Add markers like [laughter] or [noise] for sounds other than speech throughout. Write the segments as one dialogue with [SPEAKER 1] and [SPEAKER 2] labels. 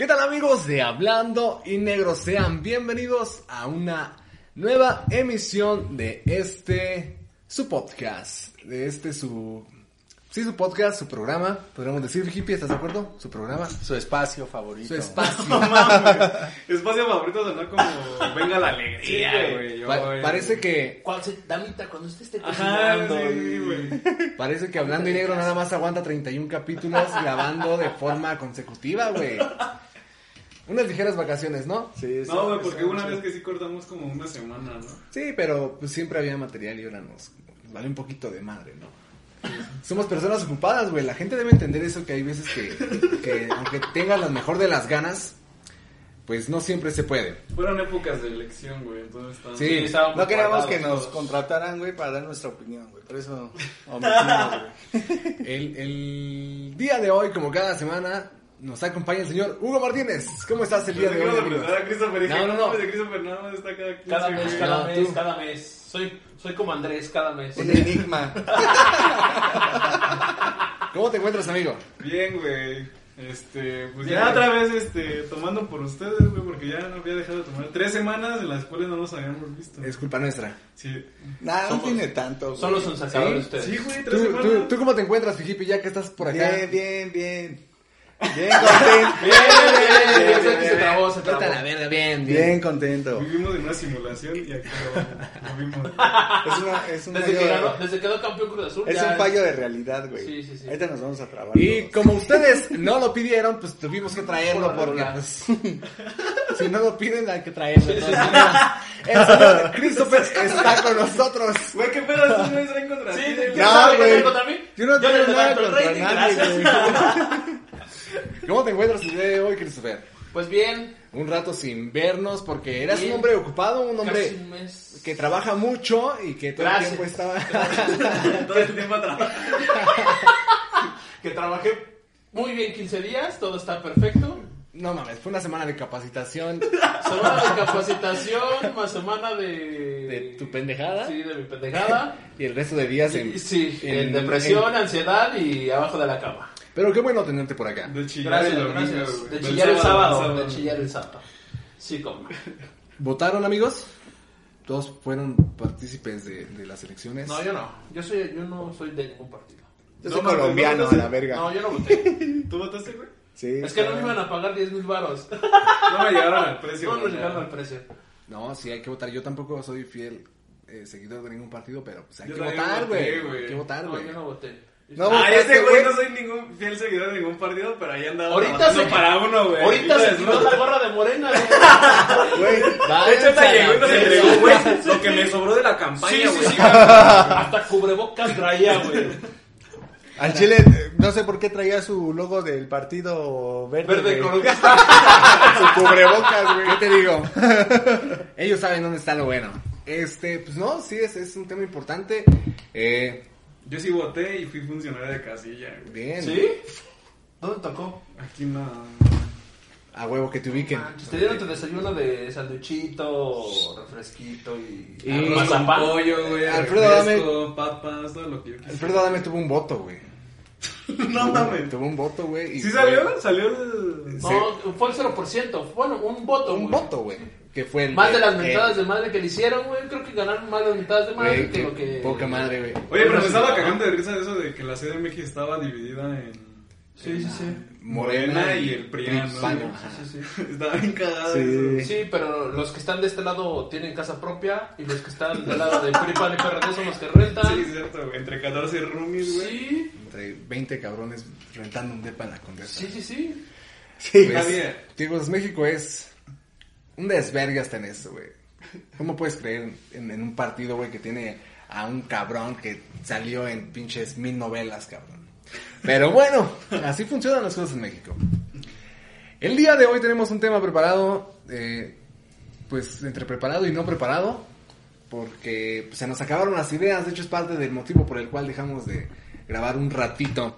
[SPEAKER 1] ¿Qué tal amigos de Hablando y Negro? Sean bienvenidos a una nueva emisión de este, su podcast, de este su, sí, su podcast, su programa, podríamos decir, hippie, ¿estás de acuerdo? Su programa,
[SPEAKER 2] Su espacio favorito.
[SPEAKER 1] su espacio. [laughs]
[SPEAKER 3] Espacio favorito sonó como Venga la alegría,
[SPEAKER 1] Sí,
[SPEAKER 3] güey.
[SPEAKER 1] Pa- parece que,
[SPEAKER 2] ¿Cuál se, damita, cuando usted esté
[SPEAKER 3] Ajá,
[SPEAKER 2] cocinando?
[SPEAKER 3] sí, güey.
[SPEAKER 1] parece que Hablando y Negro nada más aguanta 31 capítulos grabando de forma consecutiva, güey. Unas ligeras vacaciones, ¿no?
[SPEAKER 2] Sí, sí,
[SPEAKER 3] No, güey, porque una vez que sí cortamos como una semana, ¿no?
[SPEAKER 1] Sí, pero pues siempre había material y ahora nos, nos vale un poquito de madre, ¿no? Somos personas ocupadas, güey. La gente debe entender eso que hay veces que, que aunque tengas la mejor de las ganas, pues no siempre se puede.
[SPEAKER 3] Fueron épocas de elección, güey, entonces está...
[SPEAKER 1] Sí.
[SPEAKER 2] estábamos No queríamos que nos contrataran, güey, para dar nuestra opinión, güey. Por eso omitimos, güey. [laughs]
[SPEAKER 1] El, el día de hoy, como cada semana, nos acompaña el señor Hugo Martínez. ¿Cómo estás el día de hoy? No, no, no.
[SPEAKER 3] de Christopher nada más está cada 15,
[SPEAKER 4] Cada mes, cada
[SPEAKER 1] No,
[SPEAKER 4] mes,
[SPEAKER 1] tú.
[SPEAKER 4] cada mes. Soy, soy como Andrés, cada mes.
[SPEAKER 2] Un enigma. [laughs]
[SPEAKER 1] ¿Cómo te encuentras, amigo?
[SPEAKER 3] Bien, güey. Este, pues
[SPEAKER 1] Bien,
[SPEAKER 3] ya otra vez, este, tomando por ustedes, güey, porque ya no había dejado de tomar. Tres semanas en las cuales no nos habíamos visto.
[SPEAKER 1] Es culpa nuestra.
[SPEAKER 3] Sí.
[SPEAKER 2] Nada, no tiene tanto, güey.
[SPEAKER 4] Solo son sacadores
[SPEAKER 1] ¿Sí?
[SPEAKER 4] ustedes.
[SPEAKER 3] Sí, güey,
[SPEAKER 1] ¿Tú,
[SPEAKER 3] tres
[SPEAKER 1] tú,
[SPEAKER 3] semanas.
[SPEAKER 1] tú cómo te encuentras, Fijipi, ya que estás por acá?
[SPEAKER 2] Bien, bien, bien. Bien contento. [laughs]
[SPEAKER 4] Bien, bien, bien, bien,
[SPEAKER 2] bien,
[SPEAKER 4] se trabó, se
[SPEAKER 1] a la
[SPEAKER 4] trabó.
[SPEAKER 1] verga, bien, bien.
[SPEAKER 2] Bien contento.
[SPEAKER 3] Vivimos en una simulación y aquí lo, lo vimos.
[SPEAKER 2] Es, una, es un
[SPEAKER 4] Desde que,
[SPEAKER 2] fallo-
[SPEAKER 4] ganó, desde que quedó campeón Cruz Azul.
[SPEAKER 2] Es
[SPEAKER 4] ya-
[SPEAKER 2] un fallo de realidad, güey.
[SPEAKER 4] Sí, sí, sí.
[SPEAKER 2] Ahorita nos vamos a trabar.
[SPEAKER 1] Y
[SPEAKER 2] todos.
[SPEAKER 1] como ustedes no lo pidieron, pues tuvimos que traerlo
[SPEAKER 4] Por
[SPEAKER 1] porque pues, [laughs] si no lo piden hay que traerlo.
[SPEAKER 4] Sí,
[SPEAKER 1] ¿no?
[SPEAKER 4] sí, sí. [laughs]
[SPEAKER 1] El señor Christopher está con nosotros.
[SPEAKER 3] Güey, ¿qué pedo güeyes traen contra
[SPEAKER 4] Sí,
[SPEAKER 2] No, güey.
[SPEAKER 4] tiene contra mí?
[SPEAKER 2] Yo no tengo nada contra nadie,
[SPEAKER 4] gracias.
[SPEAKER 1] ¿Cómo te encuentras el día de hoy, Christopher?
[SPEAKER 4] Pues bien.
[SPEAKER 1] Un rato sin vernos porque eras un hombre ocupado, un
[SPEAKER 4] Casi
[SPEAKER 1] hombre
[SPEAKER 4] un mes.
[SPEAKER 1] que trabaja mucho y que todo
[SPEAKER 4] Gracias.
[SPEAKER 1] el tiempo estaba... [laughs]
[SPEAKER 3] Todo el tiempo atrás. [laughs]
[SPEAKER 4] Que trabajé muy bien 15 días, todo está perfecto.
[SPEAKER 1] No mames, fue una semana de capacitación
[SPEAKER 4] Semana de capacitación, más semana de...
[SPEAKER 1] de tu pendejada
[SPEAKER 4] Sí, de mi pendejada. [laughs]
[SPEAKER 1] y el resto de días en...
[SPEAKER 4] Sí, en,
[SPEAKER 1] en-
[SPEAKER 4] depresión, ansiedad y abajo de la cama.
[SPEAKER 1] Pero qué bueno tenerte por acá.
[SPEAKER 3] De chillar
[SPEAKER 4] Gracias,
[SPEAKER 3] el domingo,
[SPEAKER 4] gracias. De
[SPEAKER 3] Del
[SPEAKER 4] chillar el sábado, de chillar el sábado. Sí, como.
[SPEAKER 1] ¿Votaron, amigos? Todos fueron partícipes de, de las elecciones.
[SPEAKER 4] No, yo no. Yo soy, yo no soy de ningún partido.
[SPEAKER 2] Yo
[SPEAKER 3] No,
[SPEAKER 2] soy colombiano,
[SPEAKER 3] no,
[SPEAKER 2] a
[SPEAKER 3] no,
[SPEAKER 2] la verga.
[SPEAKER 4] No, yo no voté. [laughs]
[SPEAKER 3] ¿Tú votaste, güey?
[SPEAKER 2] Sí.
[SPEAKER 4] Es que no me iban a pagar 10 mil baros. [laughs]
[SPEAKER 3] No me llegaron al precio.
[SPEAKER 4] No
[SPEAKER 3] güey.
[SPEAKER 4] llegaron al precio.
[SPEAKER 1] No, sí hay que votar. Yo tampoco soy fiel eh, seguidor de ningún partido, pero pues hay que votar,
[SPEAKER 3] voté,
[SPEAKER 1] güey.
[SPEAKER 3] güey.
[SPEAKER 1] Hay que votar,
[SPEAKER 4] No,
[SPEAKER 1] güey.
[SPEAKER 4] yo no voté.
[SPEAKER 2] No,
[SPEAKER 3] Ah, ese güey
[SPEAKER 2] güey.
[SPEAKER 3] no soy ningún fiel seguidor de ningún partido, pero ahí andaba
[SPEAKER 4] Ahorita se
[SPEAKER 3] para uno, güey.
[SPEAKER 4] Ahorita se tiró la gorra de morena, güey.
[SPEAKER 2] Güey,
[SPEAKER 3] De hecho, esta llegó y nos entregó, güey, lo que me sobró de la campaña,
[SPEAKER 4] sí,
[SPEAKER 3] güey.
[SPEAKER 4] sí. Hasta cubrebocas traía, güey.
[SPEAKER 2] al Chile, no sé por qué traía su logo del partido verde.
[SPEAKER 4] Verde ecologista. [laughs]
[SPEAKER 2] su cubrebocas, güey.
[SPEAKER 1] ¿Qué te digo? Ellos saben dónde está lo bueno. Este, pues no, sí, es, es un tema importante. Eh,
[SPEAKER 3] Yo sí voté y fui funcionario de casilla, güey.
[SPEAKER 1] bien.
[SPEAKER 4] ¿Sí? ¿Dónde tocó?
[SPEAKER 3] Aquí no.
[SPEAKER 1] A huevo que te ubiquen.
[SPEAKER 4] Manches, Te dieron tu desayuno de sanduchito, refresquito y...
[SPEAKER 1] Y-
[SPEAKER 3] Arroz con pollo, güey.
[SPEAKER 1] Alfredo,
[SPEAKER 3] refresco, papas, todo lo que yo quisiera.
[SPEAKER 1] Alfredo Adame tuvo un voto, güey. [laughs]
[SPEAKER 3] No mames.
[SPEAKER 1] Tuvo un voto, güey. y
[SPEAKER 3] ¿Sí
[SPEAKER 1] fue
[SPEAKER 3] salió? ¿Salió el...?
[SPEAKER 4] No, fue el 0%. Bueno, un voto,
[SPEAKER 1] Un
[SPEAKER 4] güey.
[SPEAKER 1] voto, güey. Que fue el.
[SPEAKER 4] Más de las
[SPEAKER 1] el-
[SPEAKER 4] mentadas de madre que le hicieron, güey. Creo que ganaron más de las mentadas de madre
[SPEAKER 1] Güey,
[SPEAKER 4] que
[SPEAKER 1] qué
[SPEAKER 4] lo que...
[SPEAKER 1] poca madre, güey.
[SPEAKER 3] Oye, pero me estaba cagando de risa de eso de que la CDMX estaba dividida en...
[SPEAKER 4] Sí, sí, sí.
[SPEAKER 3] Morena y el.
[SPEAKER 1] PAN,
[SPEAKER 4] Sí, sí, sí. [laughs]
[SPEAKER 3] Estaba bien cagado
[SPEAKER 2] Sí.
[SPEAKER 3] eso.
[SPEAKER 4] Sí, pero los que están de este lado tienen casa propia y los que están del lado de PRI, PAN y PRD son los que rentan.
[SPEAKER 3] Sí, es cierto, güey. Entre 14 roomies, güey.
[SPEAKER 4] Sí,
[SPEAKER 1] Entre 20 cabrones rentando un depa en la condesa.
[SPEAKER 4] sí, sí, sí.
[SPEAKER 2] Sí,
[SPEAKER 1] Pues,
[SPEAKER 3] Javier.
[SPEAKER 1] digo, pues, México es un desvergue hasta en esto, güey. ¿Cómo puedes creer en, en un partido, güey, que tiene a un cabrón que salió en pinches mil novelas, cabrón? Pero bueno, así funcionan las cosas en México. El día de hoy tenemos un tema preparado, eh, pues entre preparado y no preparado, porque se nos acabaron las ideas, de hecho es parte del motivo por el cual dejamos de grabar un ratito.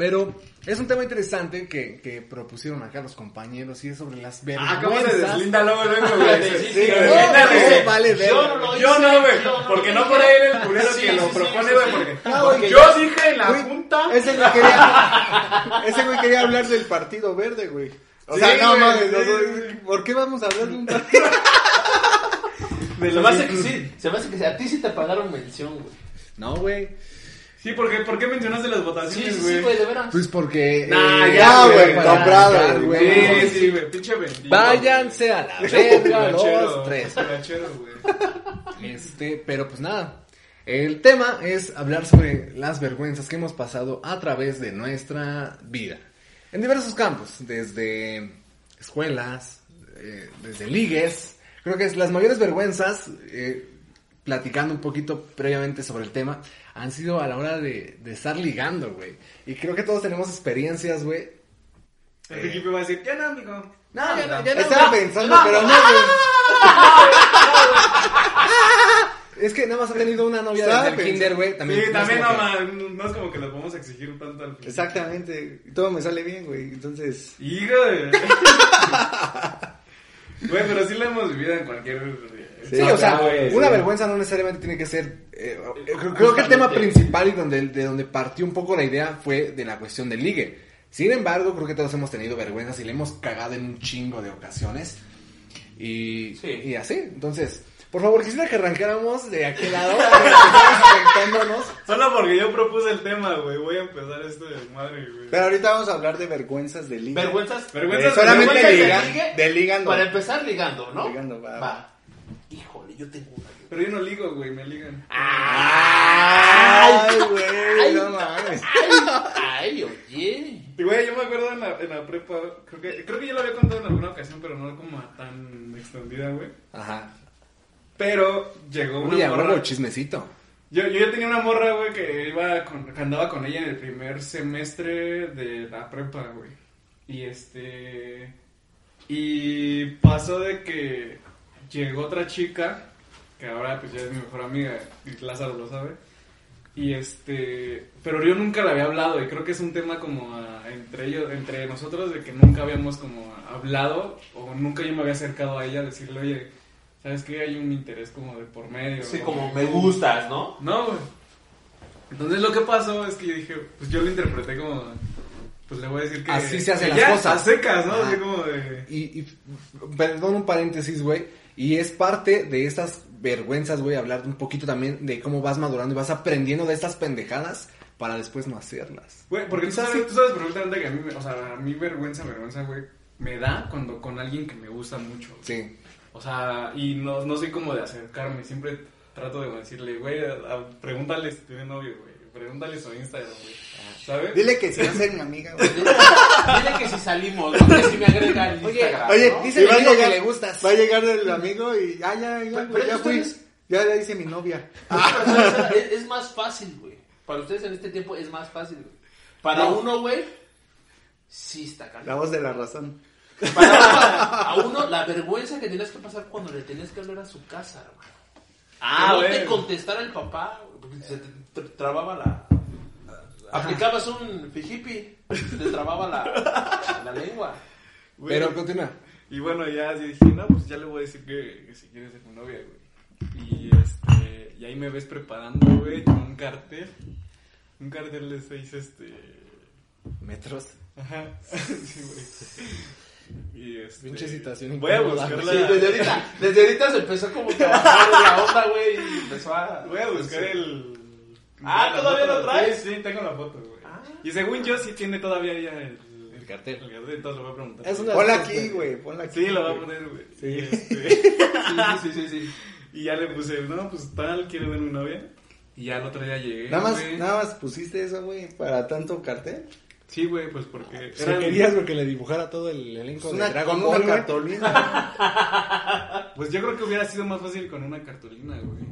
[SPEAKER 1] Pero es un tema interesante que, que propusieron acá los compañeros y es sobre las vergüenzas.
[SPEAKER 3] Ah, ¿cómo se deslinda luego, luego, [laughs] güey?
[SPEAKER 4] Sí, sí,
[SPEAKER 3] Sí, güey,
[SPEAKER 4] no,
[SPEAKER 1] vale.
[SPEAKER 4] Yo no lo
[SPEAKER 3] Yo no, güey. Porque no por ahí era el culero
[SPEAKER 4] Sí,
[SPEAKER 3] que lo propone, güey.
[SPEAKER 4] sí.
[SPEAKER 3] Porque,
[SPEAKER 2] No,
[SPEAKER 3] porque yo dije en la
[SPEAKER 2] Güey,
[SPEAKER 3] junta.
[SPEAKER 2] Ese güey quería, [laughs] ese güey quería hablar del partido verde, güey. O
[SPEAKER 3] Sí,
[SPEAKER 2] sea, no mames,
[SPEAKER 3] sí,
[SPEAKER 2] no,
[SPEAKER 3] sí.
[SPEAKER 2] ¿por qué vamos a hablar de un partido? [laughs]
[SPEAKER 3] de
[SPEAKER 4] Se me hace que sí, se me hace que sí. A ti sí te pagaron mención, güey.
[SPEAKER 1] No, güey.
[SPEAKER 3] Sí, porque, ¿por qué mencionaste las
[SPEAKER 4] Sí,
[SPEAKER 3] votaciones,
[SPEAKER 4] sí,
[SPEAKER 3] güey?
[SPEAKER 4] sí, güey, de veras.
[SPEAKER 1] Pues porque...
[SPEAKER 3] Nah,
[SPEAKER 1] eh,
[SPEAKER 3] ya, güey,
[SPEAKER 2] comprado, güey.
[SPEAKER 3] Sí, sí, güey, pinche bendito.
[SPEAKER 1] Váyanse a la verga, [laughs] los tres.
[SPEAKER 3] güey.
[SPEAKER 1] Este, pero pues nada. El tema es hablar sobre las vergüenzas que hemos pasado a través de nuestra vida. En diversos campos, desde escuelas, eh, desde ligues. Creo que es las mayores vergüenzas, eh, platicando un poquito previamente sobre el tema, han sido a la hora de, de estar ligando, güey. Y creo que todos tenemos experiencias, güey.
[SPEAKER 3] El equipo va a decir, ya no, amigo.
[SPEAKER 1] No, ya no, ya no.
[SPEAKER 2] Estaba pensando, pero no, güey.
[SPEAKER 1] Es que nada más ha tenido una novia desde el
[SPEAKER 2] pensando-
[SPEAKER 1] kinder, güey. También,
[SPEAKER 3] Sí, también
[SPEAKER 1] como
[SPEAKER 3] no,
[SPEAKER 1] que-
[SPEAKER 3] no es como que lo podemos exigir tanto al final.
[SPEAKER 2] Exactamente. Todo me sale bien, güey. Entonces,
[SPEAKER 3] Hijo de... [laughs] Güey, pero sí la hemos vivido en cualquier...
[SPEAKER 1] Sí, o sea,
[SPEAKER 3] güey,
[SPEAKER 1] una
[SPEAKER 3] sí.
[SPEAKER 1] vergüenza no necesariamente tiene que ser. eh, eh, creo, creo que el tema principal y donde, de donde partió un poco la idea fue de la cuestión del ligue. Sin embargo, creo que todos hemos tenido vergüenzas y le hemos cagado en un chingo de ocasiones. Y,
[SPEAKER 4] Sí.
[SPEAKER 1] y así. Entonces, por favor, quisiera que arrancáramos de aquel lado. [laughs]
[SPEAKER 3] Solo porque yo propuse el tema, güey. Voy a empezar este desmadre, güey.
[SPEAKER 2] pero ahorita vamos a hablar de vergüenzas de liga.
[SPEAKER 4] Vergüenzas.
[SPEAKER 3] Vergüenzas
[SPEAKER 2] Eh, solamente
[SPEAKER 4] vergüenzas de
[SPEAKER 2] liga,
[SPEAKER 4] ligue.
[SPEAKER 2] de ligando.
[SPEAKER 4] Para empezar ligando, ¿no?
[SPEAKER 2] Ligando, va.
[SPEAKER 4] Va. Yo tengo una. güey.
[SPEAKER 3] Pero yo no ligo, güey, me ligan.
[SPEAKER 2] Ay, güey, no mames.
[SPEAKER 4] Ay, oye.
[SPEAKER 3] Y, Güey, yo me acuerdo en la, en la prepa, creo que, creo que ya lo había contado en alguna ocasión, pero no como tan extendida, güey.
[SPEAKER 1] Ajá.
[SPEAKER 3] Pero llegó una
[SPEAKER 1] Uy, a
[SPEAKER 3] morra.
[SPEAKER 1] huevo, chismecito.
[SPEAKER 3] Yo, yo ya tenía una morra, güey, que iba con, que andaba con ella en el primer semestre de la prepa, güey. Y este. Y pasó de que llegó otra chica, que ahora pues ya es mi mejor amiga, y Lázaro lo sabe. Y este. Pero yo nunca le había hablado, y creo que es un tema como entre ellos, entre nosotros, de que nunca habíamos como hablado, o nunca yo me había acercado a ella a decirle, oye, ¿sabes qué? Hay un interés como de por medio.
[SPEAKER 4] Sí, como me gustas, ¿no?
[SPEAKER 3] no, güey. Entonces lo que pasó es que yo dije, pues yo lo interpreté como, pues le voy a decir que...
[SPEAKER 1] Así se hacen
[SPEAKER 3] que
[SPEAKER 1] las
[SPEAKER 3] ya,
[SPEAKER 1] cosas.
[SPEAKER 3] A secas, ¿no?
[SPEAKER 1] Ajá.
[SPEAKER 3] Así como de...
[SPEAKER 1] Y, y perdón un paréntesis, güey. Y es parte de estas vergüenzas, güey, hablar un poquito también de cómo vas madurando y vas aprendiendo de estas pendejadas para después no hacerlas.
[SPEAKER 3] Güey, porque tú sabes, tú sabes perfectamente que a mí, me- o sea, a mí vergüenza, vergüenza, güey, me da cuando con alguien que me gusta mucho.
[SPEAKER 1] Sí.
[SPEAKER 3] O sea, y no, no soy como de acercarme, siempre trato de decirle, güey, pregúntale si tiene novio, güey. Pregúntale su Instagram, güey. ¿Sabes?
[SPEAKER 2] Dile que si va a ser mi amiga, güey.
[SPEAKER 4] Dile, que si salimos, ¿no? que si me agrega al Instagram.
[SPEAKER 2] Oye,
[SPEAKER 4] ¿no?
[SPEAKER 1] dice-
[SPEAKER 2] y va a
[SPEAKER 1] amigo que
[SPEAKER 2] llegar-
[SPEAKER 1] le gustas.
[SPEAKER 2] Va a llegar el amigo y, ah, ya, ya,
[SPEAKER 4] Pero-
[SPEAKER 2] ya
[SPEAKER 4] pero
[SPEAKER 2] fui.
[SPEAKER 4] ustedes-
[SPEAKER 2] Ya, ya hice mi novia. [laughs]
[SPEAKER 4] es, es más fácil, güey. Para ustedes en este tiempo es más fácil, güey. Para
[SPEAKER 2] No.
[SPEAKER 4] uno, güey, sí está
[SPEAKER 2] La voz de la razón.
[SPEAKER 4] Para a uno, la vergüenza que tenías que pasar cuando le tenías que hablar a su casa, hermano.
[SPEAKER 3] Ah,
[SPEAKER 4] que no
[SPEAKER 3] güey.
[SPEAKER 4] te contestara el papá, güey, porque se te trababa la... Aplicabas un fijipi, te trababa la, la lengua.
[SPEAKER 3] Güey.
[SPEAKER 1] Pero continúa.
[SPEAKER 3] Y bueno, ya dije, no, pues ya le voy a decir que, que si quiere ser mi novia, güey. Y este, y ahí me ves preparando, güey, con un cartel. Un cartel de seis, este.
[SPEAKER 1] Metros.
[SPEAKER 3] Ajá. [laughs] sí, güey. Y este.
[SPEAKER 1] Pinche situación
[SPEAKER 3] Voy a
[SPEAKER 1] incómoda,
[SPEAKER 3] buscar
[SPEAKER 4] Sí,
[SPEAKER 3] la.
[SPEAKER 4] desde ahorita, desde ahorita se empezó como que a bajar la onda, güey, y empezó a...
[SPEAKER 3] Voy a buscar el.
[SPEAKER 4] Ah, ¿todavía lo traes?
[SPEAKER 3] Sí, sí, tengo la foto, güey.
[SPEAKER 4] Ah.
[SPEAKER 3] Y según yo, sí tiene todavía ya el.
[SPEAKER 1] El cartel.
[SPEAKER 3] El cartel, entonces lo voy a preguntar.
[SPEAKER 1] Es una-
[SPEAKER 2] Ponla aquí, güey, ponla aquí.
[SPEAKER 3] Sí, lo voy a poner, güey.
[SPEAKER 2] Sí.
[SPEAKER 3] Este, [laughs] [laughs]
[SPEAKER 4] Sí, sí, sí, sí.
[SPEAKER 3] y ya le puse, no, pues tal, quiero ver mi novia. Y ya el otro día llegué.
[SPEAKER 2] Nada más,
[SPEAKER 3] güey.
[SPEAKER 2] nada más pusiste eso, güey, para tanto cartel.
[SPEAKER 3] Sí, güey, pues porque.
[SPEAKER 1] Si
[SPEAKER 3] eran-
[SPEAKER 1] querías güey, que le dibujara todo el elenco
[SPEAKER 2] Una,
[SPEAKER 1] de Dragon
[SPEAKER 2] con
[SPEAKER 1] Ball,
[SPEAKER 2] una
[SPEAKER 1] güey.
[SPEAKER 2] cartolina. [laughs]
[SPEAKER 3] Pues yo creo que hubiera sido más fácil con una cartulina, güey.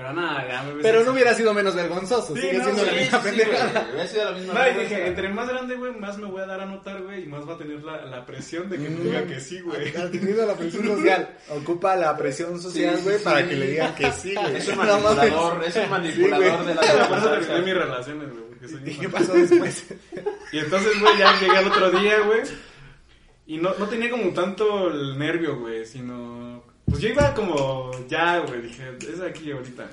[SPEAKER 3] Pero nada, ya me
[SPEAKER 1] Pero no hubiera sido menos vergonzoso.
[SPEAKER 3] Sí,
[SPEAKER 1] sigue
[SPEAKER 3] no,
[SPEAKER 1] siendo la misma
[SPEAKER 4] sí,
[SPEAKER 1] pendejada.
[SPEAKER 4] hubiera sido la misma
[SPEAKER 3] No, y
[SPEAKER 4] vergüenza.
[SPEAKER 3] dije, entre más grande, güey, más me voy a dar a notar, güey, y más va a tener la, la presión de que me diga que sí, güey.
[SPEAKER 2] Ha tenido la presión social. [laughs] Ocupa la presión social, güey,
[SPEAKER 4] sí,
[SPEAKER 2] para
[SPEAKER 4] sí.
[SPEAKER 2] que le digan que sí, güey.
[SPEAKER 4] Es un
[SPEAKER 2] No
[SPEAKER 4] manipulador, es un manipulador de la
[SPEAKER 3] Por eso terminé mis relaciones, güey,
[SPEAKER 2] ¿Y qué pasó después? [laughs]
[SPEAKER 3] Y entonces, güey, ya llegué al otro día, güey. Y no, no tenía como tanto el nervio, güey, sino... Yo iba como, ya, güey, dije, es aquí ahorita.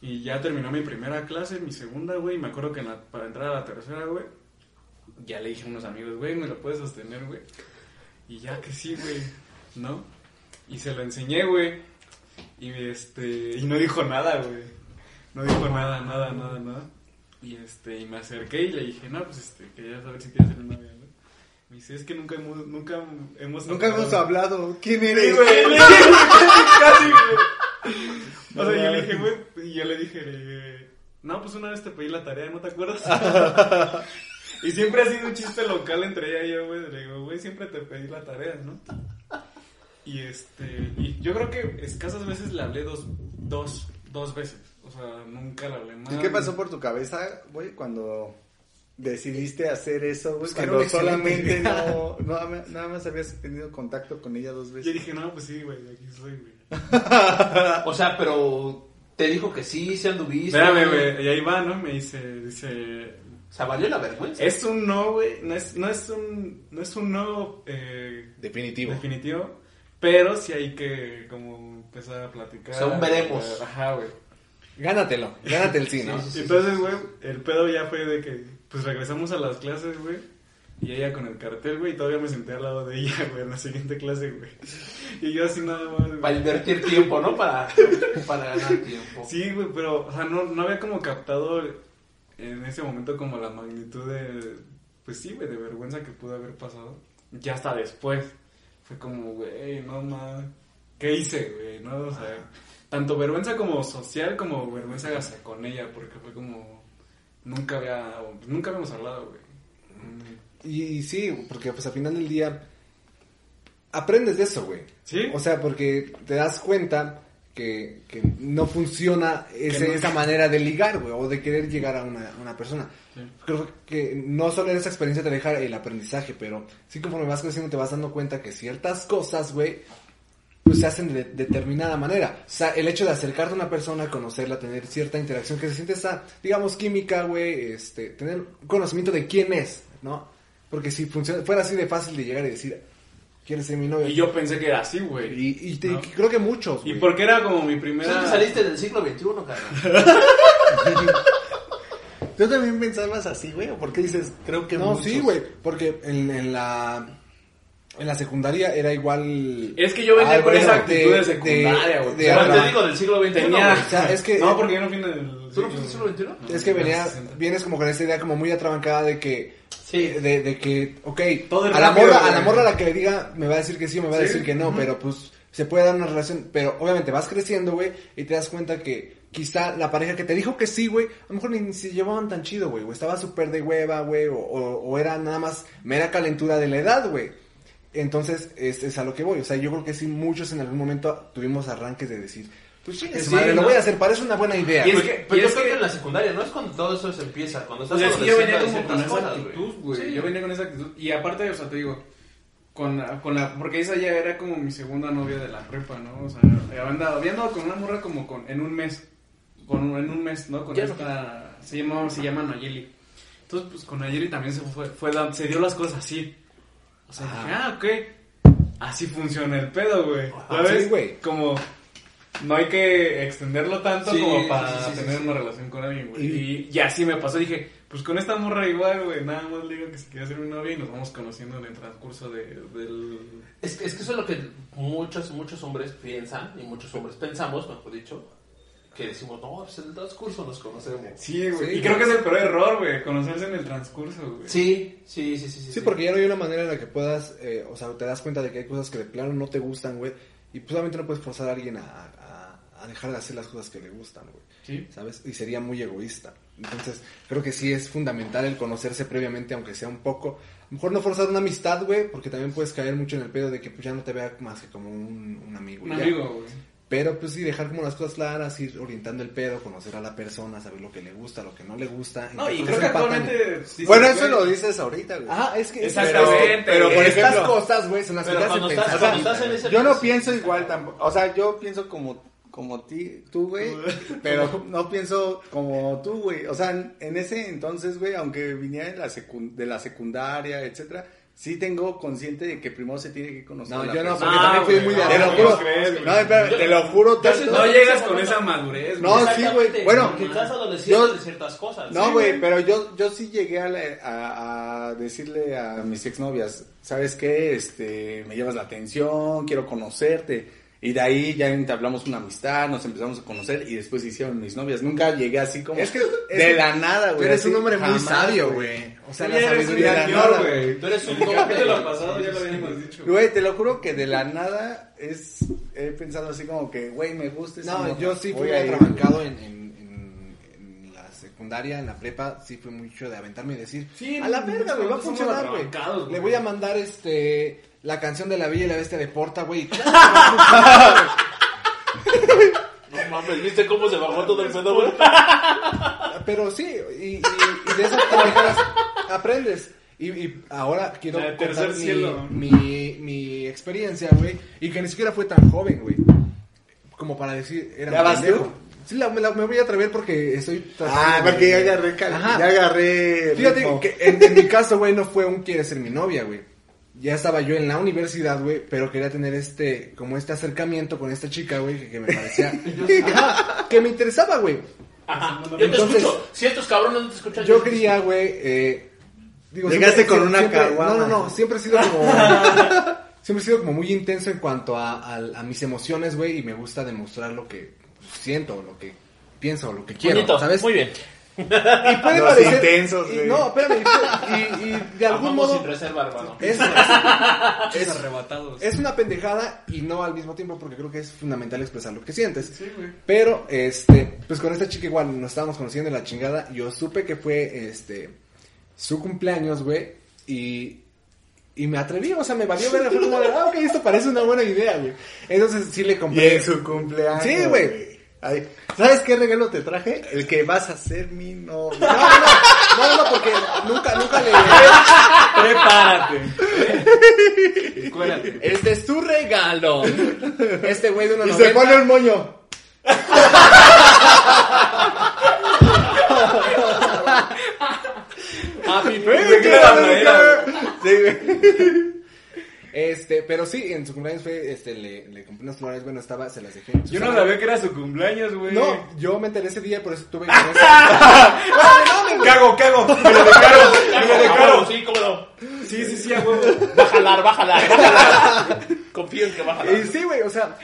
[SPEAKER 3] Y ya terminó mi primera clase, mi segunda, güey. Y me acuerdo que para entrar a la tercera, güey, ya le dije a unos amigos, güey, ¿me lo puedes sostener, güey? Y ya que sí, güey, ¿no? Y se lo enseñé, güey. Y este, y no dijo nada, güey. No dijo nada, nada, nada, nada. Y este, y me acerqué y le dije, no, pues este, quería saber si quieres ser novia, ¿no? Me dice, es que nunca hemos, nunca hemos
[SPEAKER 2] Nunca hemos hablado. ¿Quién eres?
[SPEAKER 3] Sí, güey, casi, güey. O sea, yo le dije, güey, y yo le dije, eh, no, pues una vez te pedí la tarea, ¿no te acuerdas? [laughs] y siempre ha sido un chiste local entre ella y yo, güey. Le digo, güey, siempre te pedí la tarea, ¿no? Y este, y yo creo que escasas veces le hablé dos, dos, dos veces. O sea, nunca le hablé más.
[SPEAKER 2] ¿Y qué pasó por tu cabeza, güey, cuando decidiste hacer eso, güey?
[SPEAKER 1] Pues
[SPEAKER 2] cuando
[SPEAKER 1] excelente
[SPEAKER 2] solamente [laughs] no, no, nada más habías tenido contacto con ella dos
[SPEAKER 3] Yo
[SPEAKER 2] veces.
[SPEAKER 3] dije, no, pues sí, güey, aquí soy, güey. [laughs]
[SPEAKER 4] O sea, pero te dijo que sí, se anduviste.
[SPEAKER 3] Espérame, güey, y ahí va, ¿no? Me dice, dice,
[SPEAKER 4] O sea, valió la vergüenza.
[SPEAKER 3] Es un no, güey. No es, no es un, no es un no eh,
[SPEAKER 1] Definitivo.
[SPEAKER 3] definitivo. Pero sí hay que como empezar a platicar.
[SPEAKER 4] O sea, un veremos.
[SPEAKER 3] Ajá, güey.
[SPEAKER 1] Gánatelo, gánate el sí, ¿no?
[SPEAKER 4] Sí, sí, sí.
[SPEAKER 3] Entonces, güey, el pedo ya fue de que, pues regresamos a las clases, güey. Y ella con el cartel, güey, y todavía me senté al lado de ella, [laughs] güey, en la siguiente clase, güey. Y yo así nada más, güey.
[SPEAKER 4] Para invertir tiempo, ¿no? Para, [laughs] para ganar tiempo.
[SPEAKER 3] Sí, güey, pero, o sea, no, no había como captado en ese momento como la magnitud de, pues sí, güey, de vergüenza que pudo haber pasado. Ya hasta después. Fue como, güey, no mames. ¿Qué hice, güey? No, o sea, tanto vergüenza como social como vergüenza con ella, porque fue como, nunca había, nunca habíamos hablado, güey. Mm,
[SPEAKER 1] Y, y sí, porque pues al final del día aprendes de eso, güey.
[SPEAKER 3] ¿Sí?
[SPEAKER 1] O sea, porque te das cuenta que, que no funciona ese-
[SPEAKER 3] no-
[SPEAKER 1] esa manera de ligar, güey, o de querer llegar a una, a una persona.
[SPEAKER 3] Sí.
[SPEAKER 1] Creo que no solo esa experiencia te deja el aprendizaje, pero sí conforme vas creciendo te vas dando cuenta que ciertas cosas, güey, pues se hacen de determinada manera. O sea, el hecho de acercarte a una persona, conocerla, tener cierta interacción, que se siente esa, digamos, química, güey, este, tener conocimiento de quién es, ¿no? Porque si funciona, fuera así de fácil de llegar y decir, ¿quieres ser mi novio?
[SPEAKER 3] Y yo pensé que era así, güey.
[SPEAKER 1] Y, y te-
[SPEAKER 3] ¿No?
[SPEAKER 1] creo que muchos,
[SPEAKER 3] Y porque era como mi
[SPEAKER 4] Tú
[SPEAKER 3] primera...
[SPEAKER 4] que saliste del siglo XXI, carnal.
[SPEAKER 2] ¿Tú también pensabas así, güey? ¿O por qué dices, creo que
[SPEAKER 1] No,
[SPEAKER 2] muchos?
[SPEAKER 1] sí, güey, porque en, en la en la secundaria era igual...
[SPEAKER 3] Es que yo venía
[SPEAKER 1] Ah,
[SPEAKER 3] con
[SPEAKER 1] bueno,
[SPEAKER 3] esa actitud de,
[SPEAKER 1] de-
[SPEAKER 3] secundaria,
[SPEAKER 1] de-
[SPEAKER 3] güey.
[SPEAKER 1] de
[SPEAKER 3] O sea,
[SPEAKER 4] te digo del siglo XXI.
[SPEAKER 3] Tenía...
[SPEAKER 1] o sea, es que-
[SPEAKER 3] No, porque yo no vine del...
[SPEAKER 4] ¿Tú no fuiste del siglo XXI?
[SPEAKER 3] No,
[SPEAKER 1] Es que venía,
[SPEAKER 3] 60.
[SPEAKER 1] vienes como con esa idea como muy atrabancada de que,
[SPEAKER 4] Sí.
[SPEAKER 1] de, de que, ok,
[SPEAKER 3] Todo
[SPEAKER 1] a la morra, a la morra a la que le diga me va a decir que sí o me va a decir que no, pero pues se puede dar una relación, pero obviamente vas creciendo, güey, y te das cuenta que quizá la pareja que te dijo que sí, güey, a lo mejor ni se llevaban tan chido, güey, o estaba súper de hueva, güey, o, o, o era nada más mera calentura de la edad, güey. Entonces, es, es a lo que voy, o sea, yo creo que sí, muchos en algún momento tuvimos arranques de decir, pues sí,
[SPEAKER 4] Sí,
[SPEAKER 1] madre, lo
[SPEAKER 4] ¿no?
[SPEAKER 1] voy a hacer, parece una buena idea.
[SPEAKER 3] Y es
[SPEAKER 4] Pues,
[SPEAKER 3] que-
[SPEAKER 4] pero
[SPEAKER 3] y
[SPEAKER 4] yo
[SPEAKER 3] es
[SPEAKER 4] creo
[SPEAKER 3] que-
[SPEAKER 4] que en la secundaria, ¿no? Es cuando todo eso se empieza. Cuando
[SPEAKER 3] O
[SPEAKER 4] estás
[SPEAKER 3] sea, es que yo venía como con esa actitud, güey.
[SPEAKER 4] Sí.
[SPEAKER 3] Yo venía con esa actitud. Y aparte, o sea, te digo, con, con la, porque esa ya era como mi segunda novia de la prepa, ¿no? O sea, había andado, había andado con una morra como con, en un mes. Con, un- en un mes, ¿no? Con
[SPEAKER 4] Ya.
[SPEAKER 3] esta, se llama, se llama Nayeli. Entonces, pues con Nayeli también se fue, fue se dio las cosas así. O sea, dije, ah, ok. Así funciona el pedo, güey. ¿Sabes?
[SPEAKER 1] sí, güey.
[SPEAKER 3] Como, no hay que extenderlo tanto
[SPEAKER 4] Sí,
[SPEAKER 3] como para
[SPEAKER 4] sí, sí,
[SPEAKER 3] tener una relación con alguien, güey.
[SPEAKER 1] Y-
[SPEAKER 3] Y, y así me pasó. Dije, pues con esta morra igual, güey. Nada más le digo que se quiere hacer mi novia y nos vamos conociendo en el transcurso de, del.
[SPEAKER 4] Es, que- es que eso es lo que muchos, muchos hombres piensan, y muchos hombres pensamos, mejor dicho, que decimos, no, pues en el transcurso nos conocemos.
[SPEAKER 3] Sí, güey.
[SPEAKER 1] Sí,
[SPEAKER 3] y creo que es el peor error, güey. Conocerse en el transcurso, güey.
[SPEAKER 4] Sí, sí, sí, sí. Sí,
[SPEAKER 1] Sí, porque ya no hay una manera en la que puedas, eh, o sea, te das cuenta de que hay cosas que de plano no te gustan, güey, y pues obviamente no puedes forzar a alguien a, a- a dejar de hacer las cosas que le gustan, güey,
[SPEAKER 3] Sí.
[SPEAKER 1] ¿sabes? Y sería muy egoísta. Entonces, creo que sí es fundamental el conocerse previamente, aunque sea un poco, a lo mejor no forzar una amistad, güey, porque también puedes caer mucho en el pedo de que pues ya no te vea más que como un, un amigo.
[SPEAKER 3] Un
[SPEAKER 1] ya.
[SPEAKER 3] amigo, güey.
[SPEAKER 1] Pero pues sí, dejar como las cosas claras, ir orientando el pedo, conocer a la persona, saber lo que le gusta, lo que no le gusta.
[SPEAKER 3] No, y
[SPEAKER 1] Entonces,
[SPEAKER 3] creo que actualmente... sí
[SPEAKER 2] Bueno, eso lo dices ahorita, güey.
[SPEAKER 1] Ajá, es que...
[SPEAKER 3] Exactamente.
[SPEAKER 1] Pero,
[SPEAKER 2] Pero, por
[SPEAKER 1] estas
[SPEAKER 2] ejemplo-
[SPEAKER 1] cosas, güey, son las que te hacen pensar.
[SPEAKER 4] estás en ese
[SPEAKER 2] Yo no pienso igual tampoco. O sea, yo pienso como, como ti, tú, güey. [laughs] pero no pienso como tú, güey. O sea, en, ese entonces, güey, aunque viniera de la, de la secundaria, etcétera, sí tengo consciente de que primero se tiene que conocer.
[SPEAKER 1] No,
[SPEAKER 2] la
[SPEAKER 1] yo no,
[SPEAKER 2] persona.
[SPEAKER 1] porque
[SPEAKER 3] Ah,
[SPEAKER 1] también fui muy de
[SPEAKER 3] no,
[SPEAKER 2] Te lo juro. No, espera, te lo juro. Tanto-
[SPEAKER 3] No llegas con esa madurez,
[SPEAKER 2] No, sí, güey. Bueno,
[SPEAKER 4] adoleciente
[SPEAKER 2] yo-
[SPEAKER 4] de ciertas cosas.
[SPEAKER 2] No, güey, pero yo, yo sí llegué a, la- a, a decirle a mis exnovias, ¿sabes qué? Este, me llevas la atención, quiero conocerte. Y de ahí ya entablamos una amistad, nos empezamos a conocer y después se hicieron mis novias. Nunca llegué así como
[SPEAKER 1] Es que- es
[SPEAKER 2] de la nada,
[SPEAKER 1] Tú
[SPEAKER 2] güey.
[SPEAKER 1] eres
[SPEAKER 2] así,
[SPEAKER 1] un hombre muy
[SPEAKER 2] jamás,
[SPEAKER 1] sabio, güey. O sea,
[SPEAKER 3] Tú
[SPEAKER 1] la
[SPEAKER 3] eres
[SPEAKER 1] sabiduría de la
[SPEAKER 3] señor,
[SPEAKER 1] nada.
[SPEAKER 3] güey.
[SPEAKER 4] Tú eres un
[SPEAKER 3] capítulo
[SPEAKER 4] hombre.
[SPEAKER 3] pasado ya lo habíamos dicho.
[SPEAKER 2] Güey, te lo juro que de la nada es, he pensado así como que, güey, me gusta esa
[SPEAKER 1] No, yo sí fui atrabancado en, en, en, en la secundaria, en la prepa, sí fue mucho de aventarme y decir,
[SPEAKER 3] Sí,
[SPEAKER 1] a la verga, güey, va a funcionar, güey. Le voy a mandar este la canción de la Bella y la Bestia de Porta, güey. [laughs]
[SPEAKER 4] No mames, ¿viste cómo se bajó todo el pedo, güey? [laughs]
[SPEAKER 1] Pero sí, y, y, y de esas aprendes. Y, y ahora quiero
[SPEAKER 3] de
[SPEAKER 1] contar mi,
[SPEAKER 3] cielo.
[SPEAKER 1] mi, mi experiencia, güey. Y que ni siquiera fue tan joven, güey. Como para decir, era
[SPEAKER 2] ¿Ya vas
[SPEAKER 1] pendejo.
[SPEAKER 2] tú?
[SPEAKER 1] Sí, la- me, la- me voy a atrever porque estoy
[SPEAKER 2] Ah,
[SPEAKER 1] de-
[SPEAKER 2] porque ya agarré, cal- ya agarré
[SPEAKER 1] Fíjate que en, en mi caso, güey, no fue un quiere ser mi novia, güey. Ya estaba yo en la universidad, güey, pero quería tener este, como este acercamiento con esta chica, güey, que, que me parecía, [laughs] Ajá, que me interesaba, güey.
[SPEAKER 4] Ajá. Yo te
[SPEAKER 1] Entonces-
[SPEAKER 4] escucho. Si estos cabrones no te escuchan,
[SPEAKER 1] Yo quería, güey, eh, digo,
[SPEAKER 2] Llegaste con una
[SPEAKER 1] siempre-
[SPEAKER 2] caguama.
[SPEAKER 1] No, no, no, siempre he sido como, [laughs] siempre he sido como muy intenso en cuanto a, a- a mis emociones, güey, y me gusta demostrar lo que siento, lo que pienso, lo que quiero,
[SPEAKER 4] Bonito,
[SPEAKER 1] ¿sabes?
[SPEAKER 4] Muy bien.
[SPEAKER 1] Y puede
[SPEAKER 2] Los
[SPEAKER 1] parecer,
[SPEAKER 2] intensos,
[SPEAKER 1] y-
[SPEAKER 2] güey.
[SPEAKER 1] no, espérame, y, y de algún
[SPEAKER 4] Amamos
[SPEAKER 1] modo
[SPEAKER 4] sin reserva, hermano. [laughs]
[SPEAKER 1] es,
[SPEAKER 3] Es arrebatados.
[SPEAKER 1] es una pendejada y no al mismo tiempo porque creo que es fundamental expresar lo que sientes.
[SPEAKER 3] Sí, güey.
[SPEAKER 1] Pero, este, pues con esta chica igual nos estábamos conociendo en la chingada. Yo supe que fue, este, su cumpleaños, güey. Y, y me atreví, o sea, me valió ver. Fue como de, ah, ok, esto parece una buena idea, güey. Entonces sí le
[SPEAKER 2] Y
[SPEAKER 1] compré.
[SPEAKER 2] en su cumpleaños.
[SPEAKER 1] Sí, güey.
[SPEAKER 2] Ay, ¿Sabes qué regalo te traje? El que vas a ser mi novio.
[SPEAKER 1] No, no, no, no, porque nunca, nunca le.
[SPEAKER 3] Prepárate.
[SPEAKER 1] Este es tu regalo. Este güey de una
[SPEAKER 2] Y se pone un moño.
[SPEAKER 1] Happy
[SPEAKER 2] Sí,
[SPEAKER 1] birthday.
[SPEAKER 2] güey.
[SPEAKER 1] Este, pero sí, en su cumpleaños fue, este, le, le compré unas flores, bueno, estaba, se las dejé. en su
[SPEAKER 3] Yo no sabía que era su cumpleaños, güey.
[SPEAKER 1] No, yo me enteré ese día, por eso estuve con esa.
[SPEAKER 3] Cago, cago. Me lo dejaron. Me lo dejaron.
[SPEAKER 4] Sí, cómo no.
[SPEAKER 3] Sí, sí, sí, a huevo.
[SPEAKER 4] Va a jalar, va a jalar, va a jalar. Confío en que va a jalar.
[SPEAKER 1] Y sí, güey, o sea,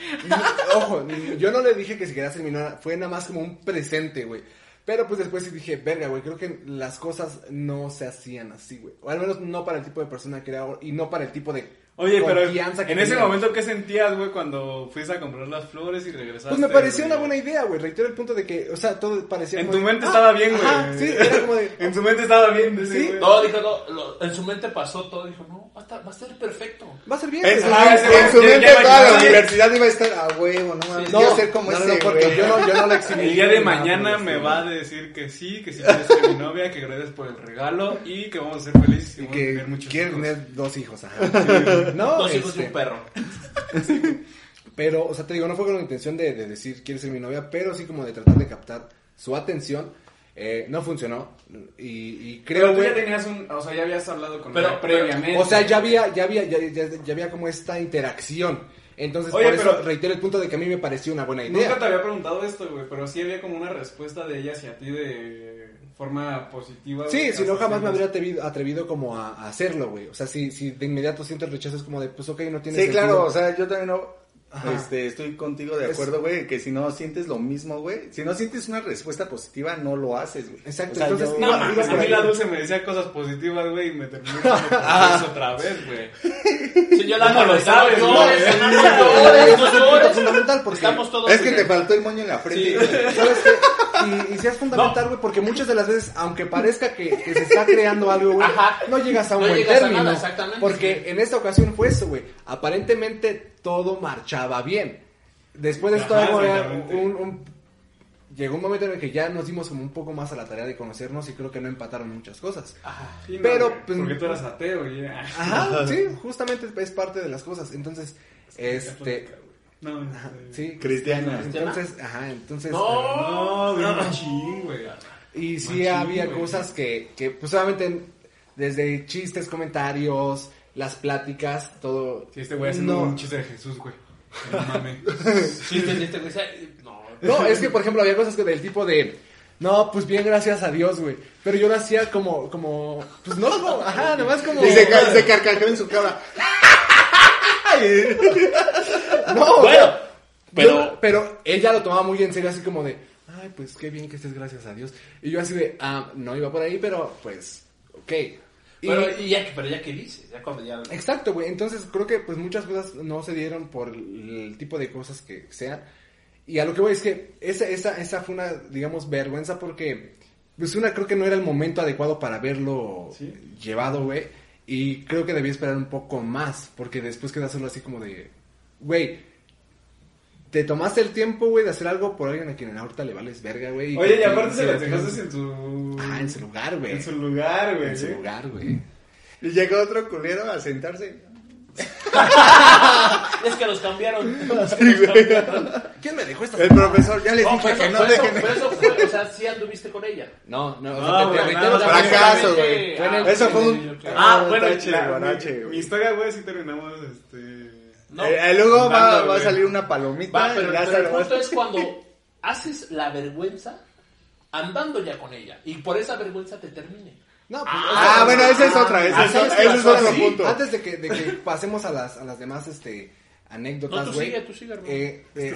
[SPEAKER 1] ojo, yo no le dije que si quería ser mi novia, fue nada más como un presente, güey. Pero pues después sí dije, verga, güey, creo que las cosas no se hacían así, güey. O al menos no para el tipo de persona que era y no para el tipo de
[SPEAKER 3] Oye, pero en ese
[SPEAKER 1] tenía.
[SPEAKER 3] momento, ¿qué sentías, güey, cuando fuiste a comprar las flores y regresaste?
[SPEAKER 1] Pues me pareció
[SPEAKER 3] güey?
[SPEAKER 1] una buena idea, güey. Reitero el punto de que, o sea, todo parecía
[SPEAKER 3] En
[SPEAKER 1] como
[SPEAKER 3] tu
[SPEAKER 1] de,
[SPEAKER 3] mente
[SPEAKER 1] ah,
[SPEAKER 3] estaba bien, güey.
[SPEAKER 1] ajá, sí, era como de, [laughs]
[SPEAKER 3] En su mente estaba bien, de
[SPEAKER 1] Sí.
[SPEAKER 3] güey.
[SPEAKER 4] No, dijo, no, lo- en su mente pasó todo. Dijo, no, va a, estar, va a ser perfecto.
[SPEAKER 1] va a ser bien.
[SPEAKER 2] En su.
[SPEAKER 3] Ah,
[SPEAKER 2] en su mente toda la universidad iba a estar a huevo, no mames.
[SPEAKER 1] No,
[SPEAKER 2] ser como
[SPEAKER 1] no, no,
[SPEAKER 2] ese,
[SPEAKER 1] no, porque yo no, yo no la exhibí.
[SPEAKER 3] El día de mañana me va a decir que sí, que sí quieres ser mi novia, que gracias por el regalo y que vamos a ser felices y
[SPEAKER 1] Y
[SPEAKER 3] vamos a
[SPEAKER 1] que
[SPEAKER 3] tener muchos
[SPEAKER 1] quiere
[SPEAKER 3] hijos.
[SPEAKER 1] tener dos hijos, ajá. [laughs] No,
[SPEAKER 4] Dos hijos y
[SPEAKER 1] este,
[SPEAKER 4] un perro. [laughs]
[SPEAKER 1] Pero, o sea, te digo, no fue con la intención de, de decir quiere ser mi novia, pero sí como de tratar de captar su atención. Eh, no funcionó. Y, y
[SPEAKER 3] Pero
[SPEAKER 1] creo,
[SPEAKER 3] tú ya tenías un, o sea, ya habías hablado con
[SPEAKER 4] Pero-
[SPEAKER 3] ella previamente.
[SPEAKER 1] O sea, ya había, ya había, ya, ya- ya había como esta interacción. Entonces,
[SPEAKER 3] Oye,
[SPEAKER 1] por eso
[SPEAKER 3] pero-
[SPEAKER 1] reitero el punto de que a mí me pareció una buena idea.
[SPEAKER 3] Nunca te había preguntado esto, güey, pero sí había como una respuesta de ella hacia ti de forma positiva.
[SPEAKER 1] Sí, si no jamás me habría atrevido, atrevido como a, a hacerlo, güey. O sea, si, si de inmediato siento el rechazo es como de, pues ok, no tiene
[SPEAKER 2] Sí,
[SPEAKER 1] sentido.
[SPEAKER 2] claro, o sea, yo también no,
[SPEAKER 1] Ajá.
[SPEAKER 2] este, estoy contigo de acuerdo, güey, que si no sientes lo mismo, güey, si no sientes una respuesta positiva, no lo haces, güey.
[SPEAKER 1] Exacto,
[SPEAKER 2] O sea,
[SPEAKER 1] entonces,
[SPEAKER 2] yo-
[SPEAKER 3] No,
[SPEAKER 1] Iba-
[SPEAKER 3] mames,
[SPEAKER 1] iba
[SPEAKER 3] a mí
[SPEAKER 1] ahí.
[SPEAKER 3] la dulce me decía cosas positivas, güey, y me terminó [laughs] con eso otra vez, güey.
[SPEAKER 4] Si yo la
[SPEAKER 3] ¿Cómo lo
[SPEAKER 4] no
[SPEAKER 3] sabes,
[SPEAKER 4] no no
[SPEAKER 1] es
[SPEAKER 4] no
[SPEAKER 1] fundamental porque
[SPEAKER 4] Estamos todos
[SPEAKER 2] Es que te faltó el moño en la frente. [laughs]
[SPEAKER 1] ¿Sabes qué? Y, y sí es fundamental, güey, porque muchas de las veces, aunque parezca que, que se está creando algo, güey, no llegas a un
[SPEAKER 4] No
[SPEAKER 1] buen
[SPEAKER 4] llegas a
[SPEAKER 1] término.
[SPEAKER 4] nada, exactamente.
[SPEAKER 1] Porque en esta ocasión fue eso, güey. Aparentemente todo marchaba bien. Después de esto,
[SPEAKER 3] Ajá,
[SPEAKER 1] un, un- llegó un momento en el que ya nos dimos como un poco más a la tarea de conocernos y creo que no empataron muchas cosas.
[SPEAKER 3] No,
[SPEAKER 1] Pero, pues-
[SPEAKER 3] Porque tú eras ateo, y
[SPEAKER 1] Ajá, [laughs] sí, justamente es parte de las cosas. Entonces, este,
[SPEAKER 3] No,
[SPEAKER 1] ajá,
[SPEAKER 3] sí.
[SPEAKER 1] sí.
[SPEAKER 2] Cristiana.
[SPEAKER 1] Entonces, ajá, entonces.
[SPEAKER 4] No,
[SPEAKER 3] No, machín, güey.
[SPEAKER 1] Y sí
[SPEAKER 3] Machín,
[SPEAKER 1] había cosas que, que, pues obviamente, desde chistes, comentarios, las pláticas, todo.
[SPEAKER 3] Sí, este güey haciendo
[SPEAKER 1] no,
[SPEAKER 3] un chiste de Jesús, güey. No mames. [laughs]
[SPEAKER 4] Sí, entendiste, güey. No.
[SPEAKER 1] no, es que, por ejemplo, había cosas que del tipo de. No, pues bien, gracias a Dios, güey. Pero yo lo hacía como, como, pues no, como, ajá, nomás como.
[SPEAKER 2] Y se, se carcajeó en su cara. [laughs]
[SPEAKER 1] No,
[SPEAKER 4] Bueno, pero.
[SPEAKER 1] Yo- pero ella lo tomaba muy en serio, así como de, ay, pues qué bien que estés, gracias a Dios. Y yo así de, ah, no iba por ahí, pero pues, ok.
[SPEAKER 4] Pero, y ya, que- pero ya que dices, ya cuando ya.
[SPEAKER 1] Exacto, güey. Entonces creo que pues muchas cosas no se dieron por el tipo de cosas que sean. Y a lo que voy es que esa, esa, esa fue una, digamos, vergüenza porque, pues una, creo que no era el momento adecuado para
[SPEAKER 3] Sí.
[SPEAKER 1] llevado, güey. Y creo que debía esperar un poco más, porque después queda solo así como de, güey, te tomaste el tiempo, güey, de hacer algo por alguien a quien ahorita le vales verga, güey.
[SPEAKER 3] Oye, y aparte se las dejaste en su...
[SPEAKER 1] Ah, en su lugar, güey.
[SPEAKER 3] En su lugar, güey.
[SPEAKER 1] En su
[SPEAKER 3] ¿sí?
[SPEAKER 1] lugar, güey.
[SPEAKER 2] Y llegó otro culero a sentarse. [laughs]
[SPEAKER 4] Es que los [laughs] cambiaron.
[SPEAKER 1] ¿Quién me dejó esta
[SPEAKER 2] El profesor ya les
[SPEAKER 4] No,
[SPEAKER 2] dije que no
[SPEAKER 4] eso,
[SPEAKER 2] dejen.
[SPEAKER 4] pero eso fue, o sea, sí anduviste con ella.
[SPEAKER 1] No, no, o
[SPEAKER 3] No,
[SPEAKER 1] sea, te-
[SPEAKER 3] güey,
[SPEAKER 2] fracaso, güey. Eso fue un-
[SPEAKER 3] Ah,
[SPEAKER 2] Ah,
[SPEAKER 3] bueno,
[SPEAKER 2] güey.
[SPEAKER 3] mi historia, güey, sí terminamos, este...
[SPEAKER 4] No.
[SPEAKER 2] Eh, eh, luego va, a salir una palomita.
[SPEAKER 4] Va, pero,
[SPEAKER 2] y ya
[SPEAKER 4] pero el punto es cuando haces la vergüenza andando ya con ella y por esa vergüenza te termine.
[SPEAKER 1] No, pues,
[SPEAKER 2] Ah,
[SPEAKER 1] o sea,
[SPEAKER 2] bueno, esa es otra, esa
[SPEAKER 1] Ah,
[SPEAKER 2] es,
[SPEAKER 1] ¿sabes
[SPEAKER 2] ese es
[SPEAKER 1] pasó?
[SPEAKER 2] otro
[SPEAKER 1] Sí,
[SPEAKER 2] punto.
[SPEAKER 1] Antes de que, de que pasemos a las, a las demás este,
[SPEAKER 4] No,
[SPEAKER 1] anécdotas,
[SPEAKER 4] tú
[SPEAKER 1] güey.
[SPEAKER 4] sigue, tú sigue, hermano.
[SPEAKER 1] eh, eh,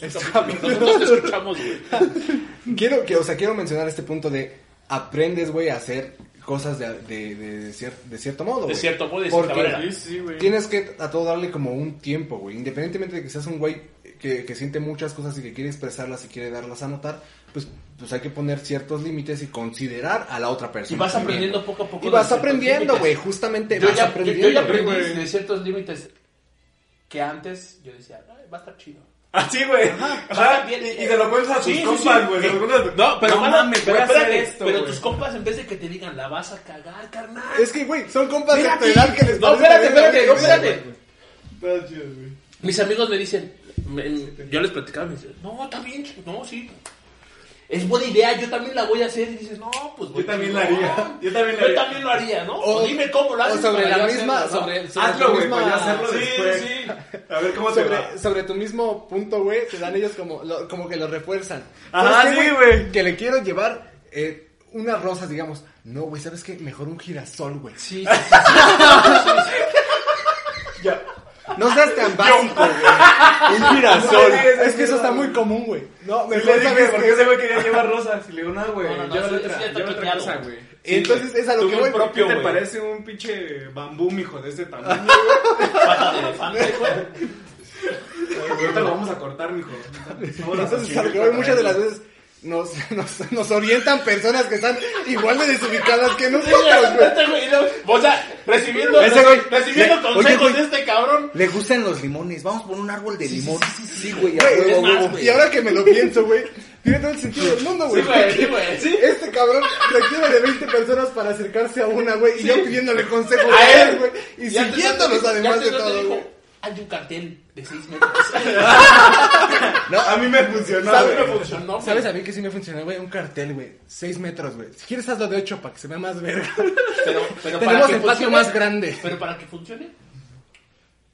[SPEAKER 1] [laughs]
[SPEAKER 4] escuchamos, güey. [laughs]
[SPEAKER 1] quiero, que, o sea, quiero mencionar este punto de aprendes, güey, a hacer cosas de, de, de, cier- de cierto modo,
[SPEAKER 4] De cierto modo de cierta
[SPEAKER 1] Porque
[SPEAKER 4] manera.
[SPEAKER 3] Sí, sí, güey.
[SPEAKER 1] tienes que a todo darle como un tiempo, güey. Independientemente de que seas un güey que, que siente muchas cosas y que quiere expresarlas y quiere darlas a notar, pues, pues hay que poner ciertos límites y considerar a la otra persona.
[SPEAKER 4] Y vas
[SPEAKER 1] también.
[SPEAKER 4] aprendiendo poco a poco.
[SPEAKER 1] Y vas aprendiendo, güey, justamente
[SPEAKER 4] Yo
[SPEAKER 1] vas
[SPEAKER 4] ya,
[SPEAKER 1] aprendiendo.
[SPEAKER 4] yo ya aprendí
[SPEAKER 3] güey.
[SPEAKER 4] de ciertos límites que antes yo decía, "Ay, va a estar chido.
[SPEAKER 3] Ah, sí, güey. Ajá, y, y te lo cuentas a tus
[SPEAKER 4] Sí, sí,
[SPEAKER 3] compas,
[SPEAKER 4] sí.
[SPEAKER 3] güey. a tu-
[SPEAKER 4] No, pero,
[SPEAKER 3] no mames,
[SPEAKER 4] pero
[SPEAKER 3] voy a hacer
[SPEAKER 4] espérate,
[SPEAKER 3] esto,
[SPEAKER 4] pero tus compas en vez de que te digan, la vas a cagar, carnal.
[SPEAKER 1] Es que, güey, son compas de
[SPEAKER 4] Mira
[SPEAKER 1] tu
[SPEAKER 4] aquí.
[SPEAKER 1] edad que les
[SPEAKER 4] No, espérate, espérate,
[SPEAKER 1] güey.
[SPEAKER 4] espérate.
[SPEAKER 3] Está chido, güey.
[SPEAKER 4] Mis amigos me dicen, me- yo les platicaba, me dicen, no, está bien, no, sí. Es buena idea, yo también la voy a hacer. Y dices, no, pues
[SPEAKER 3] Yo también la haría. Yo también la
[SPEAKER 4] Yo
[SPEAKER 3] haría.
[SPEAKER 4] también lo haría, ¿no?
[SPEAKER 1] O-
[SPEAKER 4] O, dime cómo lo
[SPEAKER 1] O
[SPEAKER 4] haces.
[SPEAKER 1] sobre la
[SPEAKER 4] yo
[SPEAKER 1] misma,
[SPEAKER 4] hacerlo, ¿no?
[SPEAKER 1] sobre, sobre
[SPEAKER 3] Hazlo, güey,
[SPEAKER 1] misma-
[SPEAKER 3] para yo hacerlo
[SPEAKER 4] Sí,
[SPEAKER 3] después.
[SPEAKER 4] sí.
[SPEAKER 3] A ver cómo te va.
[SPEAKER 1] sobre, sobre tu mismo punto, güey, te dan ellos como, lo- como que lo refuerzan.
[SPEAKER 3] Ajá,
[SPEAKER 1] ¿Sabes qué,
[SPEAKER 3] sí, güey.
[SPEAKER 1] Que le quiero llevar eh, unas rosas, digamos. No, güey, ¿sabes qué? Mejor un girasol, güey.
[SPEAKER 4] Sí, sí, sí.
[SPEAKER 1] No seas tan básico, güey.
[SPEAKER 2] Un girasol.
[SPEAKER 1] Es que eso está muy común, güey. No,
[SPEAKER 3] Sí,
[SPEAKER 1] mejor
[SPEAKER 3] le dije, porque
[SPEAKER 1] qué?
[SPEAKER 3] ese güey quería llevar rosas. Y le digo, no, güey,
[SPEAKER 4] No, no, no,
[SPEAKER 3] lleva
[SPEAKER 4] sí,
[SPEAKER 3] otra, lleva otra cosa, güey.
[SPEAKER 1] Entonces es a lo que voy.
[SPEAKER 4] propio.
[SPEAKER 3] ¿Qué te parece un pinche bambú, mijo, de este tamaño, güey?
[SPEAKER 4] Pata de elefante, [laughs] güey.
[SPEAKER 3] Ahorita lo vamos a cortar, mijo.
[SPEAKER 1] Entonces, a lo que voy, muchas de las veces nos, [laughs] nos, nos orientan personas que están igual de desubicadas que nosotros, güey.
[SPEAKER 4] O sea, recibiendo,
[SPEAKER 2] Ese güey-
[SPEAKER 4] recibiendo
[SPEAKER 2] le-
[SPEAKER 4] consejos
[SPEAKER 2] oye,
[SPEAKER 4] de este cabrón.
[SPEAKER 2] Le gustan los limones. Vamos por un árbol de limón. Sí, güey,
[SPEAKER 4] más,
[SPEAKER 2] huevo.
[SPEAKER 4] güey.
[SPEAKER 1] Y ahora que me lo pienso, güey, tiene todo el sentido del mundo, güey.
[SPEAKER 4] Sí, sí. Sí.
[SPEAKER 1] Este cabrón requiere de 20 personas para acercarse a una, güey, y yo pidiéndole consejos
[SPEAKER 4] A él.
[SPEAKER 1] güey, y siguiéndolos además de todo, güey.
[SPEAKER 4] Hay un cartel de 6 metros. [laughs]
[SPEAKER 3] No, a mí me funcionó,
[SPEAKER 4] me
[SPEAKER 3] güey.
[SPEAKER 1] ¿Sabes a mí que sí me funcionó, güey? Un cartel, güey. 6 metros, güey. Si quieres hazlo de 8 para que se vea más verga.
[SPEAKER 4] Pero, pero para
[SPEAKER 1] Tenemos patio
[SPEAKER 4] funcione-
[SPEAKER 1] más grande.
[SPEAKER 4] Pero para que funcione,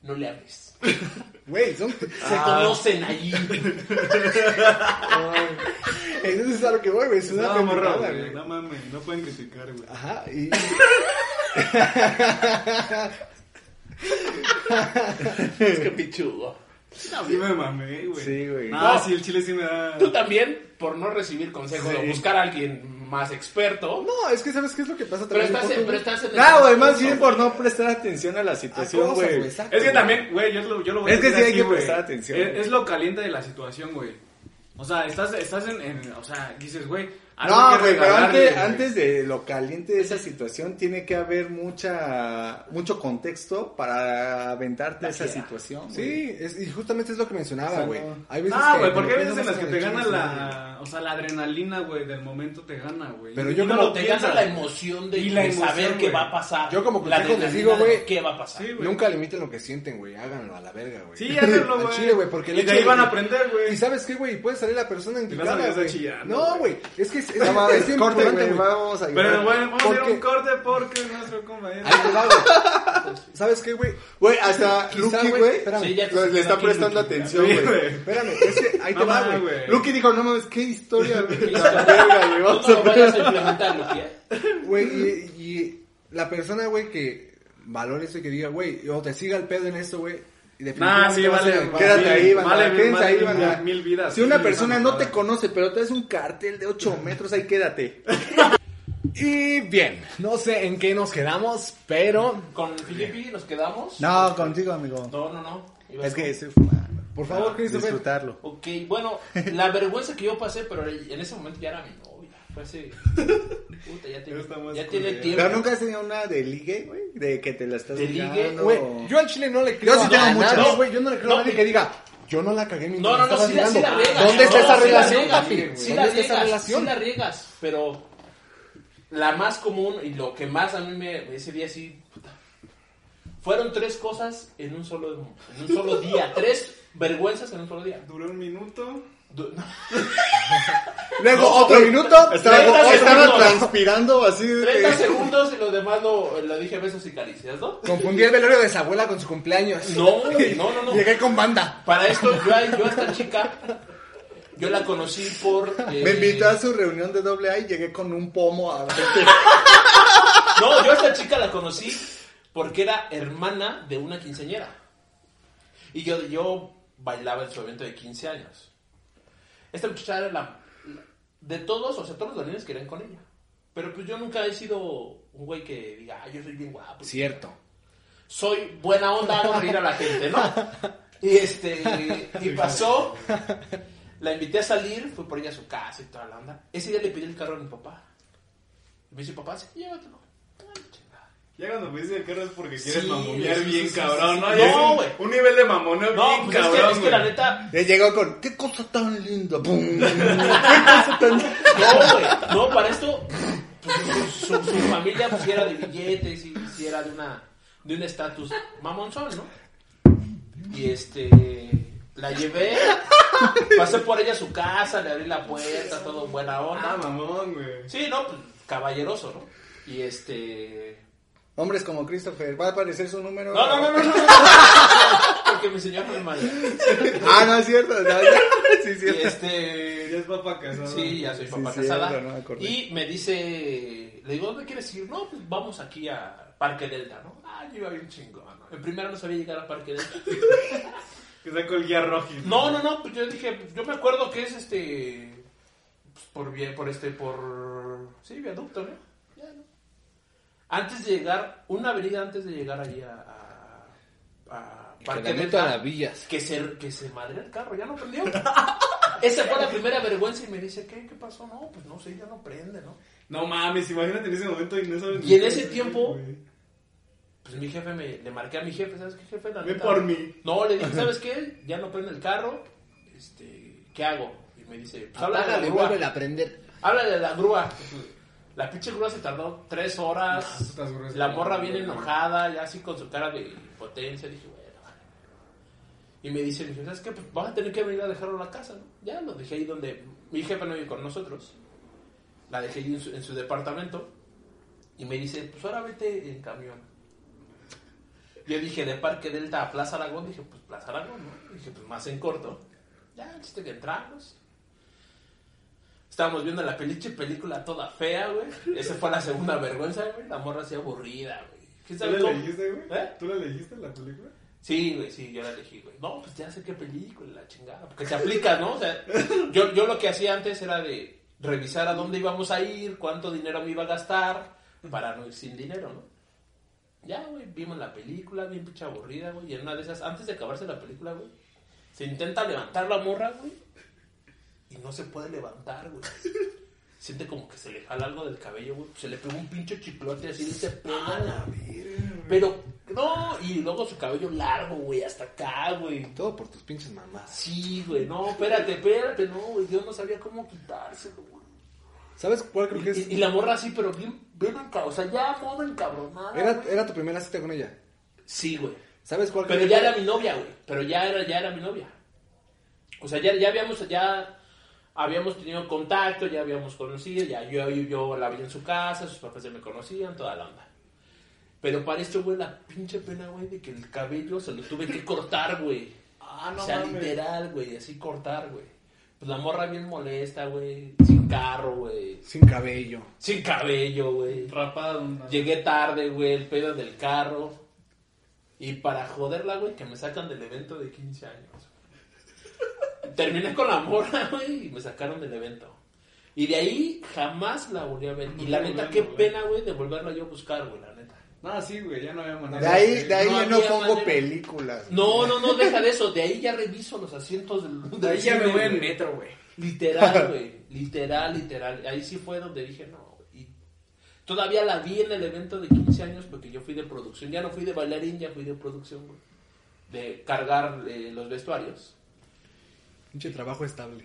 [SPEAKER 4] no le hables.
[SPEAKER 1] Güey, son...
[SPEAKER 4] Se conocen ahí.
[SPEAKER 1] Eso es a lo que voy, güey. Es una
[SPEAKER 3] No, güey.
[SPEAKER 1] güey.
[SPEAKER 3] No mames, no pueden criticar, güey.
[SPEAKER 1] Ajá, y... [laughs]
[SPEAKER 4] Es que pichudo.
[SPEAKER 3] Sí me mamé, güey.
[SPEAKER 2] Sí, güey.
[SPEAKER 3] Ah,
[SPEAKER 4] No.
[SPEAKER 3] sí, el chile sí me da...
[SPEAKER 4] Tú también, por no recibir consejos o buscar a alguien más experto.
[SPEAKER 1] No, es que ¿sabes qué es lo que pasa
[SPEAKER 4] Pero
[SPEAKER 1] también?
[SPEAKER 4] estás, en, pero estás en el
[SPEAKER 2] Ah, güey, más bien por no prestar atención a la situación,
[SPEAKER 1] cosas,
[SPEAKER 2] güey.
[SPEAKER 1] exacto,
[SPEAKER 3] Es que
[SPEAKER 1] güey.
[SPEAKER 3] también, güey, yo, lo- yo lo voy a
[SPEAKER 2] Es que
[SPEAKER 3] decir
[SPEAKER 2] sí hay que
[SPEAKER 3] güey.
[SPEAKER 2] prestar atención,
[SPEAKER 3] Es, lo caliente de la situación, güey. O sea, estás, estás en, en- O sea, dices, güey,
[SPEAKER 2] No, güey, pero antes, antes de lo caliente de esa situación, tiene que haber mucha mucho contexto para aventarte esa situación.
[SPEAKER 1] Sí, es- y justamente es lo que mencionaba, güey.
[SPEAKER 2] no.
[SPEAKER 1] Hay veces
[SPEAKER 3] Ah,
[SPEAKER 1] que
[SPEAKER 3] güey,
[SPEAKER 1] te
[SPEAKER 3] porque hay veces en las que te gana la... O sea, la adrenalina, güey, del momento te gana, güey.
[SPEAKER 1] Pero yo
[SPEAKER 3] no
[SPEAKER 1] como
[SPEAKER 4] te gana la emoción de,
[SPEAKER 3] Y la
[SPEAKER 4] de
[SPEAKER 3] emoción,
[SPEAKER 4] saber qué va a pasar.
[SPEAKER 1] Yo como consejo les digo, güey,
[SPEAKER 4] ¿Qué va a pasar?
[SPEAKER 3] Sí.
[SPEAKER 1] Nunca limiten lo que sienten, güey. Háganlo a la verga, güey.
[SPEAKER 3] Sí, háganlo, [laughs] güey.
[SPEAKER 1] chile, güey, porque
[SPEAKER 3] Y de ahí van a aprender, güey.
[SPEAKER 1] Y sabes qué, güey, puede salir la persona indicada, No,
[SPEAKER 3] güey.
[SPEAKER 1] güey, es que es, es,
[SPEAKER 2] No mames,
[SPEAKER 1] es
[SPEAKER 2] corte,
[SPEAKER 1] importante,
[SPEAKER 2] güey, vamos a
[SPEAKER 3] Pero bueno, vamos a ir a
[SPEAKER 1] Porque-
[SPEAKER 3] un corte porque nuestro compañero...
[SPEAKER 1] Ahí te va, güey. ¿Sabes qué, güey?
[SPEAKER 2] Güey, hasta Lucky,
[SPEAKER 1] güey, espérame.
[SPEAKER 4] Sí,
[SPEAKER 2] le, está prestando
[SPEAKER 4] Lucky.
[SPEAKER 2] atención, güey.
[SPEAKER 1] Espérame, es que ahí te va, güey.
[SPEAKER 2] Lucky dijo, no mames, qué historia, [laughs] güey.
[SPEAKER 4] Sí,
[SPEAKER 2] La verga, güey,
[SPEAKER 4] Tú
[SPEAKER 2] vamos a
[SPEAKER 4] Luqui, ¿eh?
[SPEAKER 1] Güey, y, y la persona, güey, que valore eso y que diga, güey, o te siga el pedo en esto, güey. Y
[SPEAKER 3] Nah, sí, vale.
[SPEAKER 1] adecuado.
[SPEAKER 2] Quédate ahí, banda,
[SPEAKER 3] vale,
[SPEAKER 2] quédense
[SPEAKER 3] vale
[SPEAKER 2] ahí,
[SPEAKER 3] mil-
[SPEAKER 2] banda.
[SPEAKER 3] mil vidas.
[SPEAKER 2] Si una
[SPEAKER 3] Sí,
[SPEAKER 2] persona no te conoce, pero traes un cartel de 8 [laughs] metros, ahí quédate. [laughs]
[SPEAKER 1] Y bien, no sé en qué nos quedamos, pero
[SPEAKER 4] Con Filippi nos quedamos.
[SPEAKER 2] No, contigo, amigo.
[SPEAKER 4] No, no, no. Ibas
[SPEAKER 2] Es que estoy fumando.
[SPEAKER 1] por favor, Christopher.
[SPEAKER 2] Disfrutarlo.
[SPEAKER 4] Ok, bueno, la vergüenza que yo pasé, pero en ese momento ya era mi Fue así. [laughs] Puta, ya tiene,
[SPEAKER 3] Ya
[SPEAKER 4] tiene tiempo.
[SPEAKER 2] Pero nunca has tenido una de ligue, güey, de que te la estás
[SPEAKER 4] ¿De ligue?
[SPEAKER 2] ligando.
[SPEAKER 1] Güey, yo al chile no le creo
[SPEAKER 2] Yo sí
[SPEAKER 1] a
[SPEAKER 2] tengo
[SPEAKER 1] nadie,
[SPEAKER 2] muchas.
[SPEAKER 1] güey, yo no le creo
[SPEAKER 4] No,
[SPEAKER 1] a nadie que diga, yo no la cagué
[SPEAKER 4] No,
[SPEAKER 1] mientras
[SPEAKER 4] no, no, sí la, sí la
[SPEAKER 1] ligando".
[SPEAKER 4] riegas.
[SPEAKER 1] ¿Dónde está
[SPEAKER 4] No,
[SPEAKER 1] esa
[SPEAKER 4] sí la
[SPEAKER 1] relación,
[SPEAKER 4] riegas,
[SPEAKER 1] papi?
[SPEAKER 4] Sí
[SPEAKER 1] ¿Dónde
[SPEAKER 4] la
[SPEAKER 1] está esa
[SPEAKER 4] riegas,
[SPEAKER 1] relación?
[SPEAKER 4] sí la riegas, pero la más común y lo que más a mí me ese día sí puta, fueron tres cosas en un solo en un solo día, [laughs] tres vergüenzas en un solo día.
[SPEAKER 3] Duró un minuto. [laughs]
[SPEAKER 2] Luego,
[SPEAKER 4] No,
[SPEAKER 2] otro
[SPEAKER 4] güey.
[SPEAKER 2] minuto, estaba,
[SPEAKER 4] 30
[SPEAKER 2] estaba
[SPEAKER 4] segundos.
[SPEAKER 2] transpirando así. de
[SPEAKER 4] 30
[SPEAKER 2] que-
[SPEAKER 4] segundos y lo demás lo, lo dije besos y caricias, ¿no?
[SPEAKER 1] Confundí el velorio de su abuela con su cumpleaños.
[SPEAKER 4] No, güey, no, no, no.
[SPEAKER 1] Llegué con banda.
[SPEAKER 4] Para esto, yo a, yo a esta chica, yo la conocí por... eh,
[SPEAKER 2] Me invitó a su reunión de doble A y llegué con un pomo a
[SPEAKER 4] No, yo a esta chica la conocí porque era hermana de una quinceañera. Y yo, yo bailaba en su evento de 15 años. Esta muchacha era la... la- De todos, o sea, todos los niños querían con ella. Pero pues yo nunca he sido un güey que diga, ah, yo soy bien guapo.
[SPEAKER 1] Cierto.
[SPEAKER 4] soy buena onda, hago reír a la gente, ¿no? [laughs] Y este, y pasó, la invité a salir, fui por ella a su casa y toda la onda. Ese día le pedí el carro a mi papá. Y me dice, papá, sí, llévatelo.
[SPEAKER 3] Ya cuando pediste el carro es porque quieres
[SPEAKER 4] Sí,
[SPEAKER 3] mamonear
[SPEAKER 4] sí, sí,
[SPEAKER 3] bien
[SPEAKER 4] sí, sí,
[SPEAKER 3] cabrón,
[SPEAKER 4] sí.
[SPEAKER 3] ¿no?
[SPEAKER 4] No,
[SPEAKER 3] es
[SPEAKER 4] güey.
[SPEAKER 3] Un nivel de mamoneo
[SPEAKER 4] No,
[SPEAKER 3] bien
[SPEAKER 4] pues es
[SPEAKER 3] cabrón,
[SPEAKER 4] que, es que la neta,
[SPEAKER 2] Le llegó con, qué cosa tan linda. ¡Pum! [laughs]
[SPEAKER 4] no, güey, no, para esto, pues, su, familia pues era de billetes y sí era de una, de un estatus mamonzón, ¿no? Y este, la llevé, pasé por ella a su casa, le abrí la puerta, todo buena onda.
[SPEAKER 3] Ah, mamón, güey.
[SPEAKER 4] Sí, no, pues, caballeroso, ¿no? Y este...
[SPEAKER 2] Hombres como Christopher, ¿va a aparecer su número?
[SPEAKER 4] No, no, no, no, no. no. [laughs] Porque mi señor no es malo.
[SPEAKER 2] Ah, no es cierto. sí, es
[SPEAKER 4] Y
[SPEAKER 2] cierto.
[SPEAKER 4] este...
[SPEAKER 3] Ya es papá casado.
[SPEAKER 4] Sí, ya soy papá
[SPEAKER 2] sí,
[SPEAKER 4] casada.
[SPEAKER 2] cierto, no me acordé.
[SPEAKER 4] y me dice, le digo, ¿dónde quieres ir? No, pues vamos aquí a Parque Delta, ¿no? Ah, yo iba bien chingón, ¿no? En primera no sabía llegar a Parque Delta. [laughs]
[SPEAKER 3] Que sacó el guía rojo.
[SPEAKER 4] No, no, no, pues yo dije, yo me acuerdo que es este, pues, por bien, por este, por, sí, viaducto, ¿no? Antes de llegar, una avenida antes de llegar allí a, a, a Parque Delta,
[SPEAKER 1] villas.
[SPEAKER 4] que se, que se madre el carro, ya no prendió. [laughs] Esa fue la primera vergüenza y me dice, ¿qué, qué pasó? No, pues no sé, ya no prende, ¿no?
[SPEAKER 3] No mames, imagínate en ese momento y no sabes.
[SPEAKER 4] Y en ese tiempo,
[SPEAKER 3] güey.
[SPEAKER 4] Pues mi jefe me, le marqué a mi jefe, ¿sabes qué jefe? La neta,
[SPEAKER 3] por mí.
[SPEAKER 4] No, le dije, ¿sabes qué? Ya no prende el carro, este, ¿qué hago? Y me dice, pues háblale a la grúa.
[SPEAKER 1] vuelve a prender.
[SPEAKER 4] Háblale a la grúa. La pinche grúa se tardó tres horas. La morra bien enojada, ya así con su cara de impotencia. Dije, bueno. Y me dice, ¿sabes qué? Pues vas a tener que venir a dejarlo a la casa, ¿no? Ya lo dejé ahí donde mi jefe no vive con nosotros. La dejé ahí en su, en su departamento. Y me dice, pues ahora vete en camión. Yo dije, de Parque Delta a Plaza Aragón. Dije, pues Plaza Aragón, ¿no? Dije, pues más en corto. Ya, chiste que entramos. Estábamos viendo la peliche película toda fea, güey. Esa fue la segunda vergüenza, güey. La morra así aburrida, güey. ¿Quién
[SPEAKER 3] ¿Tú
[SPEAKER 4] sabe
[SPEAKER 3] la
[SPEAKER 4] cómo?
[SPEAKER 3] elegiste, güey?
[SPEAKER 4] ¿Eh?
[SPEAKER 3] ¿Tú la elegiste la película?
[SPEAKER 4] Sí, güey, sí, yo la elegí, güey. No, pues ya sé qué película, la chingada. Porque se aplica, ¿no? O sea, [laughs] yo, yo lo que hacía antes era de revisar a dónde íbamos a ir, cuánto dinero me iba a gastar, para no ir sin dinero, ¿no? Ya, güey, vimos la película, bien pinche aburrida, güey. Y en una de esas, antes de acabarse la película, güey, se intenta levantar la morra, güey. Y no se puede levantar, güey. [laughs] siente como que se le jala algo del cabello, güey. Se le pegó un pinche chiclote así de ese pelo. Pero, no, y luego su cabello largo, güey, hasta acá, güey.
[SPEAKER 1] Todo por tus pinches mamás.
[SPEAKER 4] Sí, güey, no, espérate, espérate, no, güey, yo no sabía cómo quitárselo, güey.
[SPEAKER 1] ¿Sabes cuál creo que es?
[SPEAKER 4] Y, y la morra así, pero bien, bien encabronada, o sea, ya modo encabronada.
[SPEAKER 1] Era,
[SPEAKER 4] güey.
[SPEAKER 1] era tu primera cita con ella.
[SPEAKER 4] Sí, güey.
[SPEAKER 1] ¿Sabes cuál
[SPEAKER 4] Pero
[SPEAKER 1] creo
[SPEAKER 4] ya
[SPEAKER 1] que-
[SPEAKER 4] era mi novia, güey. Pero ya era, ya era mi novia. O sea, ya, ya habíamos, ya habíamos tenido contacto, ya habíamos conocido, ya yo, yo, yo la vi en su casa, sus papás ya me conocían, toda la onda. Pero para esto, güey, la pinche pena, güey, de que el cabello se lo tuve que cortar, güey. [laughs]
[SPEAKER 3] Ah, no
[SPEAKER 4] o sea, literal, güey, así cortar, güey. Pues la morra bien molesta, güey, sin carro, güey,
[SPEAKER 1] Sin cabello.
[SPEAKER 4] sin cabello, güey.
[SPEAKER 3] Rapado. una-
[SPEAKER 4] Llegué tarde, güey, el pedo del carro. Y para joderla, güey, que me sacan del evento de 15 años. Terminé con la morra, [laughs] güey, y me sacaron del evento. Y de ahí jamás la volví a ver. Y la neta, qué pena, güey, de volverla yo a buscar, güey, la neta.
[SPEAKER 3] No, sí, güey, ya no había manera.
[SPEAKER 2] De ahí, de ahí
[SPEAKER 4] No
[SPEAKER 2] ya no pongo
[SPEAKER 4] manera.
[SPEAKER 2] películas.
[SPEAKER 4] No, no, no, deja de eso. De ahí ya reviso los asientos del, del
[SPEAKER 3] De ahí ya me voy en metro, güey.
[SPEAKER 4] Literal, [laughs] güey. Literal, literal. Ahí sí fue donde dije, no. güey. Y todavía la vi en el evento de 15 años porque yo fui de producción. Ya no fui de bailarín, ya fui de producción, güey. De cargar eh, los vestuarios.
[SPEAKER 1] Pinche trabajo estable.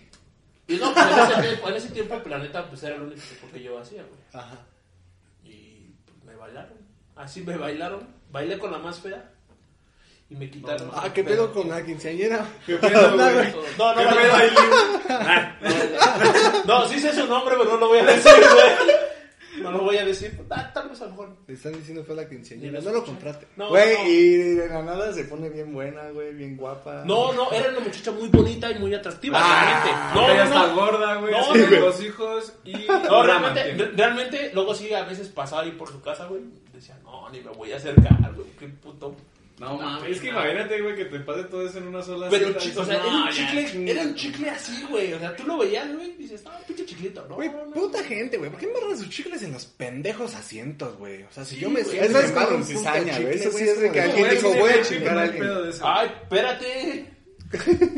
[SPEAKER 4] Y no, pues en ese tiempo, en ese tiempo el planeta pues era lo único que yo hacía, güey.
[SPEAKER 1] Ajá.
[SPEAKER 4] Y pues me bailaron. Así me bailaron. Bailé con la más fea. Y me quitaron.
[SPEAKER 1] Ah, ¿qué pedo con la quinceañera?
[SPEAKER 3] ¿Qué pedo, [laughs] güey?
[SPEAKER 4] No, no,
[SPEAKER 3] ¿Qué [laughs]
[SPEAKER 4] no, no.
[SPEAKER 3] Aileen?
[SPEAKER 4] No, sí sé su nombre, pero no lo voy a decir, güey. No lo voy a decir. Ah, tal vez a lo mejor.
[SPEAKER 1] Le están diciendo fue la quinceañera. No
[SPEAKER 4] lo
[SPEAKER 1] compraste.
[SPEAKER 4] No,
[SPEAKER 2] Güey,
[SPEAKER 4] no.
[SPEAKER 2] y de la nada se pone bien buena, güey, bien guapa.
[SPEAKER 4] No, no, era una muchacha muy bonita y muy atractiva,
[SPEAKER 2] Ah,
[SPEAKER 4] realmente. No, no,
[SPEAKER 3] está
[SPEAKER 4] no.
[SPEAKER 3] gorda, güey.
[SPEAKER 4] No, no.
[SPEAKER 3] dos hijos y.
[SPEAKER 4] No, realmente, re- realmente, luego sí, a veces pasaba ahí por su casa, güey. Decía, no, ni me voy a acercar, güey. Qué puto.
[SPEAKER 3] No mames, es que imagínate, güey, que te pase todo eso en una sola
[SPEAKER 4] Pero,
[SPEAKER 3] cita, dices,
[SPEAKER 4] o sea,
[SPEAKER 3] no,
[SPEAKER 4] era un chicle, era un chicle así, güey. O sea, tú lo veías, güey, y dices, no, pinche chiclito, ¿no?
[SPEAKER 1] Güey,
[SPEAKER 4] no, no.
[SPEAKER 1] puta gente, güey. ¿Por qué embarran sus chicles en los pendejos asientos, güey? O sea, si
[SPEAKER 4] Sí,
[SPEAKER 1] yo me siento
[SPEAKER 2] Eso es con cizaña, güey. Eso sí es de que alguien dijo,
[SPEAKER 3] güey,
[SPEAKER 2] chingar a alguien.
[SPEAKER 4] Ay, espérate.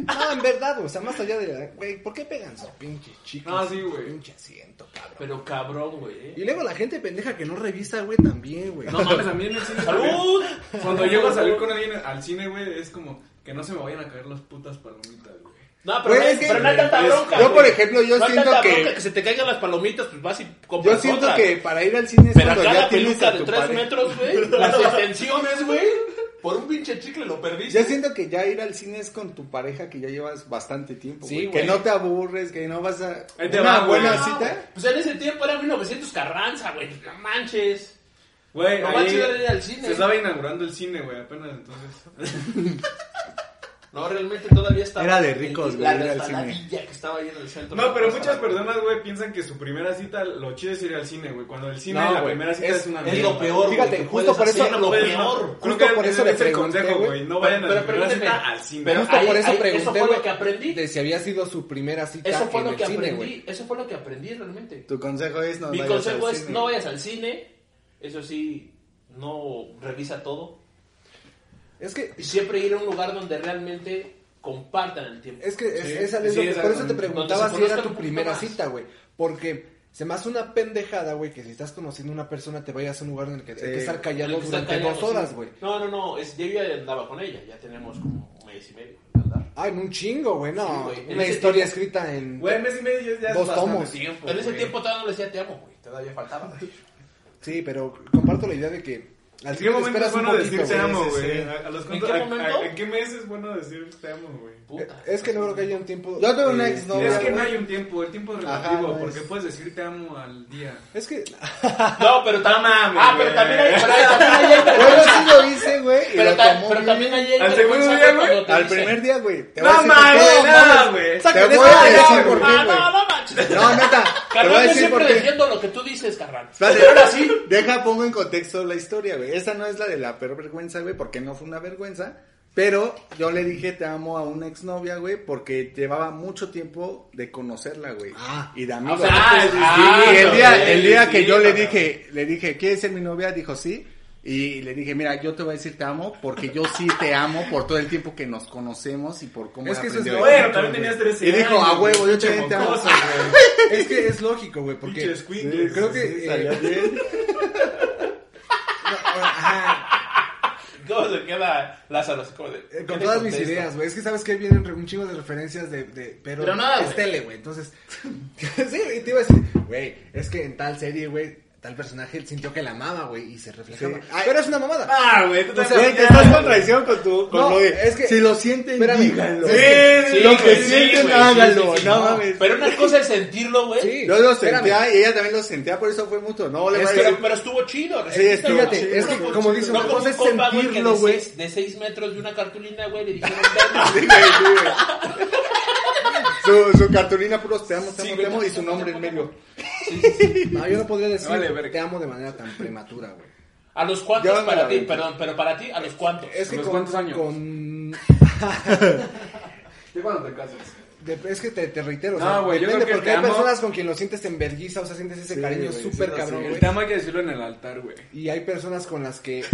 [SPEAKER 1] Ah, en verdad, güey. O sea, más allá de la... Güey, ¿por qué pegan sus pinches chicles?
[SPEAKER 3] Ah, sí, güey.
[SPEAKER 1] Pinche asiento, cabrón.
[SPEAKER 4] Pero cabrón, güey.
[SPEAKER 1] Y luego la gente pendeja que no revisa, güey, también, güey.
[SPEAKER 3] No mames, a mí en el cine.
[SPEAKER 4] ¡Salud!
[SPEAKER 3] Cuando llego a salir con alguien al cine, güey, es como que no se me vayan a caer las putas palomitas, güey.
[SPEAKER 4] No, pero,
[SPEAKER 2] Güey,
[SPEAKER 4] no, hay-
[SPEAKER 2] es que-
[SPEAKER 4] pero no hay tanta
[SPEAKER 2] es-
[SPEAKER 4] bronca.
[SPEAKER 2] yo, por ejemplo, yo
[SPEAKER 4] No hay
[SPEAKER 2] siento
[SPEAKER 4] tanta
[SPEAKER 2] que-
[SPEAKER 4] se te caigan las palomitas, pues vas y compras
[SPEAKER 2] Yo siento
[SPEAKER 4] otra.
[SPEAKER 2] que para ir al cine es
[SPEAKER 4] Pero
[SPEAKER 2] cuando
[SPEAKER 4] acá
[SPEAKER 2] ya
[SPEAKER 4] la
[SPEAKER 2] tienes
[SPEAKER 4] de
[SPEAKER 2] tu
[SPEAKER 4] 3
[SPEAKER 2] pareja.
[SPEAKER 4] metros, güey. [laughs] Las extensiones, güey. Por un pinche chicle lo perdiste.
[SPEAKER 2] Yo siento que ya ir al cine es con tu pareja que ya llevas bastante tiempo,
[SPEAKER 1] Sí,
[SPEAKER 2] güey. Que no te aburres, que no vas a...
[SPEAKER 3] Ahí te
[SPEAKER 2] Una
[SPEAKER 3] va,
[SPEAKER 2] buena
[SPEAKER 3] güey.
[SPEAKER 2] cita.
[SPEAKER 4] Pues en ese tiempo era 1900 Carranza, güey. No manches.
[SPEAKER 3] Güey,
[SPEAKER 4] chido era ir al cine.
[SPEAKER 3] se estaba inaugurando el cine, güey, apenas entonces. [laughs]
[SPEAKER 4] No, realmente todavía estaba.
[SPEAKER 2] Era de ricos,
[SPEAKER 4] La
[SPEAKER 2] güey, ir al
[SPEAKER 4] resbaladilla que estaba ahí en el centro.
[SPEAKER 3] No, pero muchas personas, güey, piensan que su primera cita, lo chido es ir al cine, güey. Cuando el cine,
[SPEAKER 1] No,
[SPEAKER 3] la primera cita
[SPEAKER 1] es-
[SPEAKER 3] es, una
[SPEAKER 4] Es
[SPEAKER 3] mierda.
[SPEAKER 4] lo peor,
[SPEAKER 1] Fíjate, justo por eso-
[SPEAKER 4] lo peor.
[SPEAKER 1] Justo
[SPEAKER 3] creo que
[SPEAKER 1] por eso le
[SPEAKER 3] es el
[SPEAKER 1] pregunté,
[SPEAKER 3] consejo,
[SPEAKER 1] güey.
[SPEAKER 3] No vayan a
[SPEAKER 4] Pero
[SPEAKER 3] la primera
[SPEAKER 4] permíteme,
[SPEAKER 3] cita al cine.
[SPEAKER 4] pero-
[SPEAKER 1] Justo por eso pregunté,
[SPEAKER 4] fue lo
[SPEAKER 1] güey,
[SPEAKER 4] que aprendí.
[SPEAKER 1] de si había sido su primera cita
[SPEAKER 4] Eso fue
[SPEAKER 1] en
[SPEAKER 4] lo
[SPEAKER 1] el
[SPEAKER 4] que
[SPEAKER 1] cine,
[SPEAKER 4] aprendí.
[SPEAKER 1] güey.
[SPEAKER 4] Eso fue lo que aprendí realmente.
[SPEAKER 2] Tu consejo es no
[SPEAKER 4] Mi consejo es no vayas al cine. Eso sí, no revisa todo.
[SPEAKER 1] Es que...
[SPEAKER 4] Y siempre ir a un lugar donde realmente compartan el tiempo.
[SPEAKER 1] Es que es,
[SPEAKER 3] Sí,
[SPEAKER 1] es
[SPEAKER 3] sí,
[SPEAKER 1] que-
[SPEAKER 3] es
[SPEAKER 1] por eso te preguntaba si era tu primera
[SPEAKER 4] más.
[SPEAKER 1] cita, güey. Porque se me hace una pendejada, güey, que si estás conociendo a una persona te vayas a un lugar en el que hay que
[SPEAKER 2] Sí.
[SPEAKER 1] estar callado
[SPEAKER 4] Hay que estar
[SPEAKER 1] durante
[SPEAKER 4] callados,
[SPEAKER 1] dos horas,
[SPEAKER 4] sí.
[SPEAKER 1] güey.
[SPEAKER 4] No, no, no. Es, yo ya andaba con ella. Ya tenemos como un mes y medio. de andar.
[SPEAKER 1] Ah, en un chingo, güey, no.
[SPEAKER 4] Sí,
[SPEAKER 1] Una historia
[SPEAKER 4] tiempo-
[SPEAKER 1] escrita en...
[SPEAKER 3] Güey, mes y medio ya
[SPEAKER 1] Dos tomos.
[SPEAKER 3] tiempo,
[SPEAKER 4] En ese
[SPEAKER 3] güey.
[SPEAKER 4] tiempo todavía no le decía te amo, güey. Todavía faltaba.
[SPEAKER 1] Sí, pero comparto la idea de que
[SPEAKER 3] ¿En qué momento es
[SPEAKER 1] esperas un
[SPEAKER 3] bueno
[SPEAKER 1] poquito,
[SPEAKER 3] decir te amo, güey?
[SPEAKER 2] sí.
[SPEAKER 3] ¿A, a los
[SPEAKER 4] ¿En qué
[SPEAKER 3] a- a-
[SPEAKER 4] momento?
[SPEAKER 3] ¿En qué mes es bueno decir te amo, güey?
[SPEAKER 1] Es que no creo que haya un tiempo...
[SPEAKER 2] Yo tuve una
[SPEAKER 1] eh,
[SPEAKER 2] exnovia,
[SPEAKER 3] Es que no hay un tiempo, el tiempo es relativo, porque
[SPEAKER 2] es-
[SPEAKER 3] puedes decir te amo al día.
[SPEAKER 1] Es que...
[SPEAKER 4] No, pero
[SPEAKER 3] mames,
[SPEAKER 4] Ah, pero
[SPEAKER 3] güey.
[SPEAKER 4] también hay, pero también
[SPEAKER 2] sí lo hice, güey,
[SPEAKER 4] Pero, también hay
[SPEAKER 3] ¿Al segundo día, güey?
[SPEAKER 2] Al primer día, güey.
[SPEAKER 3] No
[SPEAKER 2] voy a decir por
[SPEAKER 3] mames,
[SPEAKER 2] qué.
[SPEAKER 3] nada, güey.
[SPEAKER 2] Te voy a decir por qué,
[SPEAKER 4] Ah,
[SPEAKER 2] güey.
[SPEAKER 4] No,
[SPEAKER 2] neta. Te voy
[SPEAKER 4] Carnal,
[SPEAKER 2] a
[SPEAKER 4] yo
[SPEAKER 2] decir
[SPEAKER 4] siempre defiendo lo que tú dices, carnal.
[SPEAKER 2] Espérate,
[SPEAKER 4] Pero ahora sí.
[SPEAKER 2] Deja, pongo en contexto la historia, güey. Esa no es la de la peor vergüenza, güey, porque no fue una vergüenza. Pero yo le dije te amo a una exnovia, güey, porque llevaba mucho tiempo de conocerla, güey.
[SPEAKER 1] Ah.
[SPEAKER 2] y de amigos.
[SPEAKER 4] O sea,
[SPEAKER 3] Ah, sí,
[SPEAKER 4] ah,
[SPEAKER 2] y el día, el día
[SPEAKER 4] sí,
[SPEAKER 2] que yo le dije, le dije, ¿quieres ser mi novia? Dijo sí. Y le dije, mira, yo te voy a decir te amo porque yo sí te amo por todo el tiempo que nos conocemos y por cómo
[SPEAKER 1] Es que eso es
[SPEAKER 2] ti".
[SPEAKER 3] Bueno, también tenías 13
[SPEAKER 2] Y dijo,
[SPEAKER 3] años,
[SPEAKER 2] a huevo, yo también te amo. [laughs]
[SPEAKER 1] Es que es lógico, güey, porque...
[SPEAKER 3] Pinches cuincles.
[SPEAKER 1] Creo que... Eh, [laughs] ajá,
[SPEAKER 4] ¿Cómo se queda Lázaro? Como de,
[SPEAKER 1] eh,
[SPEAKER 4] ¿qué
[SPEAKER 1] con todas mis ideas, güey. Es que sabes que vienen un chingo de referencias de... de pero,
[SPEAKER 4] Pero nada,
[SPEAKER 1] es
[SPEAKER 4] güey.
[SPEAKER 1] tele, güey. Entonces... [laughs] sí, y te iba a decir, güey, es que en tal serie, güey, tal personaje sintió que la amaba, güey, y se reflejaba.
[SPEAKER 2] Sí. Ay.
[SPEAKER 1] Pero es una mamada.
[SPEAKER 3] Ah, güey, tú
[SPEAKER 1] O sea,
[SPEAKER 2] te estás contradiciendo con tu, con
[SPEAKER 1] No,
[SPEAKER 2] lo de,
[SPEAKER 1] es que-
[SPEAKER 2] si lo sienten,
[SPEAKER 1] Espérame.
[SPEAKER 2] díganlo.
[SPEAKER 1] Sí,
[SPEAKER 4] sí,
[SPEAKER 2] lo que sienten, háganlo,
[SPEAKER 4] sí, sí,
[SPEAKER 2] no,
[SPEAKER 4] no.
[SPEAKER 2] mames.
[SPEAKER 4] Pero una cosa es sentirlo, güey.
[SPEAKER 1] Sí.
[SPEAKER 2] Yo lo
[SPEAKER 1] Espérame.
[SPEAKER 2] sentía y ella también lo sentía, por eso fue mutuo. No le
[SPEAKER 1] Es que-
[SPEAKER 4] Pero, estuvo chido.
[SPEAKER 2] Sí,
[SPEAKER 4] estuvo
[SPEAKER 1] fíjate,
[SPEAKER 4] chido.
[SPEAKER 1] es que, como
[SPEAKER 4] chido.
[SPEAKER 1] dice,
[SPEAKER 4] No
[SPEAKER 1] una cosa es sentirlo,
[SPEAKER 4] de
[SPEAKER 1] güey.
[SPEAKER 4] seis- De 6 metros de una cartulina, güey, le dijeron. [laughs]
[SPEAKER 2] Su, su cartulina puros te amo, te amo, te amo y
[SPEAKER 4] te
[SPEAKER 2] su nombre
[SPEAKER 4] te
[SPEAKER 2] en [laughs]
[SPEAKER 1] No, yo no podría decir
[SPEAKER 3] Vale,
[SPEAKER 1] te amo de manera tan prematura, güey.
[SPEAKER 4] ¿A los cuantos
[SPEAKER 2] Ya
[SPEAKER 4] para ti? Perdón, pero para ti, ¿a los cuantos?
[SPEAKER 1] Es que
[SPEAKER 3] ¿Los
[SPEAKER 1] con,
[SPEAKER 3] cuántos años?
[SPEAKER 1] con... [laughs]
[SPEAKER 3] ¿Qué cuando te casas?
[SPEAKER 1] de- es que te, te reitero, o
[SPEAKER 3] No,
[SPEAKER 1] sea,
[SPEAKER 3] güey, yo
[SPEAKER 1] depende,
[SPEAKER 3] creo que
[SPEAKER 1] porque
[SPEAKER 3] te
[SPEAKER 1] hay
[SPEAKER 3] amo-
[SPEAKER 1] personas con quien lo sientes en vergüenza, o sea, sientes ese
[SPEAKER 2] Sí,
[SPEAKER 1] cariño súper cabrón.
[SPEAKER 3] El te amo hay que decirlo en el altar, güey.
[SPEAKER 1] Y hay personas con las que,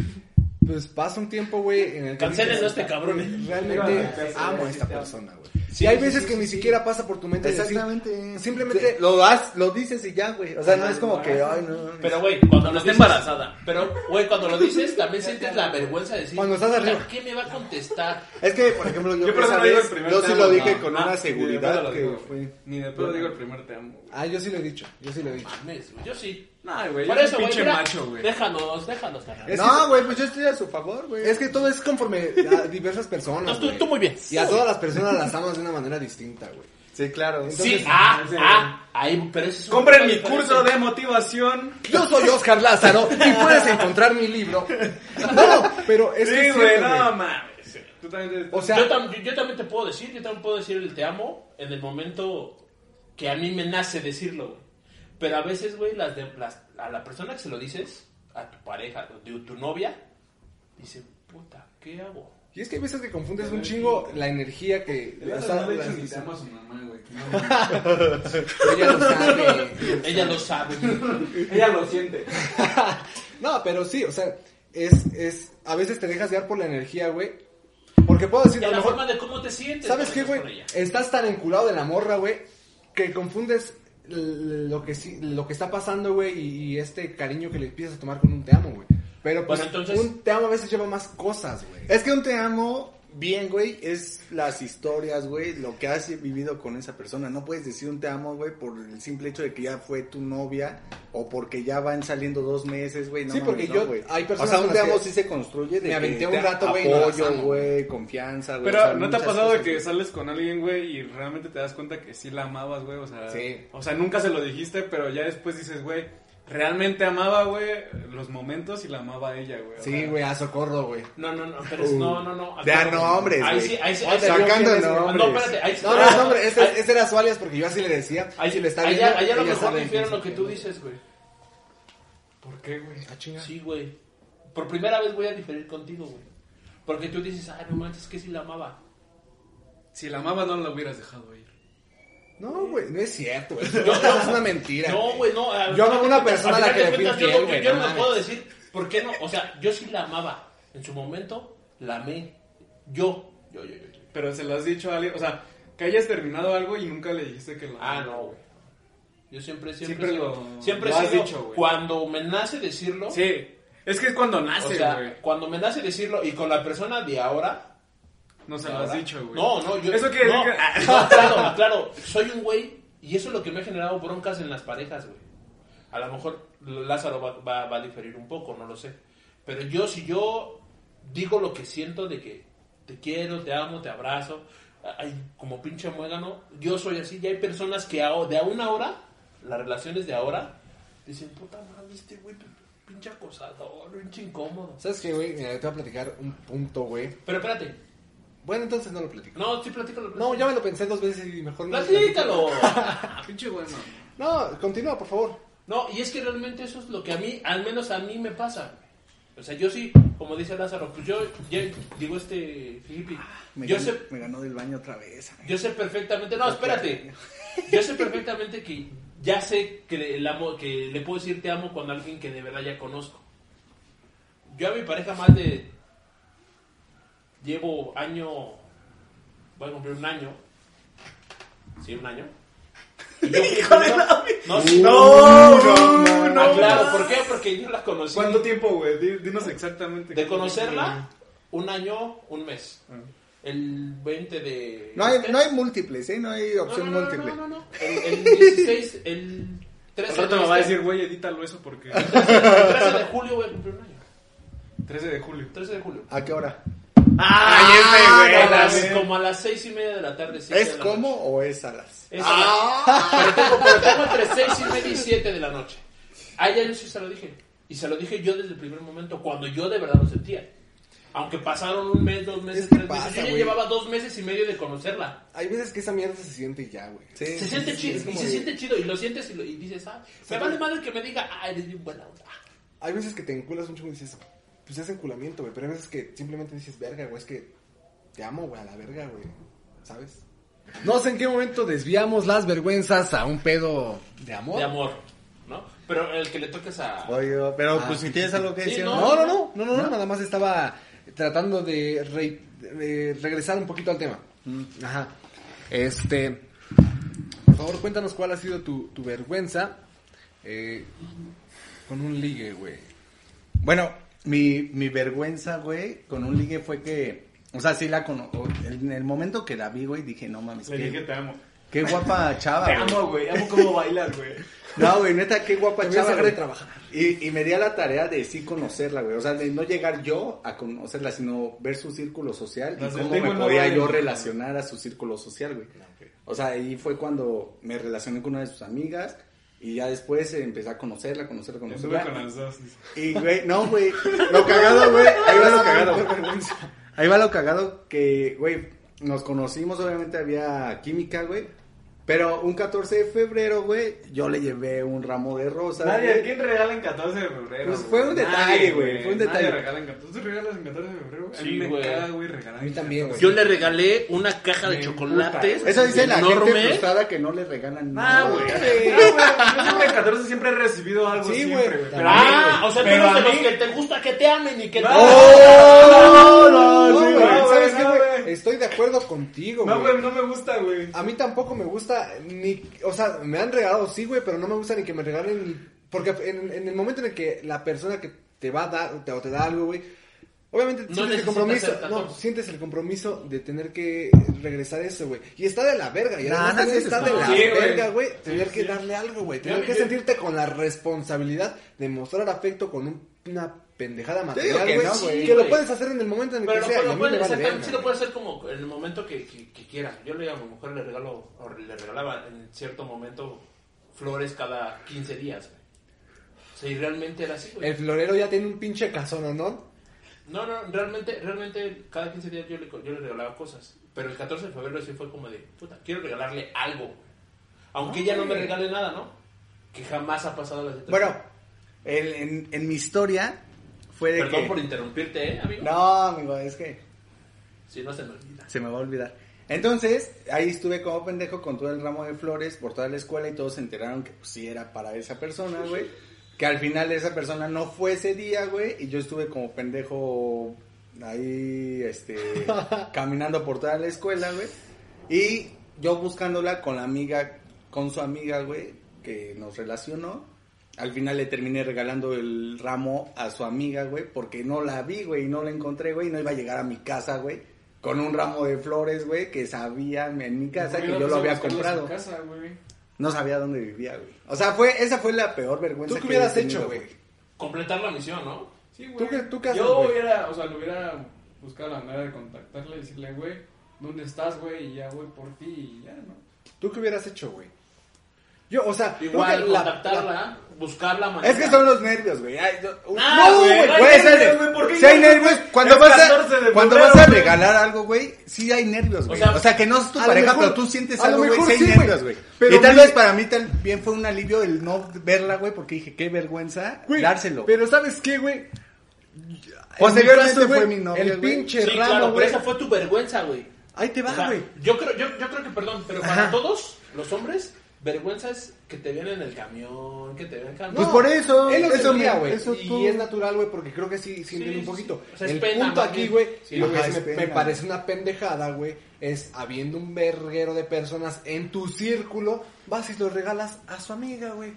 [SPEAKER 1] pues, pasa un tiempo, güey, en el que
[SPEAKER 4] Cancelen
[SPEAKER 1] dices,
[SPEAKER 4] a este cabrón. eh.
[SPEAKER 1] Realmente amo a esta persona, güey.
[SPEAKER 4] Sí,
[SPEAKER 1] y hay
[SPEAKER 4] sí,
[SPEAKER 1] veces
[SPEAKER 4] sí,
[SPEAKER 1] que
[SPEAKER 4] sí,
[SPEAKER 1] ni
[SPEAKER 4] sí.
[SPEAKER 1] siquiera pasa por tu mente decir,
[SPEAKER 2] Exactamente.
[SPEAKER 1] simplemente-
[SPEAKER 2] Sí, Lo das, lo dices y ya, güey. O sea, no es como que, ay, no.
[SPEAKER 4] Pero, güey, cuando lo
[SPEAKER 3] está
[SPEAKER 4] dices...
[SPEAKER 3] embarazada.
[SPEAKER 4] Pero, güey, cuando lo dices, también sientes la vergüenza de decir...
[SPEAKER 1] Cuando estás
[SPEAKER 4] "Puta,
[SPEAKER 1] arriba".
[SPEAKER 4] ¿Qué me va a contestar?
[SPEAKER 2] Es que, por ejemplo, yo,
[SPEAKER 3] Yo
[SPEAKER 2] esa vez,
[SPEAKER 3] el primer
[SPEAKER 2] yo sí lo dije
[SPEAKER 3] no,
[SPEAKER 2] con
[SPEAKER 3] no,
[SPEAKER 2] una
[SPEAKER 3] ni de pedo
[SPEAKER 2] seguridad que fue.
[SPEAKER 3] Ni de pedo digo el primer te amo.
[SPEAKER 1] Ah, yo sí lo he dicho, yo sí lo he dicho.
[SPEAKER 4] Yo sí.
[SPEAKER 3] No, güey,
[SPEAKER 4] Por
[SPEAKER 3] yo
[SPEAKER 4] eso, güey,
[SPEAKER 3] pinche macho, güey.
[SPEAKER 4] déjanos, déjanos.
[SPEAKER 1] Es
[SPEAKER 2] No, güey, pues yo estoy a su favor, güey.
[SPEAKER 1] Es que todo es conforme a diversas personas,
[SPEAKER 4] No, tú muy bien.
[SPEAKER 1] Y a todas las personas las amas de una manera distinta, güey.
[SPEAKER 2] Sí, claro.
[SPEAKER 4] Sí, ah,
[SPEAKER 3] sí,
[SPEAKER 4] ah, ahí, pero eso es un
[SPEAKER 3] Compren mi
[SPEAKER 4] diferente.
[SPEAKER 3] curso de motivación.
[SPEAKER 1] Yo soy Oscar Lázaro y puedes encontrar mi libro. No, pero es que
[SPEAKER 3] Sí, güey,
[SPEAKER 1] cierto,
[SPEAKER 3] no mames. Tú también te-
[SPEAKER 1] O sea,
[SPEAKER 4] yo, tam- yo- yo también te puedo decir, yo también puedo decir el te amo en el momento que a mí me nace decirlo, güey. Pero a veces, güey, las de, las, a la persona que se lo dices, a tu pareja, de tu novia, dice, puta, ¿qué hago?
[SPEAKER 1] Y es que hay veces que confundes un chingo la energía que...
[SPEAKER 3] a su mamá, güey. [laughs]
[SPEAKER 1] ella lo sabe. [laughs]
[SPEAKER 4] Ella lo sabe. [laughs]
[SPEAKER 3] Ella lo siente.
[SPEAKER 1] No, pero sí, o sea, es, es... A veces te dejas guiar por la energía, güey. Porque puedo decir,
[SPEAKER 4] Y
[SPEAKER 1] a
[SPEAKER 4] la
[SPEAKER 1] mejor...
[SPEAKER 4] forma de cómo te sientes.
[SPEAKER 1] ¿Sabes qué, güey? Estás tan enculado de la morra, güey, que confundes lo que sí, lo que está pasando, güey, y, y este cariño que le empiezas a tomar con un te amo, güey. Pero pues
[SPEAKER 4] Bueno, entonces-
[SPEAKER 1] un te amo a veces lleva más cosas, güey.
[SPEAKER 2] Es que un te amo bien, güey, es las historias, güey, lo que has vivido con esa persona. No puedes decir un te amo, güey, por el simple hecho de que ya fue tu novia o porque ya van saliendo dos meses, güey. No
[SPEAKER 1] Sí, porque
[SPEAKER 2] no,
[SPEAKER 1] yo-
[SPEAKER 2] güey.
[SPEAKER 1] hay
[SPEAKER 2] O
[SPEAKER 1] personas
[SPEAKER 2] sea,
[SPEAKER 1] con
[SPEAKER 2] un te amo sí se construye de
[SPEAKER 1] me aventé un rato, güey,
[SPEAKER 2] apoyo, güey, confianza, güey.
[SPEAKER 3] Pero
[SPEAKER 2] o sea,
[SPEAKER 3] ¿no te ha pasado de que sales con alguien, güey, y realmente te das cuenta que sí la amabas, güey? O sea,
[SPEAKER 1] Sí.
[SPEAKER 3] o sea, nunca se lo dijiste, pero ya después dices, güey, realmente amaba, güey, los momentos y la amaba a ella, güey.
[SPEAKER 1] Sí, güey, a socorro, güey.
[SPEAKER 4] No, no, no, pero es- no, no, no.
[SPEAKER 2] Ya nombres,
[SPEAKER 4] Ahí
[SPEAKER 2] güey.
[SPEAKER 4] sí, ahí sí. Ahí sí-
[SPEAKER 2] Sacando
[SPEAKER 1] ¿quién es, güey?
[SPEAKER 2] nombres.
[SPEAKER 4] No, espérate, ahí sí.
[SPEAKER 1] No, no, no, hombre, este,
[SPEAKER 4] Ahí-
[SPEAKER 1] era su alias porque yo así le decía.
[SPEAKER 4] Ahí,
[SPEAKER 1] si le está viendo,
[SPEAKER 4] ya- ahí a lo mejor
[SPEAKER 1] sabe
[SPEAKER 4] difiere
[SPEAKER 1] quién
[SPEAKER 4] lo que tú dices, güey.
[SPEAKER 3] ¿Por qué, güey?
[SPEAKER 1] Ah, chinga.
[SPEAKER 4] Sí, güey. Por primera vez voy a diferir contigo, güey. Porque tú dices, ay, no manches, que sí la amaba.
[SPEAKER 3] Si la amabas no la hubieras dejado ir.
[SPEAKER 1] No, güey, no es cierto, güey. [laughs] No, es una mentira.
[SPEAKER 4] No, güey, no. a-
[SPEAKER 1] Yo amo a una persona a la que le fui
[SPEAKER 4] cuentas, yo no-
[SPEAKER 1] güey,
[SPEAKER 4] Yo
[SPEAKER 1] no
[SPEAKER 4] no me puedo decir, ¿por qué no? O sea, yo sí la amaba. En su momento, la amé. Yo, yo, yo, yo. yo.
[SPEAKER 3] Pero se lo has dicho a alguien, o sea, que hayas terminado algo y nunca le dijiste que lo
[SPEAKER 4] Ah, no, güey. Yo siempre, siempre,
[SPEAKER 3] Siempre
[SPEAKER 4] siempre,
[SPEAKER 3] lo-
[SPEAKER 4] siempre
[SPEAKER 3] lo has
[SPEAKER 4] he sido-
[SPEAKER 3] dicho, güey.
[SPEAKER 4] Cuando me nace decirlo,
[SPEAKER 3] Sí, es que es cuando
[SPEAKER 4] o
[SPEAKER 3] nace,
[SPEAKER 4] sea,
[SPEAKER 3] güey.
[SPEAKER 4] cuando me nace decirlo y con la persona de ahora,
[SPEAKER 3] no se lo has dicho, güey.
[SPEAKER 4] No, no, yo.
[SPEAKER 3] Eso quiere
[SPEAKER 4] no, claro, claro. Soy un güey y eso es lo que me ha generado broncas en las parejas, güey. A lo mejor Lázaro va, va- va a diferir un poco, no lo sé. Pero yo, si yo digo lo que siento de que te quiero, te amo, te abrazo, ay, como pinche muégano, yo soy así. Y hay personas que a- de a una hora, las relaciones de ahora, dicen, puta madre, este güey, pinche acosador, pinche incómodo.
[SPEAKER 1] ¿Sabes qué, güey? Mira, te voy a platicar un punto, güey.
[SPEAKER 4] Pero espérate,
[SPEAKER 1] Bueno, entonces no lo platico.
[SPEAKER 4] no, sí, platícalo.
[SPEAKER 1] No, ya me lo pensé dos veces y mejor no. lo
[SPEAKER 4] Platícalo. [laughs]
[SPEAKER 3] Pinche bueno.
[SPEAKER 1] No, continúa, por favor.
[SPEAKER 4] No, y es que realmente eso es lo que a mí, al menos a mí me pasa. O sea, yo sí, como dice Lázaro, pues yo, yo digo este Filipe,
[SPEAKER 2] Me,
[SPEAKER 4] yo
[SPEAKER 2] ganó,
[SPEAKER 4] sé,
[SPEAKER 2] me ganó del baño otra vez.
[SPEAKER 4] yo sé perfectamente, no, espérate, [laughs] yo sé perfectamente que ya sé que le, el amo- que le puedo decir te amo con alguien que de verdad ya conozco. yo a mi pareja más de... Llevo año... Voy a cumplir un año. Sí, un año. Y yo fui el primero- No, sí.
[SPEAKER 3] No, no, no.
[SPEAKER 4] Ah, claro, ¿por qué? Porque yo la conocí.
[SPEAKER 3] ¿Cuánto tiempo, güey? Di- Dinos exactamente.
[SPEAKER 4] De conocerla, un año, un mes.
[SPEAKER 3] Ah.
[SPEAKER 4] El 20 de...
[SPEAKER 2] No hay,
[SPEAKER 4] este-
[SPEAKER 2] no hay múltiples, ¿eh? No hay
[SPEAKER 4] No,
[SPEAKER 2] opción
[SPEAKER 4] no, no,
[SPEAKER 2] múltiple.
[SPEAKER 4] No, no, no. El, el 16, el 13
[SPEAKER 3] Al rato
[SPEAKER 4] de
[SPEAKER 3] me va a
[SPEAKER 4] este-
[SPEAKER 3] decir, güey, edítalo eso porque.
[SPEAKER 4] el 13 de- el 13 de julio voy a cumplir un año.
[SPEAKER 3] 13 de julio.
[SPEAKER 4] 13 de julio.
[SPEAKER 2] ¿A qué hora?
[SPEAKER 3] ¡Ay,
[SPEAKER 4] Ah,
[SPEAKER 3] ese,
[SPEAKER 4] a
[SPEAKER 3] güey!
[SPEAKER 4] las-
[SPEAKER 3] también.
[SPEAKER 4] como a las 6 y media de la tarde. siete
[SPEAKER 2] ¿Es
[SPEAKER 4] la
[SPEAKER 2] como
[SPEAKER 4] noche.
[SPEAKER 2] o es a las?
[SPEAKER 4] Es a la- pero, tengo, pero tengo entre 6 y media y 7 de la noche. A ella yo sí se lo dije. Y se lo dije yo desde el primer momento, cuando yo de verdad lo sentía. Aunque pasaron un mes, dos meses, tres
[SPEAKER 1] pasa,
[SPEAKER 4] meses. Yo ya llevaba dos meses y medio de conocerla.
[SPEAKER 1] Hay veces que esa mierda se siente ya, güey.
[SPEAKER 2] Sí.
[SPEAKER 4] Se siente
[SPEAKER 1] sí,
[SPEAKER 4] chido, y se
[SPEAKER 1] de-
[SPEAKER 4] siente chido, y lo sientes y, lo- y dices, ah, me vale madre que me diga, ah, eres bien buena onda.
[SPEAKER 1] Hay veces que te enculas un chingo y dices, pues es enculamiento, güey. Pero hay veces que simplemente dices, verga, güey, es que te amo, güey, a la verga, güey. ¿Sabes? No sé en qué momento desviamos las vergüenzas a un pedo de amor.
[SPEAKER 4] De amor, ¿no? Pero el que le toques a...
[SPEAKER 2] Oye, pero
[SPEAKER 1] Ah,
[SPEAKER 2] pues si tienes algo que
[SPEAKER 4] sí,
[SPEAKER 2] decir,
[SPEAKER 4] no.
[SPEAKER 2] ¿no?
[SPEAKER 1] No, no, no, no, no, nada más estaba tratando de, re- de regresar un poquito al tema. Ajá. Este, por favor, cuéntanos cuál ha sido tu, tu vergüenza eh, con un ligue, güey.
[SPEAKER 2] Bueno, mi, mi vergüenza, güey, con un ligue fue que, o sea, sí la conozco. En el momento que la vi, güey, dije, no mames,
[SPEAKER 3] Le
[SPEAKER 2] qué,
[SPEAKER 3] dije, te amo.
[SPEAKER 2] qué guapa [laughs] chava,
[SPEAKER 3] Te amo, güey. Amo cómo bailas, güey. [laughs]
[SPEAKER 2] No, güey, neta, qué guapa
[SPEAKER 1] Te voy a
[SPEAKER 2] chava.
[SPEAKER 1] de trabajar.
[SPEAKER 2] Y, y me di a la tarea de sí conocerla, güey. O sea, de no llegar yo a conocerla, sino ver su círculo social y cómo me
[SPEAKER 3] no
[SPEAKER 2] podía yo relacionar a su círculo social, güey. O sea, ahí fue cuando me relacioné con una de sus amigas y ya después eh, empecé a conocerla, conocerla,
[SPEAKER 3] Estuve
[SPEAKER 2] conocerla.
[SPEAKER 3] con las dos.
[SPEAKER 2] Y, güey, no, güey. Lo cagado, güey. Ahí va lo cagado. [laughs] Ahí va lo cagado que, güey, nos conocimos, obviamente había química, güey. Pero un 14 de febrero, güey, yo le llevé un ramo de rosas.
[SPEAKER 3] Nadie,
[SPEAKER 2] güey.
[SPEAKER 3] ¿a quién regala en 14 de febrero?
[SPEAKER 2] Pues
[SPEAKER 3] güey?
[SPEAKER 2] fue un detalle, güey, fue un detalle.
[SPEAKER 3] Nadie regala en 14. ¿Tú regalas en 14 de febrero? A mí
[SPEAKER 4] Sí,
[SPEAKER 3] me
[SPEAKER 4] güey.
[SPEAKER 3] caga, güey, regalar.
[SPEAKER 1] A mí
[SPEAKER 3] en
[SPEAKER 1] también,
[SPEAKER 3] 14.
[SPEAKER 4] Yo le regalé una caja de
[SPEAKER 3] Me
[SPEAKER 4] chocolates.
[SPEAKER 3] emputa.
[SPEAKER 2] Eso dice la
[SPEAKER 4] enorme.
[SPEAKER 2] gente frustrada que no le regalan
[SPEAKER 4] Ah,
[SPEAKER 2] nada.
[SPEAKER 4] güey.
[SPEAKER 3] Ah, güey, Yo siempre en 14 siempre he recibido algo
[SPEAKER 1] Sí,
[SPEAKER 3] siempre,
[SPEAKER 1] güey.
[SPEAKER 3] güey. Pero
[SPEAKER 4] Ah, o sea, tú eres de los que te gusta que te amen y que te...
[SPEAKER 2] ¡Oh!
[SPEAKER 1] No,
[SPEAKER 2] No,
[SPEAKER 1] güey,
[SPEAKER 2] sí, güey.
[SPEAKER 1] ¿sabes
[SPEAKER 3] no,
[SPEAKER 1] qué, güey?
[SPEAKER 3] Güey.
[SPEAKER 1] Estoy de acuerdo contigo,
[SPEAKER 3] No,
[SPEAKER 1] güey.
[SPEAKER 3] güey, no me gusta, güey.
[SPEAKER 1] A mí tampoco me gusta ni, o sea, me han regalado sí, güey, pero no me gusta ni que me regalen ni, porque en, en el momento en el que la persona que te va a dar o te, o te da algo, güey, obviamente
[SPEAKER 4] No
[SPEAKER 1] sientes el compromiso, no, sientes el compromiso de tener que regresar eso, güey. Y está de la verga, y
[SPEAKER 2] Nah,
[SPEAKER 1] además
[SPEAKER 2] no
[SPEAKER 1] está de la
[SPEAKER 3] Sí, güey.
[SPEAKER 1] verga, güey, tener que darle algo, güey, tener que sentirte con la responsabilidad de mostrar afecto con un- una pendejada material,
[SPEAKER 2] que no,
[SPEAKER 1] lo puedes hacer en el momento en el
[SPEAKER 4] Pero
[SPEAKER 1] que
[SPEAKER 4] lo,
[SPEAKER 1] sea,
[SPEAKER 4] exactamente,
[SPEAKER 1] verga,
[SPEAKER 4] sí lo
[SPEAKER 1] güey.
[SPEAKER 4] puede hacer como en el momento que, que, que quiera. Yo le a mi mujer le regalo, o le regalaba en cierto momento flores cada 15 días, güey. O sea, y realmente era así, güey.
[SPEAKER 1] El florero ya tiene un pinche casón, ¿no?
[SPEAKER 4] No, no, realmente, realmente cada 15 días yo le, yo le regalaba cosas. Pero el 14 de febrero sí fue como de, puta, quiero regalarle algo. Aunque ella no me regale nada, ¿no? Que jamás ha pasado la situación.
[SPEAKER 2] Bueno, el- en, en mi historia fue de
[SPEAKER 4] Perdón
[SPEAKER 2] que...
[SPEAKER 4] por interrumpirte, ¿eh, amigo?
[SPEAKER 2] No, amigo, es que...
[SPEAKER 4] Si no se me olvida.
[SPEAKER 2] Se me va a olvidar. Entonces, ahí estuve como pendejo con todo el ramo de flores por toda la escuela y todos se enteraron que pues sí era para esa persona, güey. Que al final esa persona no fue ese día, güey. Y yo estuve como pendejo ahí, este, [laughs] caminando por toda la escuela, güey. Y yo buscándola con la amiga, con su amiga, güey, que nos relacionó. Al final le terminé regalando el ramo a su amiga, güey, porque no la vi, güey, y no la encontré, güey, y no iba a llegar a mi casa, güey, con un ramo de flores, güey, que sabía en mi casa que yo lo había comprado.
[SPEAKER 3] casa.
[SPEAKER 2] No sabía dónde vivía, güey. O sea, fue, esa fue la peor vergüenza
[SPEAKER 1] ¿Tú qué hubieras
[SPEAKER 2] tenido,
[SPEAKER 1] hecho, güey?
[SPEAKER 4] Completar la misión, ¿no?
[SPEAKER 3] Sí, güey.
[SPEAKER 1] ¿Tú qué- tú qué haces,
[SPEAKER 3] Yo hubiera, o sea, le hubiera buscado la manera de contactarla y decirle, güey, ¿dónde estás, güey? Y ya voy por ti y ya, ¿no?
[SPEAKER 1] ¿Tú qué hubieras hecho, güey? Yo, o sea, creo
[SPEAKER 4] Igual,
[SPEAKER 1] la-
[SPEAKER 4] contactarla, buscar la manera.
[SPEAKER 2] Es que son los nervios, güey. Ay, yo-
[SPEAKER 4] Ah,
[SPEAKER 2] no,
[SPEAKER 4] güey,
[SPEAKER 2] güey,
[SPEAKER 3] no hay
[SPEAKER 2] puede
[SPEAKER 3] nervios,
[SPEAKER 2] ser.
[SPEAKER 3] güey, ¿por qué
[SPEAKER 2] Si hay
[SPEAKER 3] nervios?
[SPEAKER 2] cuando vas
[SPEAKER 3] 14
[SPEAKER 2] a, cuando
[SPEAKER 3] febrero,
[SPEAKER 2] vas a regalar algo, güey, sí hay nervios, güey.
[SPEAKER 4] O sea,
[SPEAKER 2] O sea, que no es tu pareja,
[SPEAKER 1] mejor-
[SPEAKER 2] pero tú sientes algo, güey, sí hay nervios, güey. Y tal vez para mí también fue un alivio el no verla, güey, porque dije, qué vergüenza dárselo.
[SPEAKER 1] Pero ¿sabes qué, güey?
[SPEAKER 2] Posteriormente fue mi novia,
[SPEAKER 1] El pinche ramo,
[SPEAKER 4] claro, pero esa fue tu vergüenza, güey.
[SPEAKER 1] Ahí te va, güey.
[SPEAKER 4] yo creo, yo, yo creo que, perdón, pero para todos los hombres, Vergüenza es que te vean en el camión, que te vean caminando.
[SPEAKER 2] Pues por eso,
[SPEAKER 1] Él lo
[SPEAKER 2] eso me-
[SPEAKER 1] Y
[SPEAKER 2] tú-
[SPEAKER 1] es natural, güey, porque creo que sí, sí entiende
[SPEAKER 4] Sí,
[SPEAKER 1] un poquito.
[SPEAKER 4] sí. O sea, es
[SPEAKER 1] el
[SPEAKER 4] pena,
[SPEAKER 1] punto aquí, güey,
[SPEAKER 4] Sí,
[SPEAKER 1] lo que
[SPEAKER 2] es
[SPEAKER 1] me, parece una pendejada, güey, es habiendo un verguero de personas en tu círculo, vas y lo regalas a su amiga, güey.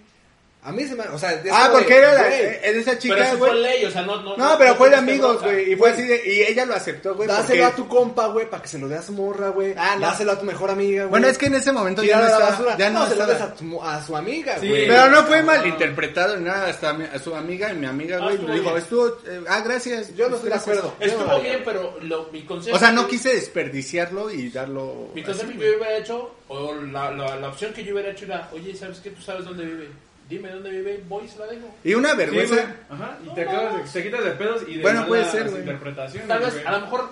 [SPEAKER 1] A mí se me... O sea,
[SPEAKER 2] Ah, porque
[SPEAKER 1] de,
[SPEAKER 2] era la, esa
[SPEAKER 4] Pero
[SPEAKER 2] chica,
[SPEAKER 4] eso fue
[SPEAKER 2] güey.
[SPEAKER 4] ley, o sea, no... No,
[SPEAKER 2] No, pero fue de amigos, güey. Y fue así de, y ella lo aceptó, güey.
[SPEAKER 1] Dáselo
[SPEAKER 2] porque-
[SPEAKER 1] a tu compa, güey, para que se lo dé a su morra, güey.
[SPEAKER 2] Ah, no.
[SPEAKER 1] Dáselo a tu mejor amiga, güey.
[SPEAKER 2] Bueno, es que en ese momento ya no estaba,
[SPEAKER 1] basura.
[SPEAKER 2] ya no,
[SPEAKER 1] se lo des a, tu- a su amiga,
[SPEAKER 3] Sí.
[SPEAKER 1] güey.
[SPEAKER 2] Pero no fue
[SPEAKER 3] Ah.
[SPEAKER 2] malinterpretado ni nada, hasta mi- a su amiga y mi amiga,
[SPEAKER 4] Ah,
[SPEAKER 2] güey,
[SPEAKER 4] estuvo
[SPEAKER 2] le dijo, estuvo, eh, ah, gracias.
[SPEAKER 1] Yo no estoy de acuerdo.
[SPEAKER 4] Estuvo bien, pero lo, mi consejo...
[SPEAKER 2] O sea, no quise desperdiciarlo y darlo.
[SPEAKER 4] Mi consejo que yo hubiera hecho, o la, la, la opción que yo hubiera hecho era, oye, ¿sabes qué? ¿Tú sabes dónde vive? Dime dónde vive, voy y se la dejo.
[SPEAKER 2] Y una
[SPEAKER 3] Sí,
[SPEAKER 2] vergüenza.
[SPEAKER 3] Ajá, y te, acabas de, te quitas de pedos y de
[SPEAKER 2] Bueno, puede ser, güey.
[SPEAKER 3] interpretaciones.
[SPEAKER 4] Tal vez,
[SPEAKER 3] güey.
[SPEAKER 4] a lo mejor,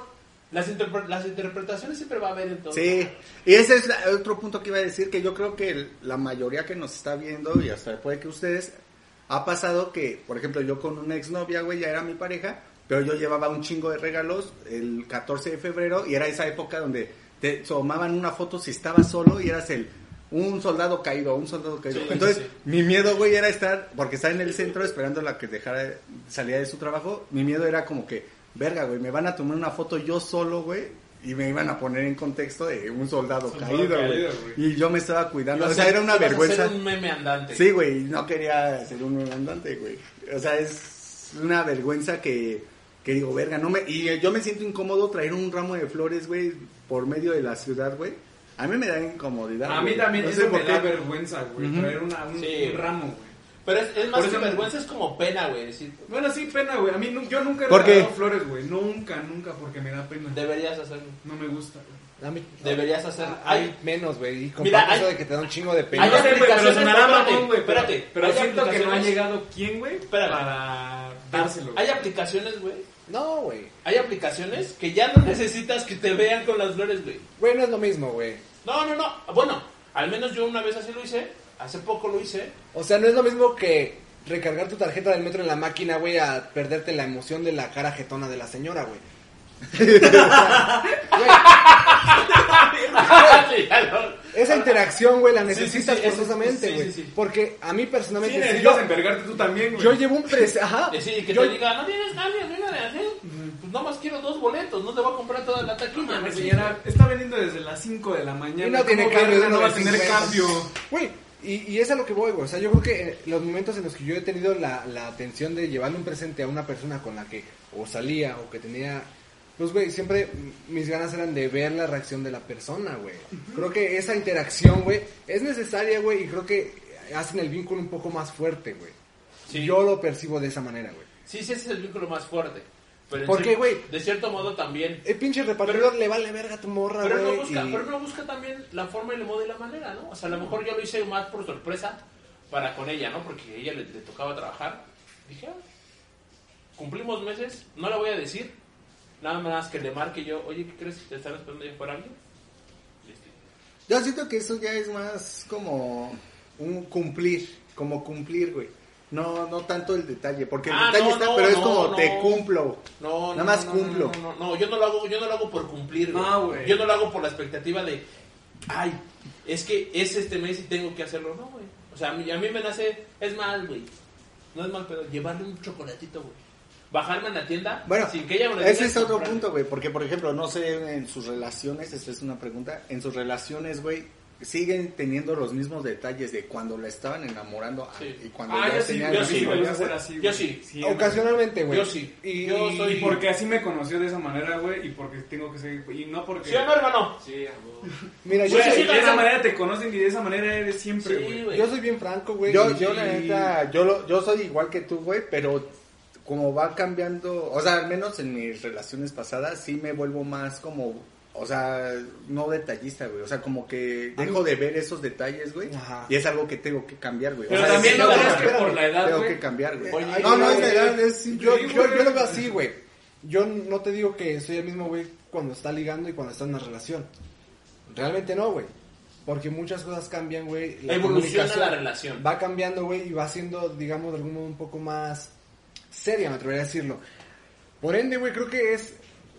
[SPEAKER 4] las, interpre- las interpretaciones siempre va a haber en todo.
[SPEAKER 2] Sí, y ese es la- otro punto que iba a decir, que yo creo que el- la mayoría que nos está viendo, y hasta puede que ustedes, ha pasado que, por ejemplo, yo con una exnovia, güey, ya era mi pareja, pero yo llevaba un chingo de regalos el 14 de febrero, y era esa época donde te tomaban una foto si estabas solo y eras el un soldado caído, un soldado caído.
[SPEAKER 4] Sí,
[SPEAKER 2] Entonces,
[SPEAKER 4] sí,
[SPEAKER 2] mi miedo, güey, era estar, porque estaba en el centro esperando la que dejara, salía de su trabajo, mi miedo era como que, verga, güey, me van a tomar una foto yo solo, güey, y me iban a poner en contexto de un soldado,
[SPEAKER 3] Soldado
[SPEAKER 2] caído, güey. Y yo me estaba cuidando, o sea, era una vergüenza.
[SPEAKER 4] ser un meme andante.
[SPEAKER 2] Sí, güey, no quería ser un andante, güey. O sea, es una vergüenza que, que digo, verga, no me... Y yo me siento incómodo traer un ramo de flores, güey, por medio de la ciudad, güey. A mí me da incomodidad.
[SPEAKER 3] A mí
[SPEAKER 2] güey.
[SPEAKER 3] también
[SPEAKER 2] No
[SPEAKER 3] eso me da vergüenza, güey. Traer una, un,
[SPEAKER 4] Sí.
[SPEAKER 3] un ramo, güey.
[SPEAKER 4] Pero es, es más que vergüenza, es como pena, güey. Decir,
[SPEAKER 3] Bueno, sí, pena, güey. A mí yo nunca he regalado flores, güey. Nunca, nunca, porque me da pena.
[SPEAKER 4] deberías hacerlo.
[SPEAKER 3] No me gusta, güey.
[SPEAKER 1] Mí-
[SPEAKER 4] Deberías hacer.
[SPEAKER 1] Ah,
[SPEAKER 4] Hay,
[SPEAKER 1] Hay menos, güey. Y con
[SPEAKER 4] Mira,
[SPEAKER 1] eso
[SPEAKER 4] hay-
[SPEAKER 1] de que te da un chingo de pena.
[SPEAKER 4] Hay
[SPEAKER 3] pero
[SPEAKER 4] aplicaciones-
[SPEAKER 3] mamón, güey. pero-
[SPEAKER 4] espérate.
[SPEAKER 3] Pero siento que no ha llegado quién, güey,
[SPEAKER 4] Espérate.
[SPEAKER 3] para dárselo.
[SPEAKER 4] hay aplicaciones, güey.
[SPEAKER 1] No, güey.
[SPEAKER 4] Hay aplicaciones que ya no necesitas que te vean con las flores, güey.
[SPEAKER 1] Güey, no es lo mismo, güey.
[SPEAKER 4] No, no, no. Bueno, al menos yo una vez así lo hice. Hace poco lo hice.
[SPEAKER 1] O sea, no es lo mismo que recargar tu tarjeta del metro en la máquina, güey, a perderte la emoción de la cara jetona de la señora, güey. Esa interacción, güey, la
[SPEAKER 4] Sí, sí,
[SPEAKER 1] necesitas
[SPEAKER 4] sí,
[SPEAKER 1] forzosamente, güey.
[SPEAKER 4] sí, sí.
[SPEAKER 1] Porque a mí personalmente, si
[SPEAKER 3] necesitas
[SPEAKER 1] yo,
[SPEAKER 3] envergarte tú también, güey.
[SPEAKER 1] yo llevo un presente, [laughs] ajá.
[SPEAKER 4] Eh, sí, que
[SPEAKER 1] yo-
[SPEAKER 4] te diga, no tienes cambio, mira, así. Pues nada más quiero dos boletos, no te voy a comprar toda la taquilla.
[SPEAKER 3] señora, está vendiendo desde las 5 de la mañana.
[SPEAKER 1] Y no tiene
[SPEAKER 3] ¿Cómo
[SPEAKER 1] cambio
[SPEAKER 3] no va a
[SPEAKER 1] 9.50?
[SPEAKER 3] tener cambio.
[SPEAKER 1] Güey, y, y es a lo que voy, güey. O sea, yo creo que eh, los momentos en los que yo he tenido la, la atención de llevarle un presente a una persona con la que o salía o que tenía... Pues, güey, siempre mis ganas eran de ver la reacción de la persona, güey. Creo que esa interacción, güey, es necesaria, güey, y creo que hacen el vínculo un poco más fuerte, güey.
[SPEAKER 4] Sí.
[SPEAKER 1] Yo lo percibo de esa manera, güey.
[SPEAKER 4] Sí, sí, ese es el vínculo más fuerte. Pero en
[SPEAKER 1] ¿Por qué,
[SPEAKER 4] cier-
[SPEAKER 1] güey?
[SPEAKER 4] De cierto modo también.
[SPEAKER 1] El pinche repartidor le vale verga a tu morra,
[SPEAKER 4] Pero
[SPEAKER 1] güey.
[SPEAKER 4] no, busca,
[SPEAKER 1] y-
[SPEAKER 4] pero no busca también la forma y el modo y la manera, ¿no? O sea, a lo mejor yo lo hice más por sorpresa para con ella, ¿no? Porque a ella le, le tocaba trabajar. Dije, ah, cumplimos meses, no le voy a decir. Nada más que le marque yo, oye, ¿qué crees? ¿Te están esperando allá fuera alguien? Listo.
[SPEAKER 2] Yo siento que eso ya es más como un cumplir, como cumplir, güey. No, no tanto el detalle, porque el
[SPEAKER 4] Ah,
[SPEAKER 2] detalle
[SPEAKER 4] no,
[SPEAKER 2] está,
[SPEAKER 4] no,
[SPEAKER 2] pero es
[SPEAKER 4] no,
[SPEAKER 2] como
[SPEAKER 4] no.
[SPEAKER 2] te cumplo.
[SPEAKER 4] No,
[SPEAKER 2] Nada
[SPEAKER 4] no,
[SPEAKER 2] más
[SPEAKER 4] no,
[SPEAKER 2] cumplo.
[SPEAKER 4] No, no, no, yo no lo hago, yo no lo hago por cumplir, güey.
[SPEAKER 3] No, güey.
[SPEAKER 4] Yo no lo hago por la expectativa de, ay, es que es este mes y tengo que hacerlo, no, güey. O sea, a mí, a mí me nace, es mal, güey. No es mal, pero llevarle un chocolatito, güey. Bajarme en la tienda
[SPEAKER 2] Bueno,
[SPEAKER 4] sin que ella me lo
[SPEAKER 2] ese
[SPEAKER 4] diga,
[SPEAKER 2] es otro punto, güey, porque por ejemplo, no sé, en sus relaciones, esta es una pregunta, en sus relaciones, güey, siguen teniendo los mismos detalles de cuando la estaban enamorando ah,
[SPEAKER 4] Sí.
[SPEAKER 2] y cuando
[SPEAKER 3] Ah,
[SPEAKER 2] ya
[SPEAKER 3] yo sí,
[SPEAKER 2] tenían
[SPEAKER 4] yo
[SPEAKER 3] yo
[SPEAKER 4] sí,
[SPEAKER 3] sí, hacer así.
[SPEAKER 4] Yo sí.
[SPEAKER 3] Siempre.
[SPEAKER 1] Ocasionalmente, güey.
[SPEAKER 4] Yo sí.
[SPEAKER 1] Y,
[SPEAKER 4] Yo soy-
[SPEAKER 3] Y porque así me conoció de esa manera, güey, y porque tengo que seguir, y no porque...
[SPEAKER 4] ¿Sí o no, hermano?
[SPEAKER 3] Sí, a huevo. [laughs]
[SPEAKER 1] Mira, yo, soy,
[SPEAKER 4] sí,
[SPEAKER 3] de esa manera te conocen y de esa manera eres siempre,
[SPEAKER 4] Sí,
[SPEAKER 3] güey.
[SPEAKER 1] yo soy bien franco, güey.
[SPEAKER 2] Yo, yo la neta, yo, lo- yo soy igual que tú, güey, pero como va cambiando, o sea, al menos en mis relaciones pasadas, sí me vuelvo más como, o sea, no detallista, güey, o sea, como que dejo de ver esos detalles, güey,
[SPEAKER 1] Ajá.
[SPEAKER 2] y es algo que tengo que cambiar, güey.
[SPEAKER 3] Pero
[SPEAKER 2] o sea,
[SPEAKER 3] también no creas
[SPEAKER 2] que-
[SPEAKER 3] por la edad,
[SPEAKER 2] Tengo
[SPEAKER 3] güey.
[SPEAKER 2] que cambiar, güey.
[SPEAKER 1] Oye,
[SPEAKER 2] no, no es la edad, es.
[SPEAKER 1] Yo, yo, yo lo veo así, güey. Yo no te digo que soy el mismo, güey, cuando está ligando y cuando está en una relación. Realmente no, güey. Porque muchas cosas cambian, güey. la
[SPEAKER 4] Evoluciona la relación.
[SPEAKER 1] Va cambiando, güey, y va siendo, digamos, de algún modo un poco más seria, me atrevería a decirlo. Por ende, güey, creo que es.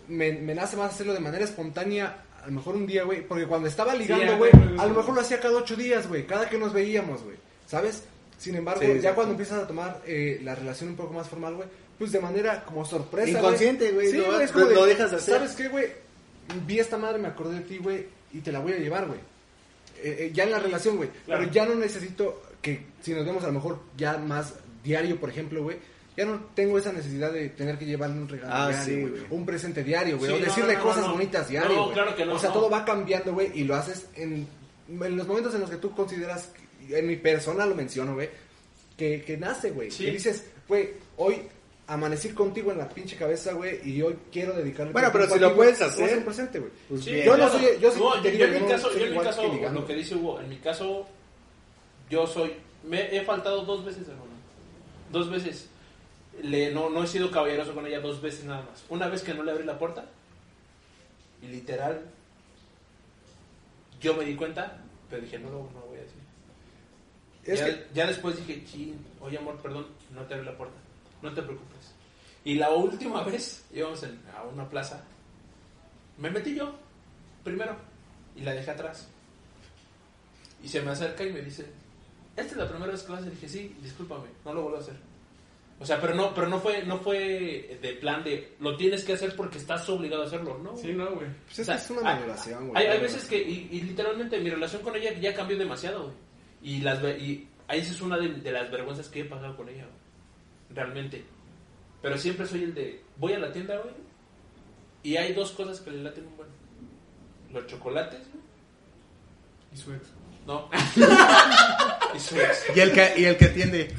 [SPEAKER 1] Me, me nace más hacerlo de manera espontánea a lo mejor un día, güey, porque cuando estaba ligando,
[SPEAKER 3] a
[SPEAKER 1] güey, a lo mejor lo hacía cada ocho días, güey, cada que nos veíamos, güey, ¿sabes? Sin embargo,
[SPEAKER 2] Sí,
[SPEAKER 1] ya cuando empiezas a tomar eh, la relación un poco más formal, güey, pues de manera como sorpresa,
[SPEAKER 2] Inconsciente, güey,
[SPEAKER 1] Sí,
[SPEAKER 2] lo-
[SPEAKER 1] güey, es como
[SPEAKER 2] lo-
[SPEAKER 1] de,
[SPEAKER 2] lo dejas de hacer.
[SPEAKER 1] ¿Sabes qué, güey? Vi esta madre, me acordé de ti, güey, y te la voy a llevar, güey. Eh, eh, ya en la relación, güey.
[SPEAKER 4] Claro.
[SPEAKER 1] Pero ya no necesito que, si nos vemos a lo mejor ya más diario, por ejemplo, güey, ya no tengo esa necesidad de tener que llevarle un regalo
[SPEAKER 2] Ah,
[SPEAKER 1] diario, güey, un presente diario, güey,
[SPEAKER 4] Sí,
[SPEAKER 1] o
[SPEAKER 4] no,
[SPEAKER 1] decirle
[SPEAKER 4] no, no,
[SPEAKER 1] cosas
[SPEAKER 4] no.
[SPEAKER 1] bonitas diario,
[SPEAKER 4] No,
[SPEAKER 1] güey.
[SPEAKER 4] claro que no,
[SPEAKER 1] O sea,
[SPEAKER 4] no.
[SPEAKER 1] todo va cambiando, güey, y lo haces en, en los momentos en los que tú consideras, en mi persona lo menciono, güey, que, que nace, güey.
[SPEAKER 4] Sí.
[SPEAKER 1] Que dices, güey, hoy amanecí contigo en la pinche cabeza, güey, y hoy quiero dedicarle
[SPEAKER 2] Bueno, pero
[SPEAKER 1] a
[SPEAKER 2] si lo puedes hacer,
[SPEAKER 1] un presente, güey.
[SPEAKER 2] Pues
[SPEAKER 4] Sí.
[SPEAKER 1] Yo no soy- yo sí
[SPEAKER 4] No,
[SPEAKER 1] te
[SPEAKER 4] yo,
[SPEAKER 1] digo,
[SPEAKER 4] en
[SPEAKER 1] yo
[SPEAKER 4] mi
[SPEAKER 1] no
[SPEAKER 4] caso,
[SPEAKER 1] soy
[SPEAKER 4] yo en mi caso,
[SPEAKER 1] que
[SPEAKER 4] lo que dice Hugo, en mi caso, yo soy, me he faltado dos veces, hermano. Dos veces. Le, no, no he sido caballeroso con ella dos veces nada más. Una vez que no le abrí la puerta, y literal, yo me di cuenta, pero dije, no, no, voy a decir.
[SPEAKER 1] Es
[SPEAKER 4] ya,
[SPEAKER 1] que,
[SPEAKER 4] ya después dije, chin, oye amor, perdón, no te abrí la puerta, no te preocupes. Y la última vez íbamos en- a una plaza, me metí yo, primero, y la dejé atrás. Y se me acerca y me dice, ¿esta es la primera vez que lo haces? dije, sí, discúlpame, no lo vuelvo a hacer. O sea, pero no, pero no fue, no fue de plan de, lo tienes que hacer porque estás obligado a hacerlo, ¿no?
[SPEAKER 3] Sí, no, güey.
[SPEAKER 1] pues es,
[SPEAKER 4] O sea,
[SPEAKER 1] es una maduración, güey.
[SPEAKER 4] Hay, hay veces que, y, y literalmente mi relación con ella ya cambió demasiado, güey. Y, las, ve- y ahí esa es una de, de las vergüenzas que he pasado con ella, güey. Realmente. Pero siempre soy el de, voy a la tienda, güey. Y hay dos cosas que le laten un buen. Los chocolates, güey.
[SPEAKER 3] Y su ex.
[SPEAKER 4] No. [laughs] y su ex.
[SPEAKER 2] Y el que, y el que atiende.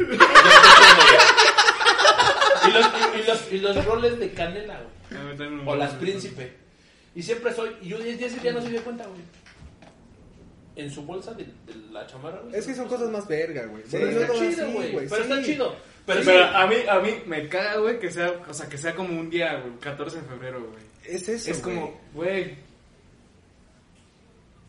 [SPEAKER 4] Y los, y, y los, y los roles de canela, güey. O las príncipe. Y siempre soy, y yo desde ese día no se dio cuenta, güey. En su bolsa de, de la chamarra, güey.
[SPEAKER 1] Es que son cosas más verga, güey.
[SPEAKER 2] Sí,
[SPEAKER 1] yo
[SPEAKER 4] Está
[SPEAKER 1] lo
[SPEAKER 4] chido, güey. Pero
[SPEAKER 1] sí.
[SPEAKER 4] está chido. Pero,
[SPEAKER 3] Pero, a mí, a mí me caga, güey, que sea, o sea, que sea como un día, güey, 14 de febrero, güey.
[SPEAKER 1] Es eso,
[SPEAKER 3] Es como, güey,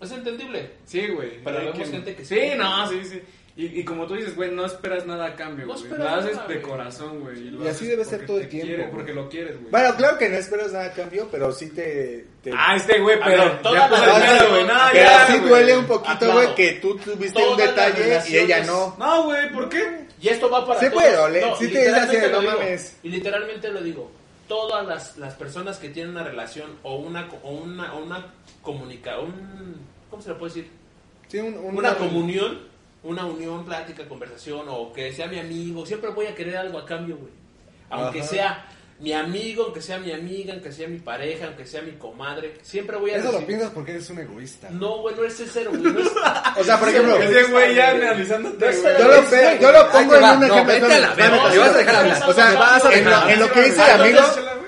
[SPEAKER 4] es entendible.
[SPEAKER 3] sí, güey.
[SPEAKER 4] Pero vemos gente que sí.
[SPEAKER 3] Sí, no, sí, sí. Y, y como tú dices, güey, no esperas nada a cambio,
[SPEAKER 4] No
[SPEAKER 3] güey. lo haces
[SPEAKER 4] nada,
[SPEAKER 3] de
[SPEAKER 4] güey.
[SPEAKER 3] corazón, güey. lo
[SPEAKER 1] Y así debe ser todo el
[SPEAKER 3] te
[SPEAKER 1] tiempo,
[SPEAKER 3] quiere, porque lo quieres, güey.
[SPEAKER 2] Bueno, claro que no esperas nada a cambio, pero sí te... te-
[SPEAKER 3] Ah, este güey, pero
[SPEAKER 4] ver, toda
[SPEAKER 3] ya güey. No,
[SPEAKER 2] pero
[SPEAKER 3] ya,
[SPEAKER 2] sí
[SPEAKER 3] güey.
[SPEAKER 2] duele un poquito, güey, que tú tuviste un detalle y ella no.
[SPEAKER 3] No, güey, ¿por qué?
[SPEAKER 4] Y esto va para
[SPEAKER 2] Sí
[SPEAKER 4] todos.
[SPEAKER 2] puede doler, sí te
[SPEAKER 4] literalmente
[SPEAKER 2] hace,
[SPEAKER 4] lo
[SPEAKER 2] no
[SPEAKER 4] digo.
[SPEAKER 2] mames.
[SPEAKER 4] Y literalmente lo digo. Todas las, las personas que tienen una relación o una o una, o una comunica, un, ¿cómo se le puede decir?
[SPEAKER 1] Sí, un- un-
[SPEAKER 4] Una comunión, una unión, plática, conversación o que sea mi amigo. Siempre voy a querer algo a cambio, güey. Aunque
[SPEAKER 2] Ajá.
[SPEAKER 4] sea mi amigo, aunque sea mi amiga, aunque sea mi pareja, aunque sea mi comadre. Siempre voy a
[SPEAKER 1] Eso lo
[SPEAKER 4] recibir-
[SPEAKER 1] piensas porque eres un egoísta.
[SPEAKER 4] No, güey, no es cero, güey. No es...
[SPEAKER 2] O sea, por ejemplo,
[SPEAKER 3] Ese güey ya analizándote,
[SPEAKER 4] No
[SPEAKER 2] yo lo, pe- yo lo pongo en
[SPEAKER 1] va.
[SPEAKER 2] un
[SPEAKER 1] No,
[SPEAKER 2] ejemplo.
[SPEAKER 1] vete a la verga, te vas a dejar hablar.
[SPEAKER 2] O sea,
[SPEAKER 1] Te vas a
[SPEAKER 2] en lo, en lo que dice
[SPEAKER 4] Ah,
[SPEAKER 2] el amigo...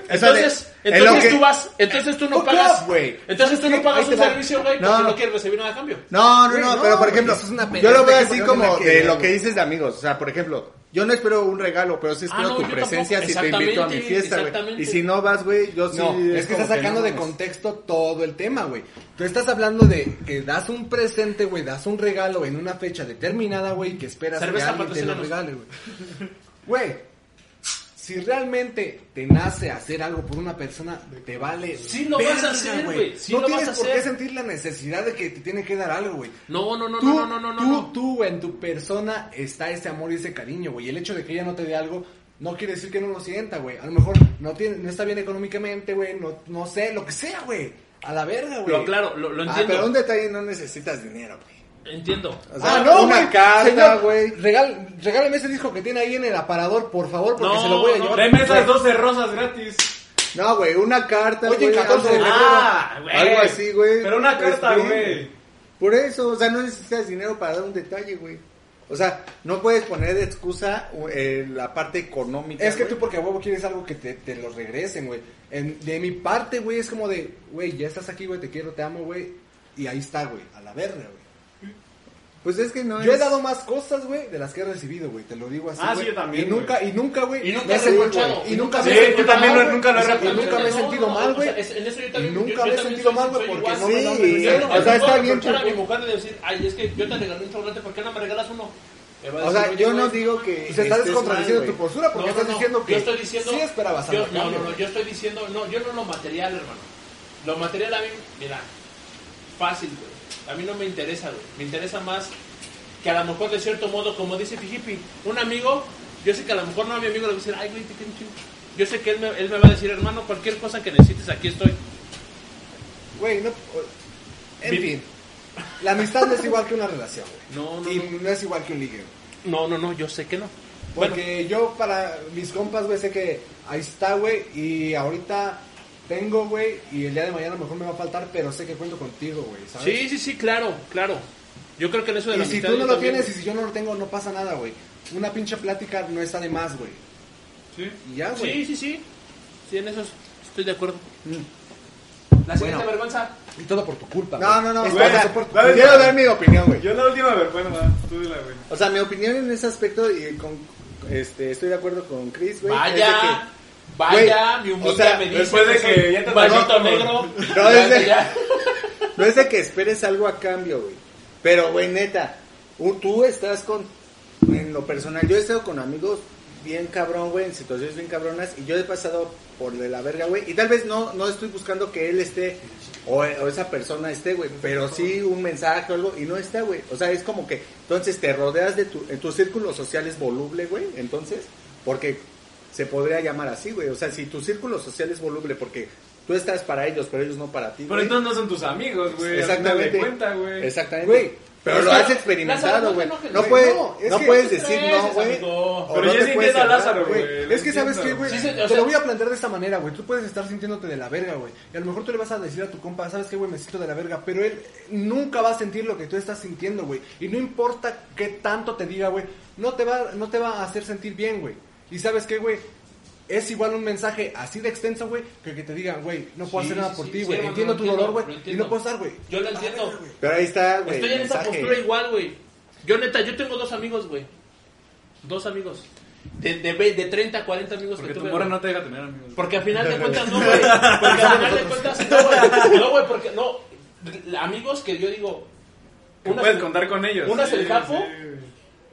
[SPEAKER 4] entonces- Entonces,
[SPEAKER 2] en lo
[SPEAKER 4] entonces
[SPEAKER 2] que-
[SPEAKER 4] tú vas, entonces tú no pagas,
[SPEAKER 2] güey.
[SPEAKER 4] entonces tú no pagas un
[SPEAKER 2] va.
[SPEAKER 4] servicio, güey,
[SPEAKER 2] No.
[SPEAKER 4] porque no quieres recibir nada a cambio.
[SPEAKER 2] No, no, no,
[SPEAKER 1] no,
[SPEAKER 2] pero por ejemplo,
[SPEAKER 1] eso es una
[SPEAKER 2] yo lo veo así como
[SPEAKER 1] que
[SPEAKER 2] de lo que dices de amigos. O sea, por ejemplo, yo no espero un regalo, pero sí espero
[SPEAKER 4] Ah, no,
[SPEAKER 2] tu presencia
[SPEAKER 4] tampoco.
[SPEAKER 2] si te invito a mi fiesta, güey. Y si no vas, güey, yo sí.
[SPEAKER 1] No, es que estás sacando
[SPEAKER 2] no
[SPEAKER 1] de contexto todo el tema, güey. Tú estás hablando de que das un presente, güey, das un regalo en una fecha determinada, güey, que esperas
[SPEAKER 4] Cerveza,
[SPEAKER 1] que alguien te lo regale, güey. Güey, si realmente te nace hacer algo por una persona, te vale.
[SPEAKER 4] Sí lo vas a hacer, güey, sí
[SPEAKER 1] no
[SPEAKER 4] lo vas
[SPEAKER 1] tienes
[SPEAKER 4] a
[SPEAKER 1] por qué sentir la necesidad de que te tiene que dar algo, güey.
[SPEAKER 4] No, no, no,
[SPEAKER 1] Tú,
[SPEAKER 4] no, no, no, no,
[SPEAKER 1] tú,
[SPEAKER 4] no.
[SPEAKER 1] tú, en tu persona está ese amor y ese cariño, güey. El hecho de que ella no te dé algo no quiere decir que no lo sienta, güey. A lo mejor no tiene, no está bien económicamente, güey. No, no sé, lo que sea, güey. A la verga, güey.
[SPEAKER 4] Lo claro, lo, lo
[SPEAKER 2] Ah,
[SPEAKER 4] entiendo.
[SPEAKER 2] pero un detalle no necesitas dinero, güey.
[SPEAKER 4] Entiendo.
[SPEAKER 2] O sea,
[SPEAKER 1] ah, no,
[SPEAKER 2] una carta, güey.
[SPEAKER 1] Regal, regálame ese disco que tiene ahí en el aparador, por favor, porque
[SPEAKER 4] No,
[SPEAKER 1] se lo voy a
[SPEAKER 4] no,
[SPEAKER 1] llevar.
[SPEAKER 3] Deme esas
[SPEAKER 1] Güey,
[SPEAKER 3] 12 rosas gratis.
[SPEAKER 2] No, güey, una carta,
[SPEAKER 1] Oye,
[SPEAKER 2] güey.
[SPEAKER 1] 14 de
[SPEAKER 2] algo-
[SPEAKER 1] febrero.
[SPEAKER 4] Ah.
[SPEAKER 2] Algo así, güey.
[SPEAKER 3] Pero una carta, güey.
[SPEAKER 2] Por eso, o sea, no necesitas dinero para dar un detalle, güey. O sea, no puedes poner de excusa eh, la parte económica.
[SPEAKER 1] Es que
[SPEAKER 2] güey.
[SPEAKER 1] tú porque a huevo quieres algo que te, te lo regresen, güey. De mi parte, güey, es como de, güey, ya estás aquí, güey, te quiero, te amo, güey. Y ahí está, güey, a la verga, güey.
[SPEAKER 2] Pues es que no
[SPEAKER 1] Yo he dado más cosas, güey, de las que he recibido, güey. Te lo digo así.
[SPEAKER 3] Ah,
[SPEAKER 1] güey.
[SPEAKER 3] sí, yo también,
[SPEAKER 1] Y nunca, y nunca, güey.
[SPEAKER 4] Y nunca
[SPEAKER 1] me he
[SPEAKER 4] reprochado.
[SPEAKER 1] Y nunca
[SPEAKER 3] Sí,
[SPEAKER 1] me he sentido
[SPEAKER 3] también
[SPEAKER 1] mal,
[SPEAKER 3] no-
[SPEAKER 1] güey.
[SPEAKER 3] nunca lo he
[SPEAKER 1] Y
[SPEAKER 3] reprochado.
[SPEAKER 1] nunca me he sentido mal, güey.
[SPEAKER 4] en eso yo también- yo-
[SPEAKER 1] nunca
[SPEAKER 4] yo
[SPEAKER 1] me he
[SPEAKER 4] también
[SPEAKER 1] sentido
[SPEAKER 4] soy-
[SPEAKER 1] mal, güey,
[SPEAKER 4] soy
[SPEAKER 1] porque
[SPEAKER 4] igual.
[SPEAKER 1] no me
[SPEAKER 2] Sí,
[SPEAKER 1] dan
[SPEAKER 2] o sea,
[SPEAKER 4] Yo no
[SPEAKER 2] está
[SPEAKER 4] puedo
[SPEAKER 2] bien,
[SPEAKER 4] reprochar a mi mujer de decir, ay, es que yo te regalé un chocolate, ¿por qué no me regalas uno? Me va a
[SPEAKER 2] O
[SPEAKER 4] decir,
[SPEAKER 2] sea,
[SPEAKER 4] "Oye,
[SPEAKER 2] yo no digo que.
[SPEAKER 1] Y se está
[SPEAKER 2] estés
[SPEAKER 1] descontradiciendo
[SPEAKER 2] mal,
[SPEAKER 1] tu
[SPEAKER 2] güey.
[SPEAKER 1] postura porque
[SPEAKER 4] No,
[SPEAKER 1] estás
[SPEAKER 4] no,
[SPEAKER 1] diciendo que
[SPEAKER 4] yo estoy diciendo,
[SPEAKER 1] sí esperabas
[SPEAKER 4] yo,
[SPEAKER 1] algo. a
[SPEAKER 4] no, no, no, yo estoy diciendo, no, yo no lo material, hermano. Lo material a mí, mira, fácil, güey. A mí no me interesa, güey. Me interesa más que a lo mejor de cierto modo, como dice Fijipi, un amigo, yo sé que a lo mejor no a mi amigo le va a decir, ay, güey, te quiero un chingo". Yo sé que él me, él me va a decir, hermano, cualquier cosa que necesites, aquí estoy.
[SPEAKER 1] Güey, no. En
[SPEAKER 4] Mi-
[SPEAKER 1] fin. La amistad no es igual que una relación, güey.
[SPEAKER 4] No, no,
[SPEAKER 1] Y
[SPEAKER 4] no.
[SPEAKER 1] no es igual que un ligue, güey.
[SPEAKER 4] No, no, no, yo sé que no.
[SPEAKER 1] Porque yo para mis compas, güey, sé que ahí está, güey, y ahorita tengo, güey, y el día de mañana a lo mejor me va a faltar, pero sé que cuento contigo, güey, ¿sabes?
[SPEAKER 4] sí, sí, sí, claro, claro. Yo creo que en eso de la
[SPEAKER 1] Y si tú no lo
[SPEAKER 4] también,
[SPEAKER 1] tienes y si yo no lo tengo, no pasa nada, güey. Una pinche plática no está de más, güey.
[SPEAKER 3] Sí.
[SPEAKER 1] Y ya, güey.
[SPEAKER 4] Sí, sí, sí. Sí, en eso estoy de acuerdo.
[SPEAKER 1] Mm.
[SPEAKER 4] La siguiente
[SPEAKER 1] Bueno.
[SPEAKER 4] vergüenza.
[SPEAKER 1] Y todo por tu culpa,
[SPEAKER 2] No,
[SPEAKER 1] güey.
[SPEAKER 2] no, no. Güey,
[SPEAKER 1] por.
[SPEAKER 2] Quiero dar mi opinión, güey.
[SPEAKER 3] Yo la última vergüenza, tú dila, güey.
[SPEAKER 2] O sea, mi opinión en ese aspecto y con este estoy de acuerdo con Chris, güey. es de
[SPEAKER 4] Vaya, vaya,
[SPEAKER 2] Güey,
[SPEAKER 4] mi humilde
[SPEAKER 2] o sea,
[SPEAKER 4] me dice
[SPEAKER 3] después de
[SPEAKER 4] soy
[SPEAKER 3] que ya te tragó,
[SPEAKER 4] negro. [laughs]
[SPEAKER 2] No, es de-
[SPEAKER 4] ya.
[SPEAKER 2] que [laughs] no es de que esperes algo a cambio, güey. Pero, güey, neta, tú estás con en lo personal, yo he estado con amigos bien cabrón, güey, en situaciones bien cabronas y yo he pasado por de la verga, güey, y tal vez no no estoy buscando que él esté o, o esa persona esté, güey, pero sí un mensaje o algo y no está, güey. O sea, es como que entonces te rodeas de tu en tu círculo social es voluble, güey, entonces, porque se podría llamar así, güey. O sea, si tu círculo social es voluble porque tú estás para ellos, pero ellos no para ti,
[SPEAKER 3] Pero
[SPEAKER 2] güey.
[SPEAKER 3] entonces no son tus amigos, güey.
[SPEAKER 2] Exactamente.
[SPEAKER 3] Cuenta, güey.
[SPEAKER 2] Exactamente.
[SPEAKER 1] Güey,
[SPEAKER 2] pero
[SPEAKER 1] es
[SPEAKER 2] lo has experimentado,
[SPEAKER 4] no
[SPEAKER 2] güey. No
[SPEAKER 1] güey.
[SPEAKER 2] puedes,
[SPEAKER 1] No, es
[SPEAKER 2] no
[SPEAKER 1] que
[SPEAKER 2] puedes
[SPEAKER 4] ¿qué
[SPEAKER 2] decir no, güey.
[SPEAKER 3] Pero
[SPEAKER 2] no
[SPEAKER 3] yo
[SPEAKER 2] te
[SPEAKER 3] sí
[SPEAKER 2] puedes
[SPEAKER 3] entiendo a Lázaro,
[SPEAKER 2] güey.
[SPEAKER 1] Es que sabes qué, güey.
[SPEAKER 4] Sí, sí, o
[SPEAKER 1] Te
[SPEAKER 4] sea-
[SPEAKER 1] lo voy a plantear de esta manera, güey. Tú puedes estar sintiéndote de la verga, güey. Y a lo mejor tú le vas a decir a tu compa, ¿sabes qué, güey? Me siento de la verga. Pero él nunca va a sentir lo que tú estás sintiendo, güey. Y no importa qué tanto te diga, güey. No te va, no te va a hacer sentir bien, güey. Y sabes qué, güey. Es igual un mensaje así de extenso, güey, que que te digan, güey, no puedo
[SPEAKER 4] Sí,
[SPEAKER 1] hacer nada
[SPEAKER 4] sí,
[SPEAKER 1] por
[SPEAKER 4] sí,
[SPEAKER 1] ti, güey. entiendo tu
[SPEAKER 4] entiendo,
[SPEAKER 1] dolor,
[SPEAKER 4] lo
[SPEAKER 1] güey. Y no puedo estar, güey.
[SPEAKER 4] Yo lo
[SPEAKER 1] A
[SPEAKER 4] entiendo.
[SPEAKER 1] güey.
[SPEAKER 2] Pero ahí está, güey.
[SPEAKER 4] Estoy en esa postura igual, güey. Yo neta, yo tengo dos amigos, güey. Dos amigos. De, de, de 30, 40 amigos
[SPEAKER 3] Porque
[SPEAKER 4] que
[SPEAKER 3] tu
[SPEAKER 4] tuve.
[SPEAKER 3] morra
[SPEAKER 4] güey.
[SPEAKER 3] no te deja tener amigos.
[SPEAKER 4] Porque al final de [laughs] cuentas no, [laughs] güey. Porque al final de cuentas no, güey. No, güey, porque no. Amigos que yo digo. Unas-
[SPEAKER 3] puedes contar con ellos.
[SPEAKER 4] unas
[SPEAKER 3] Sí,
[SPEAKER 4] el capo.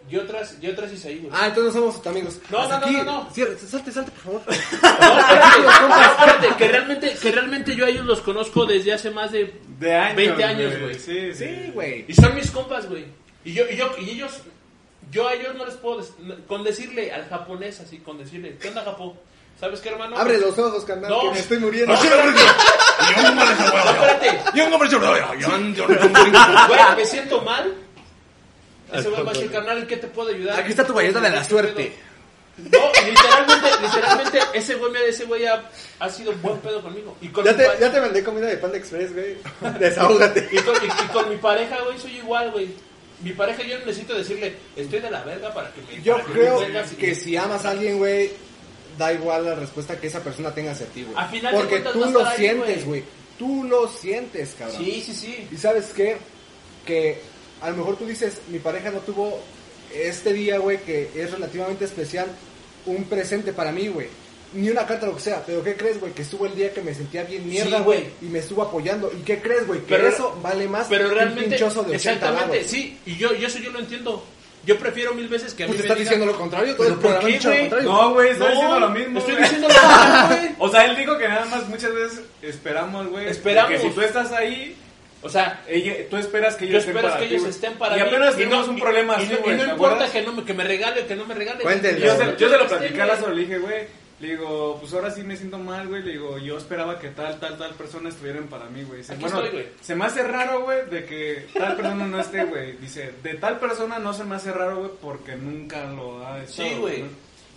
[SPEAKER 3] Sí, güey.
[SPEAKER 4] Y otras, y otras Isaí, güey.
[SPEAKER 1] Ah, entonces no somos tus amigos.
[SPEAKER 4] No,
[SPEAKER 1] Hasta
[SPEAKER 4] no, no,
[SPEAKER 1] aquí.
[SPEAKER 4] no, no.
[SPEAKER 1] Cierra, salte, salte, por favor.
[SPEAKER 4] No, espérate, no, espérate, que realmente, que realmente yo a ellos los conozco desde hace más de
[SPEAKER 3] De años.
[SPEAKER 4] 20 años, güey.
[SPEAKER 3] Sí, sí.
[SPEAKER 1] Sí, güey.
[SPEAKER 4] Y son mis compas, güey. Y yo, y yo, y ellos, yo a ellos no les puedo, des- con decirle al japonés así, con decirle, ¿qué onda, Japón? ¿Sabes qué, hermano?
[SPEAKER 2] Abre los ojos, carnal,
[SPEAKER 4] No.
[SPEAKER 2] que me estoy muriendo.
[SPEAKER 4] No, espérate. Güey, me siento mal. Ese güey va a decir, carnal, ¿en qué te puedo ayudar?
[SPEAKER 1] Aquí está tu galleta de la suerte.
[SPEAKER 4] No, literalmente, literalmente, ese güey, me- ese güey ha, ha sido buen pedo conmigo. Y con,
[SPEAKER 2] Ya te, ya te mandé comida de Panda Express, güey. [laughs] Desahógate.
[SPEAKER 4] y con, y- y con mi pareja, güey, soy igual, güey. Mi pareja, yo no necesito decirle, estoy de la verga para que me.
[SPEAKER 1] Yo
[SPEAKER 4] para que
[SPEAKER 1] creo
[SPEAKER 4] me y-
[SPEAKER 1] que si amas a alguien, güey, da igual la respuesta que esa persona tenga hacia ti, güey.
[SPEAKER 4] Final
[SPEAKER 1] Porque tú lo sientes,
[SPEAKER 4] güey.
[SPEAKER 1] güey. Tú lo sientes, cabrón.
[SPEAKER 4] Sí, sí, sí.
[SPEAKER 1] Y sabes qué? Que a lo mejor tú dices, mi pareja no tuvo este día, güey, que es relativamente especial, un presente para mí, güey. Ni una carta, lo que sea. Pero ¿qué crees, güey? Que estuvo el día que me sentía bien mierda, güey. y me estuvo apoyando. ¿Y qué crees, güey? Que
[SPEAKER 4] Pero-
[SPEAKER 1] eso vale más
[SPEAKER 4] Pero
[SPEAKER 1] que un
[SPEAKER 4] realmente,
[SPEAKER 1] pinchoso de 80
[SPEAKER 4] exactamente, sí. Y yo, yo eso yo lo entiendo. Yo prefiero mil veces que a mí
[SPEAKER 1] Pues
[SPEAKER 4] me
[SPEAKER 1] estás diciendo lo contrario. Todo
[SPEAKER 4] ¿Pero
[SPEAKER 1] el programa
[SPEAKER 4] qué,
[SPEAKER 1] lo
[SPEAKER 4] güey?
[SPEAKER 1] contrario.
[SPEAKER 3] No, güey, estoy
[SPEAKER 4] No,
[SPEAKER 3] diciendo lo mismo.
[SPEAKER 4] Estoy diciendo lo [laughs] mismo, güey.
[SPEAKER 3] O sea, él dijo que nada más muchas veces esperamos, güey.
[SPEAKER 4] Esperamos.
[SPEAKER 3] Que si tú estás ahí,
[SPEAKER 4] O sea,
[SPEAKER 3] ella, tú esperas que
[SPEAKER 4] yo
[SPEAKER 3] ellos estén para
[SPEAKER 4] que
[SPEAKER 3] ti,
[SPEAKER 4] ellos estén para
[SPEAKER 3] y
[SPEAKER 4] mí.
[SPEAKER 3] apenas
[SPEAKER 4] y
[SPEAKER 3] tuvimos
[SPEAKER 4] no-
[SPEAKER 3] un problema
[SPEAKER 4] y,
[SPEAKER 3] así, güey.
[SPEAKER 4] no
[SPEAKER 3] ¿te
[SPEAKER 4] importa que, no, me- que me regale o que no me regale.
[SPEAKER 3] Yo se, yo se lo platicé a. Lázaro, le dije, güey, le digo, pues ahora sí me siento mal, güey, le digo, yo esperaba que tal, tal, tal persona estuvieran para mí, güey. Dice,
[SPEAKER 4] Aquí
[SPEAKER 3] Bueno,
[SPEAKER 4] estoy, güey.
[SPEAKER 3] se me hace raro, güey, de que tal persona no esté, güey. Dice, de tal persona no se me hace raro, güey, porque nunca lo ha estado.
[SPEAKER 4] Sí, güey.
[SPEAKER 3] ¿no?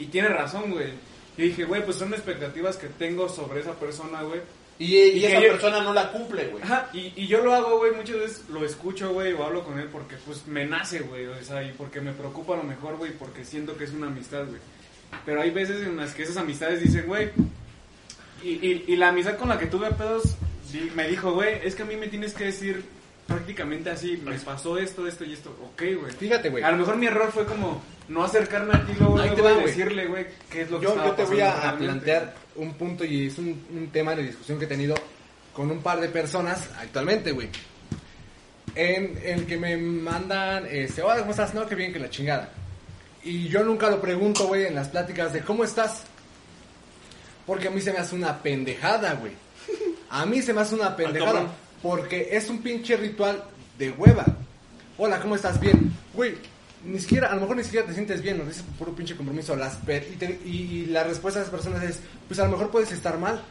[SPEAKER 3] Y tiene razón, güey. Y dije, güey, pues son expectativas que tengo sobre esa persona, güey.
[SPEAKER 4] Y, y
[SPEAKER 3] Y
[SPEAKER 4] esa
[SPEAKER 3] yo-
[SPEAKER 4] persona no la cumple, güey.
[SPEAKER 3] Ajá, y, y yo lo hago, güey, muchas veces lo escucho, güey, o hablo con él porque, pues, me nace, güey, o sea, y porque me preocupa a lo mejor, güey, porque siento que es una amistad, güey. Pero hay veces en las que esas amistades dicen, güey, y, y, la amistad con la que tuve pedos me dijo, güey, es que a mí me tienes que decir prácticamente así, me pasó esto, esto y esto, ok, güey.
[SPEAKER 1] Fíjate, güey.
[SPEAKER 3] A lo mejor mi error fue como no acercarme a ti luego,
[SPEAKER 1] Ahí
[SPEAKER 3] luego,
[SPEAKER 1] te va,
[SPEAKER 3] y
[SPEAKER 1] güey.
[SPEAKER 3] decirle, güey, qué es lo que
[SPEAKER 1] Yo,
[SPEAKER 3] estaba
[SPEAKER 1] yo te voy
[SPEAKER 3] pasando
[SPEAKER 1] a, a
[SPEAKER 3] realmente.
[SPEAKER 1] plantear un punto y es un, un tema de discusión que he tenido con un par de personas actualmente, güey. En el que me mandan, este, hola, ¿cómo estás? No, qué bien, que la chingada. Y yo nunca lo pregunto, güey, en las pláticas de cómo estás. Porque a mí se me hace una pendejada, güey. A mí se me hace una pendejada.
[SPEAKER 4] cabrón.
[SPEAKER 1] Porque es un pinche ritual de hueva. Hola, ¿cómo estás? Bien. Güey, ni siquiera, a lo mejor ni siquiera te sientes bien, lo dices por puro pinche compromiso. Las, per- y, te- y- y la respuesta de esas personas es, pues a lo mejor puedes estar mal.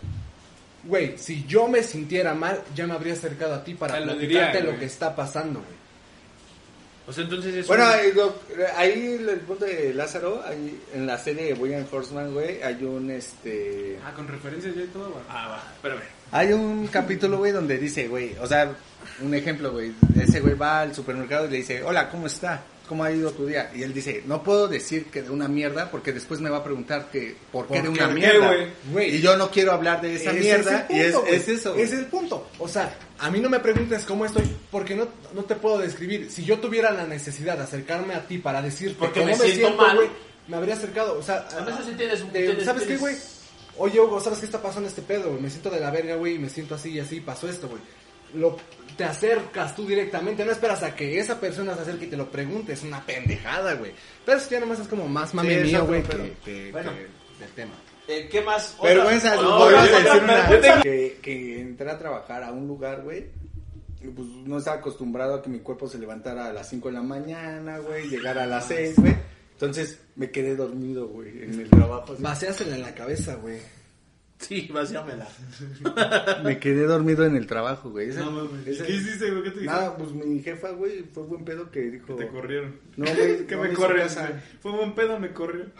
[SPEAKER 1] Güey, si yo me sintiera mal, ya me habría acercado a ti para
[SPEAKER 3] lo
[SPEAKER 1] platicarte
[SPEAKER 3] diría,
[SPEAKER 1] lo que está pasando, güey.
[SPEAKER 4] O sea, entonces es
[SPEAKER 2] Bueno,
[SPEAKER 4] un-
[SPEAKER 2] ahí, lo- ahí el punto de Lázaro, ahí, en la serie de Boyan Horseman, güey, hay un este...
[SPEAKER 3] Ah, con referencias ya y todo, güey.
[SPEAKER 4] Ah, va, espérame.
[SPEAKER 2] Hay un capítulo, güey, donde dice, güey, o sea, un ejemplo, güey, ese güey va al supermercado y le dice, hola, ¿cómo está? ¿Cómo ha ido tu día? Y él dice, no puedo decir que de una mierda porque después me va a preguntar que por qué
[SPEAKER 3] ¿Por
[SPEAKER 2] de una
[SPEAKER 3] ¿Qué,
[SPEAKER 2] mierda.
[SPEAKER 3] güey?
[SPEAKER 1] Güey.
[SPEAKER 2] Y yo no quiero hablar de esa mierda.
[SPEAKER 1] es
[SPEAKER 2] y es, eso.
[SPEAKER 1] Ese es el punto. O sea, a mí no me preguntes cómo estoy, porque no, no te puedo describir. Si yo tuviera la necesidad de acercarme a ti para decirte
[SPEAKER 4] Porque
[SPEAKER 1] cómo
[SPEAKER 4] me siento mal.
[SPEAKER 1] güey, me habría acercado. O sea,
[SPEAKER 4] A veces sí tienes un-
[SPEAKER 1] de-
[SPEAKER 4] tienes-
[SPEAKER 1] ¿Sabes qué, güey? Oye, Hugo, ¿sabes qué está pasando este pedo, güey? Me siento de la verga, güey, y me siento así y así, pasó esto, güey. Lo, te acercas tú directamente, no esperas a que esa persona se acerque y te lo pregunte, es una pendejada, güey. Pero eso ya nomás es como más mame
[SPEAKER 2] es
[SPEAKER 1] mío, güey, que, que-
[SPEAKER 4] Bueno.
[SPEAKER 1] que del tema.
[SPEAKER 4] Eh, ¿Qué más?
[SPEAKER 2] Vergüenza, no,
[SPEAKER 4] otra-
[SPEAKER 2] voy a
[SPEAKER 4] otra
[SPEAKER 2] decir una-
[SPEAKER 4] vergüenza.
[SPEAKER 2] que, que entré a trabajar a un lugar, güey. y Pues no estaba acostumbrado a que mi cuerpo se levantara a las 5 de la mañana, güey, llegara a las 6, güey. Entonces me quedé dormido, güey, en el trabajo. así.
[SPEAKER 1] Vaciásela en la cabeza, güey.
[SPEAKER 4] Sí, vaciámela. [laughs]
[SPEAKER 2] Me quedé dormido en el trabajo, güey.
[SPEAKER 3] No mames. ¿Qué hiciste, güey? ¿Qué te dijeron?
[SPEAKER 2] Nada, pues mi jefa, güey, fue buen pedo que dijo...
[SPEAKER 3] Te corrieron.
[SPEAKER 2] No, güey, [laughs]
[SPEAKER 3] que
[SPEAKER 2] no
[SPEAKER 3] me corren.
[SPEAKER 2] caso.
[SPEAKER 3] Fue buen pedo, me corrió. [laughs]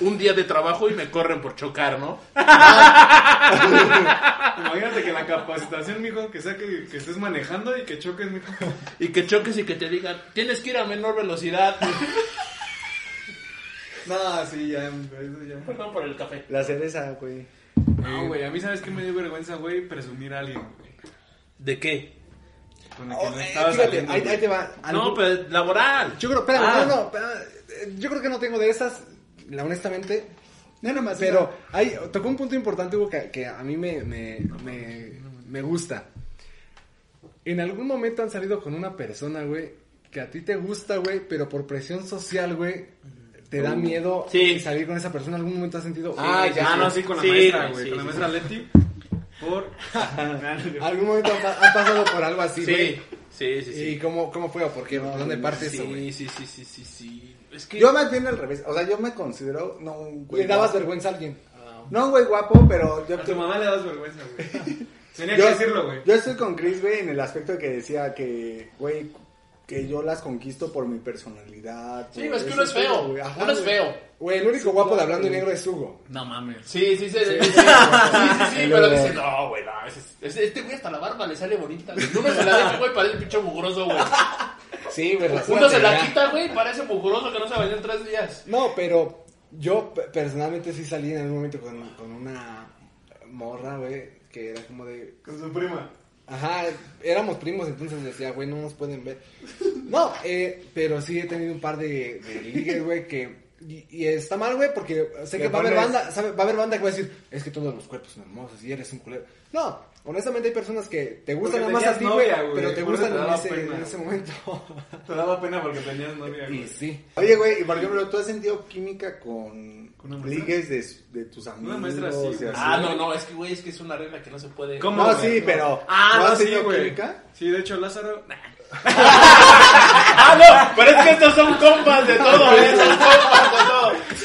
[SPEAKER 4] Un día de trabajo y me corren por chocar, ¿no? [laughs]
[SPEAKER 3] Imagínate que la capacitación, mijo, que sea que, que estés manejando y que choques, mijo.
[SPEAKER 4] Y que choques y que te digan, tienes que ir a menor velocidad. [laughs]
[SPEAKER 3] No, sí, ya, eso ya.
[SPEAKER 4] Perdón por el café.
[SPEAKER 2] La cereza, güey.
[SPEAKER 3] No, güey, a mí sabes que me dio vergüenza, güey, presumir a alguien, güey.
[SPEAKER 4] ¿De qué?
[SPEAKER 3] Con el que
[SPEAKER 1] Oh,
[SPEAKER 3] no
[SPEAKER 1] eh,
[SPEAKER 3] estaba
[SPEAKER 1] fíjate,
[SPEAKER 3] saliendo,
[SPEAKER 1] ahí, te va.
[SPEAKER 4] No, pero laboral.
[SPEAKER 1] Yo creo, espérame,
[SPEAKER 4] Ah.
[SPEAKER 1] no, no, espérame, yo creo que no tengo de esas, la, honestamente,
[SPEAKER 2] No, nada más.
[SPEAKER 1] pero hay, tocó un punto importante, Hugo, que, que a mí me, me, me, me gusta. En algún momento han salido con una persona, güey, que a ti te gusta, güey, pero por presión social, güey, te da miedo
[SPEAKER 4] Sí.
[SPEAKER 1] salir con esa persona. ¿En algún momento has sentido?
[SPEAKER 4] Ah,
[SPEAKER 1] "Uy,
[SPEAKER 4] ya,
[SPEAKER 3] no, sí, con la
[SPEAKER 4] Sí,
[SPEAKER 3] maestra,
[SPEAKER 4] güey, sí,
[SPEAKER 3] con la
[SPEAKER 4] sí,
[SPEAKER 3] maestra Leti. Por. [laughs]
[SPEAKER 1] ¿Algún momento han pasado por algo así, güey?
[SPEAKER 4] Sí, sí, sí,
[SPEAKER 1] ¿Y cómo, cómo fue o por qué? ¿Por dónde parte eso, güey?
[SPEAKER 4] Sí, sí, sí, sí, sí. Es que...
[SPEAKER 2] Yo más bien al revés. O sea, yo me considero, no un güey.
[SPEAKER 1] ¿Le dabas
[SPEAKER 2] guapo.
[SPEAKER 1] vergüenza a alguien?
[SPEAKER 2] No un güey guapo, pero yo
[SPEAKER 3] A tu mamá le das vergüenza, güey. [laughs] Tenía
[SPEAKER 2] yo,
[SPEAKER 3] que decirlo, güey.
[SPEAKER 2] Yo estoy con Chris, güey, en el aspecto de que decía que, güey, que yo las conquisto por mi personalidad.
[SPEAKER 4] Sí, es que uno es feo.
[SPEAKER 2] güey. Ajá,
[SPEAKER 4] Uno es feo.
[SPEAKER 1] Güey, el único guapo de hablando y negro es Hugo.
[SPEAKER 3] No mames.
[SPEAKER 4] Sí, sí, sí. Sí, sí, sí, [laughs] sí, pero dice, no, güey, no. Este güey hasta la barba le sale bonita. güey. Uno se la deja, güey, parece pinche mugroso, güey.
[SPEAKER 1] Sí, güey,
[SPEAKER 4] Uno se la quita, güey, parece mugroso que no se bañó en tres días.
[SPEAKER 1] No, pero yo pe- personalmente sí salí en algún momento con, con una morra, güey, que era como de...
[SPEAKER 3] Con su prima.
[SPEAKER 1] Ajá, éramos primos, entonces decía, güey, no nos pueden ver. No, eh, pero sí he tenido un par de, de ligues, güey, que... Y, y está mal, güey, porque sé que va a haber banda, sabe- va a haber banda que va a decir, es que todos los cuerpos son hermosos y eres un culero. No, honestamente hay personas que te gustan nada más a ti, güey, pero te gustan
[SPEAKER 3] te
[SPEAKER 1] en ese, en ese momento. [laughs]
[SPEAKER 3] Te daba pena porque tenías novia, güey.
[SPEAKER 1] y sí.
[SPEAKER 2] Oye, güey, y por ejemplo, ¿tú has sentido química con,
[SPEAKER 3] ¿Con una maestra?
[SPEAKER 2] ligues de, de tus amigos?
[SPEAKER 3] maestra sí, güey.
[SPEAKER 2] así?
[SPEAKER 4] Ah, no, no, es que, güey, es que es una regla que no se puede.
[SPEAKER 3] ¿Cómo?
[SPEAKER 2] No, sí, pero.
[SPEAKER 3] Ah,
[SPEAKER 2] ¿no
[SPEAKER 3] no,
[SPEAKER 2] has
[SPEAKER 3] sí,
[SPEAKER 2] tenido
[SPEAKER 3] güey.
[SPEAKER 2] química?
[SPEAKER 3] Sí, de hecho, Lázaro. Nah. [laughs]
[SPEAKER 4] Ah, no, pero es que estos son compas de todo, [laughs] ¿eh? Son compas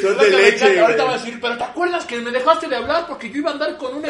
[SPEAKER 4] de
[SPEAKER 2] leche,
[SPEAKER 4] encanta. Ahorita
[SPEAKER 2] güey.
[SPEAKER 4] va a decir, pero ¿te acuerdas que me dejaste de hablar porque yo iba a andar con una...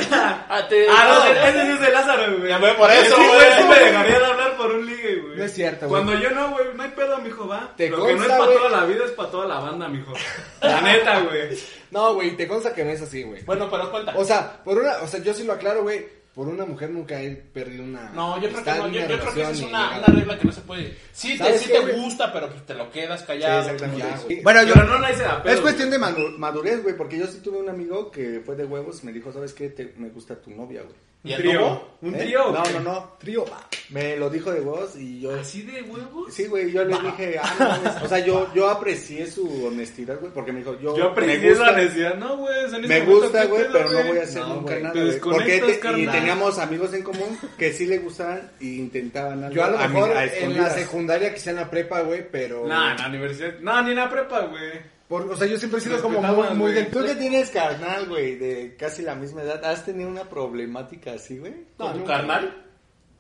[SPEAKER 4] Ah, te-
[SPEAKER 3] Ah, no, ese sí es de Lázaro, güey.
[SPEAKER 4] Ya por eso,
[SPEAKER 3] Sí,
[SPEAKER 4] güey.
[SPEAKER 3] Sí, me dejaría de hablar por un ligue, güey.
[SPEAKER 1] No es cierto, güey.
[SPEAKER 3] Cuando yo no, güey, no hay pedo, mijo, va.
[SPEAKER 1] Te
[SPEAKER 3] Lo que no es para
[SPEAKER 1] güey.
[SPEAKER 3] toda la vida es para toda la banda, mijo. La neta, güey. [laughs]
[SPEAKER 1] No, güey, te consta que no es así, güey.
[SPEAKER 4] Bueno, pero cuenta.
[SPEAKER 1] O sea, por una, o sea, yo sí lo aclaro, güey. Por una mujer nunca he perdido una.
[SPEAKER 4] No, yo creo que no, yo, creo que esa es una, una regla que no se puede. Sí, te,
[SPEAKER 1] ¿Sabes
[SPEAKER 4] sí te gusta, pero pues te lo quedas callado.
[SPEAKER 2] Sí, exactamente.
[SPEAKER 1] Ya.
[SPEAKER 2] Bueno, yo.
[SPEAKER 3] Pero no nadie se da pedo.
[SPEAKER 2] Es cuestión de madu- madurez, güey, porque yo sí tuve un amigo que fue de huevos y me dijo, ¿sabes qué? Te- me gusta tu novia, güey.
[SPEAKER 4] ¿Y
[SPEAKER 3] Un
[SPEAKER 4] el
[SPEAKER 3] trío. Un
[SPEAKER 2] ¿Eh?
[SPEAKER 3] trío.
[SPEAKER 2] No, no, no.
[SPEAKER 1] Trío.
[SPEAKER 2] Me lo dijo de voz y yo...
[SPEAKER 3] ¿Así de huevos?
[SPEAKER 2] Sí, güey, yo le dije, ah, no mames. O sea, yo, yo aprecié su honestidad, güey, porque me dijo, yo...
[SPEAKER 3] Yo
[SPEAKER 2] me
[SPEAKER 3] aprendí
[SPEAKER 2] gusta-
[SPEAKER 3] la necesidad. No, güey. en
[SPEAKER 2] Me
[SPEAKER 3] este momento,
[SPEAKER 2] gusta,
[SPEAKER 3] ¿qué
[SPEAKER 2] güey, pero no voy a hacer
[SPEAKER 1] No,
[SPEAKER 2] nunca nada, güey. Porque te- y teníamos amigos en común que sí le gustaban e intentaban algo
[SPEAKER 1] Yo a lo
[SPEAKER 2] mí-
[SPEAKER 1] mejor en la secundaria, quizá en la prepa, güey, pero.
[SPEAKER 3] Nah, en la universidad. No, ni en la prepa, güey.
[SPEAKER 1] Por- o sea, yo siempre he sido como muy, muy del...
[SPEAKER 2] Tú que tienes carnal, güey, de casi la misma edad, ¿has tenido una problemática así, güey?
[SPEAKER 4] ¿Con tu carnal?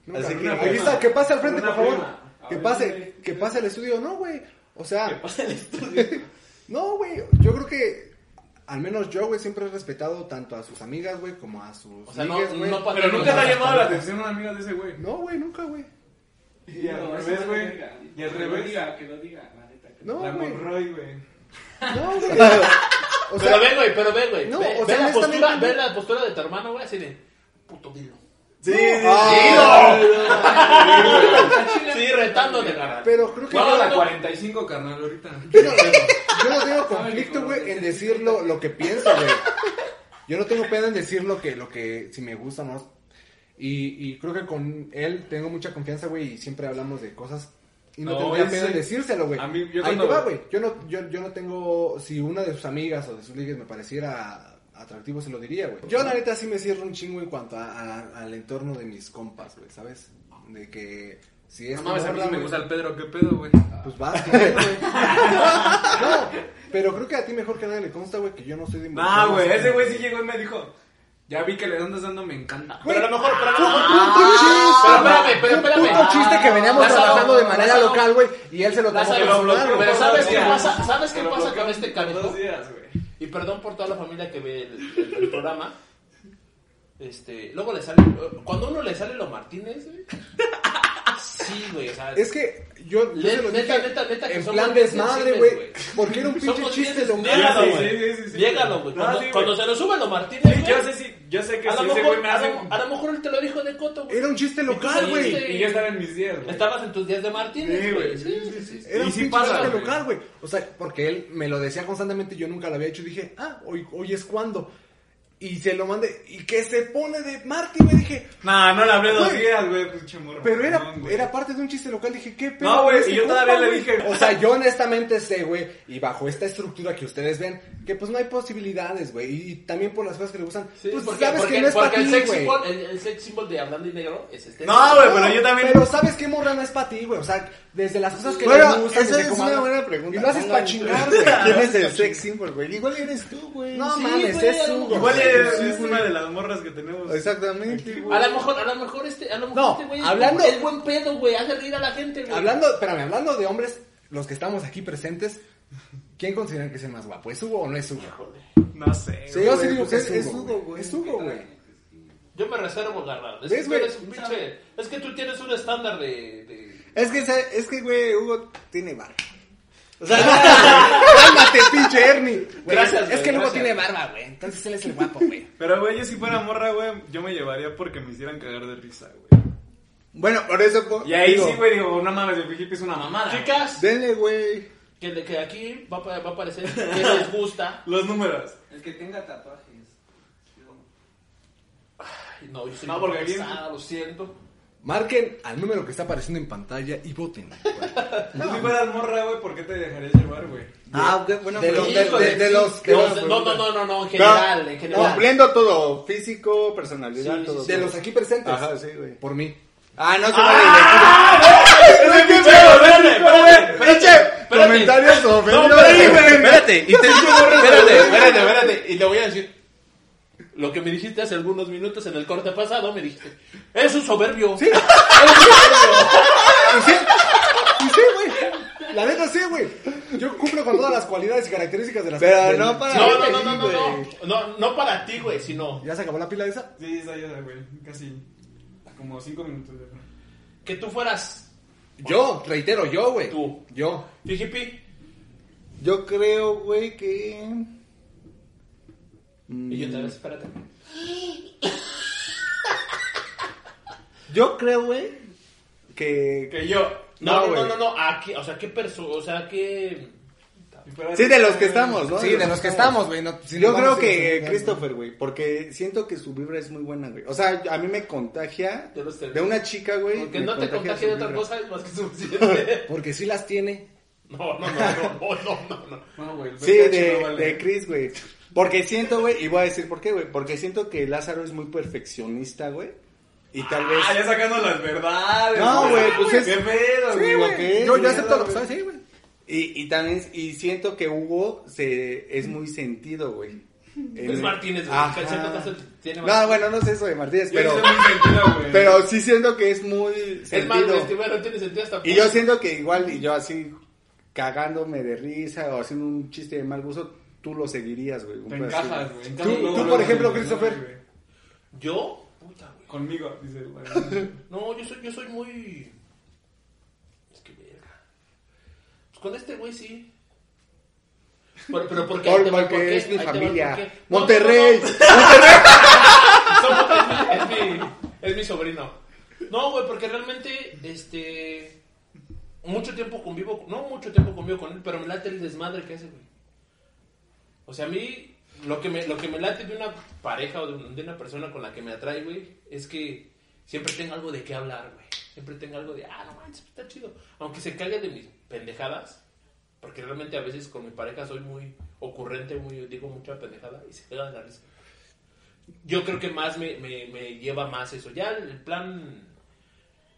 [SPEAKER 1] Nunca.
[SPEAKER 2] Así que-
[SPEAKER 1] Ahí está, que pase al frente, por favor. Que
[SPEAKER 3] A
[SPEAKER 1] pase, que pase al estudio. No, güey. O sea...
[SPEAKER 3] ¿Qué pasa en el [laughs] estudio?
[SPEAKER 1] No, güey, yo creo que al menos yo, güey, siempre he respetado tanto a sus amigas, güey, como a sus
[SPEAKER 4] O sea, no, no
[SPEAKER 3] Pero nunca te ha
[SPEAKER 4] no,
[SPEAKER 3] llamado la atención una amiga de ese güey.
[SPEAKER 1] No, güey, nunca, güey.
[SPEAKER 3] Y al
[SPEAKER 5] No,
[SPEAKER 3] revés, güey.
[SPEAKER 5] no.
[SPEAKER 3] Y al
[SPEAKER 5] Que lo
[SPEAKER 3] revés.
[SPEAKER 5] diga, que lo diga, la neta. que
[SPEAKER 1] No,
[SPEAKER 3] La
[SPEAKER 1] güey. No, güey. [laughs] O sea,
[SPEAKER 4] pero ve, güey, pero ve, güey.
[SPEAKER 1] no,
[SPEAKER 4] ve,
[SPEAKER 1] o sea,
[SPEAKER 4] ve la postura,
[SPEAKER 1] honestamente-
[SPEAKER 4] ve la postura de tu hermano, güey, así de puto dilo.
[SPEAKER 2] Sí,
[SPEAKER 1] Ah,
[SPEAKER 4] Sí, retándole, carnal.
[SPEAKER 1] pero creo que
[SPEAKER 3] Vamos a 45, carnal, ahorita.
[SPEAKER 1] yo no, yo no tengo conflicto, güey, en decir lo, lo que pienso, güey. Yo no tengo pena en decir lo que, lo que, si me gusta o no. Y, y creo que con él tengo mucha confianza, güey, y siempre hablamos de cosas. Y no,
[SPEAKER 3] No,
[SPEAKER 1] tendría pena en decírselo, güey.
[SPEAKER 3] a mí- yo
[SPEAKER 1] Ahí
[SPEAKER 3] cuando-
[SPEAKER 1] te va, güey. Yo no, yo, yo no tengo, si una de sus amigas o de sus ligues me pareciera atractivo, se lo diría, güey. Yo, la neta, sí me cierro un chingo en cuanto a- a- al entorno de mis compas, güey, ¿sabes? De que si es
[SPEAKER 3] No mames, a mí sí me gusta el Pedro, ¿qué pedo, güey?
[SPEAKER 1] pues vas güey. [laughs] No, pero creo que a ti mejor que a nadie le consta, güey, que yo no soy de
[SPEAKER 3] Nah, güey, ese güey sí llegó y me dijo, ya vi que le andas dando, me encanta.
[SPEAKER 4] Pero a lo mejor, pero a lo mejor.
[SPEAKER 1] Puto chiste,
[SPEAKER 4] pero espérame, pero
[SPEAKER 1] un
[SPEAKER 4] espérame.
[SPEAKER 1] puto chiste que veníamos
[SPEAKER 4] Lázaro,
[SPEAKER 1] trabajando de manera
[SPEAKER 4] Lázaro.
[SPEAKER 1] local, güey, y él se lo tomó
[SPEAKER 4] Lázaro,
[SPEAKER 1] personal.
[SPEAKER 4] Pero ¿sabes qué pasa? ¿Sabes qué pasa con este
[SPEAKER 3] por
[SPEAKER 4] canijo?
[SPEAKER 3] Dos días, güey.
[SPEAKER 4] Y perdón por toda la familia que ve el, el- el programa. Este, luego le sale. Cuando a uno le sale lo Martínez, güey. Sí, güey, o sea.
[SPEAKER 1] Es que yo, yo
[SPEAKER 4] Le-
[SPEAKER 1] se lo
[SPEAKER 4] neta,
[SPEAKER 1] dije
[SPEAKER 4] neta, neta, que
[SPEAKER 1] en plan desmadre, güey,
[SPEAKER 4] güey.
[SPEAKER 1] porque era un pinche chiste local,
[SPEAKER 4] sensibles,
[SPEAKER 1] güey.
[SPEAKER 4] güey.
[SPEAKER 3] Sí, sí, sí, sí.
[SPEAKER 4] Llégalo, güey. Cuando, se nos sube lo Martínez,
[SPEAKER 3] yo sé, si, yo sé que
[SPEAKER 4] a,
[SPEAKER 3] si
[SPEAKER 4] lo mejor,
[SPEAKER 3] me
[SPEAKER 4] a,
[SPEAKER 3] hace...
[SPEAKER 4] lo, a lo mejor él te lo dijo de coto, güey.
[SPEAKER 1] Era un chiste local,
[SPEAKER 4] Y-
[SPEAKER 1] güey.
[SPEAKER 3] Y yo estaba en mis días, güey.
[SPEAKER 4] Estabas en tus días de Martínez,
[SPEAKER 3] Sí,
[SPEAKER 4] güey. Sí,
[SPEAKER 3] sí,
[SPEAKER 4] sí,
[SPEAKER 3] sí,
[SPEAKER 4] sí. sí.
[SPEAKER 1] Era
[SPEAKER 3] Y
[SPEAKER 1] un
[SPEAKER 3] sí pasa,
[SPEAKER 1] chiste local, güey. O sea, porque él me lo decía constantemente y yo nunca lo había hecho. Y dije, ah, hoy, hoy es cuando. Y se lo mandé. Y que se pone de Marty, me dije.
[SPEAKER 3] Nah, no le hablé dos días, güey, pinche morro.
[SPEAKER 1] Pero era, era parte de un chiste local. Dije, ¿qué pedo?
[SPEAKER 3] No, güey, y yo todavía le dije-
[SPEAKER 1] O sea, yo [laughs] honestamente sé, güey, y bajo esta estructura que ustedes ven, que pues no hay posibilidades, güey. Y, también por las cosas que le gustan.
[SPEAKER 4] Sí,
[SPEAKER 1] pues
[SPEAKER 4] porque,
[SPEAKER 1] sabes
[SPEAKER 4] porque,
[SPEAKER 1] que no es para ti, güey.
[SPEAKER 4] el, el sex symbol de hablando y negro es este.
[SPEAKER 3] No, güey, pero yo también...
[SPEAKER 1] Pero sabes que morra no es para ti, güey. O sea, desde las cosas que
[SPEAKER 2] Bueno,
[SPEAKER 1] le gustan,
[SPEAKER 2] esa es una buena pregunta.
[SPEAKER 1] Y lo haces para chingar, güey. [laughs]
[SPEAKER 2] ¿Quién es el sex symbol, güey? Igual eres tú, güey.
[SPEAKER 1] No
[SPEAKER 4] Sí,
[SPEAKER 1] mames,
[SPEAKER 4] güey,
[SPEAKER 1] es
[SPEAKER 4] mejor-
[SPEAKER 3] Igual
[SPEAKER 1] güey.
[SPEAKER 3] es,
[SPEAKER 1] Sí,
[SPEAKER 3] es
[SPEAKER 1] güey.
[SPEAKER 3] una de las morras que tenemos.
[SPEAKER 2] Exactamente, güey.
[SPEAKER 4] A lo mejor, a lo mejor este, a lo mejor
[SPEAKER 1] No,
[SPEAKER 4] este güey es
[SPEAKER 1] hablando-
[SPEAKER 4] buen- es buen pedo, güey, hace reír a la gente, güey.
[SPEAKER 1] Hablando, espérame, hablando de hombres, los que estamos aquí presentes, ¿quién consideran que es el más guapo? ¿Es Hugo o no es Hugo?
[SPEAKER 3] No sé,
[SPEAKER 1] Sí, yo sí digo que
[SPEAKER 2] pues
[SPEAKER 1] es,
[SPEAKER 2] es
[SPEAKER 1] Hugo, güey. Es Hugo, güey.
[SPEAKER 4] Yo me reservo garra. Es
[SPEAKER 1] ¿Ves,
[SPEAKER 4] que tú eres un pinche. Es que tú tienes un estándar de.
[SPEAKER 2] Es que, es que, güey, Hugo tiene barba. O sea, [laughs]
[SPEAKER 1] Cálmate, pinche Ernie. Güey,
[SPEAKER 4] Gracias,
[SPEAKER 1] Es
[SPEAKER 4] güey,
[SPEAKER 1] que Hugo tiene barba, güey. Entonces él es el guapo, güey.
[SPEAKER 3] Pero, güey, yo si fuera morra, güey, yo me llevaría porque me hicieran cagar de risa, güey.
[SPEAKER 2] bueno, por eso, po-
[SPEAKER 3] Y ahí
[SPEAKER 2] digo,
[SPEAKER 3] sí, güey, digo, no mames, el hippie es una mamada.
[SPEAKER 4] Chicas,
[SPEAKER 2] Denle, güey.
[SPEAKER 4] que, de- que aquí va, a pa- va a aparecer [laughs] que les gusta.
[SPEAKER 3] Los números.
[SPEAKER 5] El que tenga tatuajes.
[SPEAKER 4] Ay, No, yo soy
[SPEAKER 3] No, porque bien-
[SPEAKER 4] lo siento.
[SPEAKER 1] Marquen al número que está apareciendo en pantalla y voten.
[SPEAKER 3] Tú si fueras morra, güey, ¿por qué te dejarías llevar, güey?
[SPEAKER 2] Ah, ok, bueno,
[SPEAKER 1] De
[SPEAKER 2] pero-
[SPEAKER 1] los- de- de- de los-
[SPEAKER 4] de los- no, no, no, no, no, en general, en general.
[SPEAKER 2] Cumpliendo todo, físico, personalidad,
[SPEAKER 4] Sí,
[SPEAKER 2] todo.
[SPEAKER 4] sí.
[SPEAKER 1] De
[SPEAKER 2] todo.
[SPEAKER 1] los aquí presentes.
[SPEAKER 2] Ajá, sí, güey.
[SPEAKER 1] Por mí.
[SPEAKER 2] Ah, no se vale
[SPEAKER 4] espérate, espérate,
[SPEAKER 2] Pinche comentarios
[SPEAKER 4] No,
[SPEAKER 2] ofendidos.
[SPEAKER 4] espérate, güey, espérate, y te espérate, espérate, espérate, y le voy a decir lo que me dijiste hace algunos minutos en el corte pasado, me dijiste, es un soberbio.
[SPEAKER 1] Sí. [laughs] Y sí, y sí, güey. La neta sí, güey. Yo cumplo con todas las cualidades y características de las
[SPEAKER 2] Pero
[SPEAKER 1] del-
[SPEAKER 2] no para-
[SPEAKER 4] No, no, no, no, no,
[SPEAKER 2] güey.
[SPEAKER 4] no, no, no para ti, güey, sino
[SPEAKER 1] ¿Ya se acabó la pila esa?
[SPEAKER 3] Sí, esa ya, güey, casi como cinco minutos. güey.
[SPEAKER 4] que tú fueras
[SPEAKER 1] Yo, reitero, yo, güey.
[SPEAKER 4] Tú.
[SPEAKER 1] Yo.
[SPEAKER 4] Fijipi.
[SPEAKER 2] Yo creo, güey, que...
[SPEAKER 4] Y yo te ves, espérate. [laughs]
[SPEAKER 2] Yo creo, güey, que...
[SPEAKER 3] Que yo.
[SPEAKER 4] No,
[SPEAKER 2] No,
[SPEAKER 4] no, no, no, no, ¿a qué? O sea, ¿qué persona? O sea, ¿qué?
[SPEAKER 2] Sí, de los que estamos, ¿no?
[SPEAKER 1] Sí, de los que estamos, güey. no- si
[SPEAKER 2] Yo creo que Christopher, güey, porque siento que su vibra es muy buena, güey. O sea, a mí me contagia de una chica, güey.
[SPEAKER 4] Porque no te contagie
[SPEAKER 2] su
[SPEAKER 4] de otra cosa, es más que suficiente. [laughs]
[SPEAKER 1] Porque sí las tiene.
[SPEAKER 4] No, no, no, no, no, no, no, no.
[SPEAKER 3] No, güey,
[SPEAKER 2] Sí,
[SPEAKER 3] BPH
[SPEAKER 2] de,
[SPEAKER 3] no vale.
[SPEAKER 2] de Chris, güey. Porque siento, güey, y voy a decir por qué, güey. Porque siento que Lázaro es muy perfeccionista, güey. Y tal vez...
[SPEAKER 3] Ah, ya sacando las verdades.
[SPEAKER 2] No, güey, pues es-
[SPEAKER 3] ¿Qué pedo,
[SPEAKER 2] Sí,
[SPEAKER 3] güey?
[SPEAKER 2] güey.
[SPEAKER 1] Yo, yo acepto lo que sabes, sí, güey.
[SPEAKER 2] Y, y también, y siento que Hugo se, es muy sentido, güey.
[SPEAKER 4] Es Martínez, güey. Tiene
[SPEAKER 2] No, bueno, no sé eso de Martínez,
[SPEAKER 3] Yo
[SPEAKER 2] pero,
[SPEAKER 3] sentido, güey.
[SPEAKER 2] pero sí siento que es muy
[SPEAKER 4] Es más,
[SPEAKER 2] sentido.
[SPEAKER 4] bueno, tiene sentido hasta
[SPEAKER 2] Y yo siento que igual, y yo así cagándome de risa o haciendo un chiste de mal gusto, tú lo seguirías, güey.
[SPEAKER 3] Te encajas, güey.
[SPEAKER 1] Tú-
[SPEAKER 3] luego,
[SPEAKER 1] tú, por ejemplo, Christopher.
[SPEAKER 3] güey.
[SPEAKER 4] ¿Yo? Puta, güey.
[SPEAKER 3] Conmigo, dice, güey. [laughs]
[SPEAKER 4] No, yo soy, yo soy muy... Es que verga. Pues con este güey sí. Pero, pero ¿por
[SPEAKER 2] porque es mi familia.
[SPEAKER 4] porqué. No,
[SPEAKER 2] Monterrey.
[SPEAKER 4] no, no. [laughs] Somos- es, mi, es, mi, es mi sobrino. No, güey, porque realmente, este... Mucho tiempo convivo, no mucho tiempo convivo con él, pero me late el desmadre que hace, güey. O sea, a mí lo que me, lo que me late de una pareja o de, un- de una persona con la que me atrae, güey, es que siempre tenga algo de qué hablar, güey. Siempre tenga algo de, ah, no manches, está chido. Aunque se cague de mis pendejadas, porque realmente a veces con mi pareja soy muy ocurrente, muy, digo mucha pendejada y se caga de la risa. Yo creo que más me, me, me lleva más eso. Ya el plan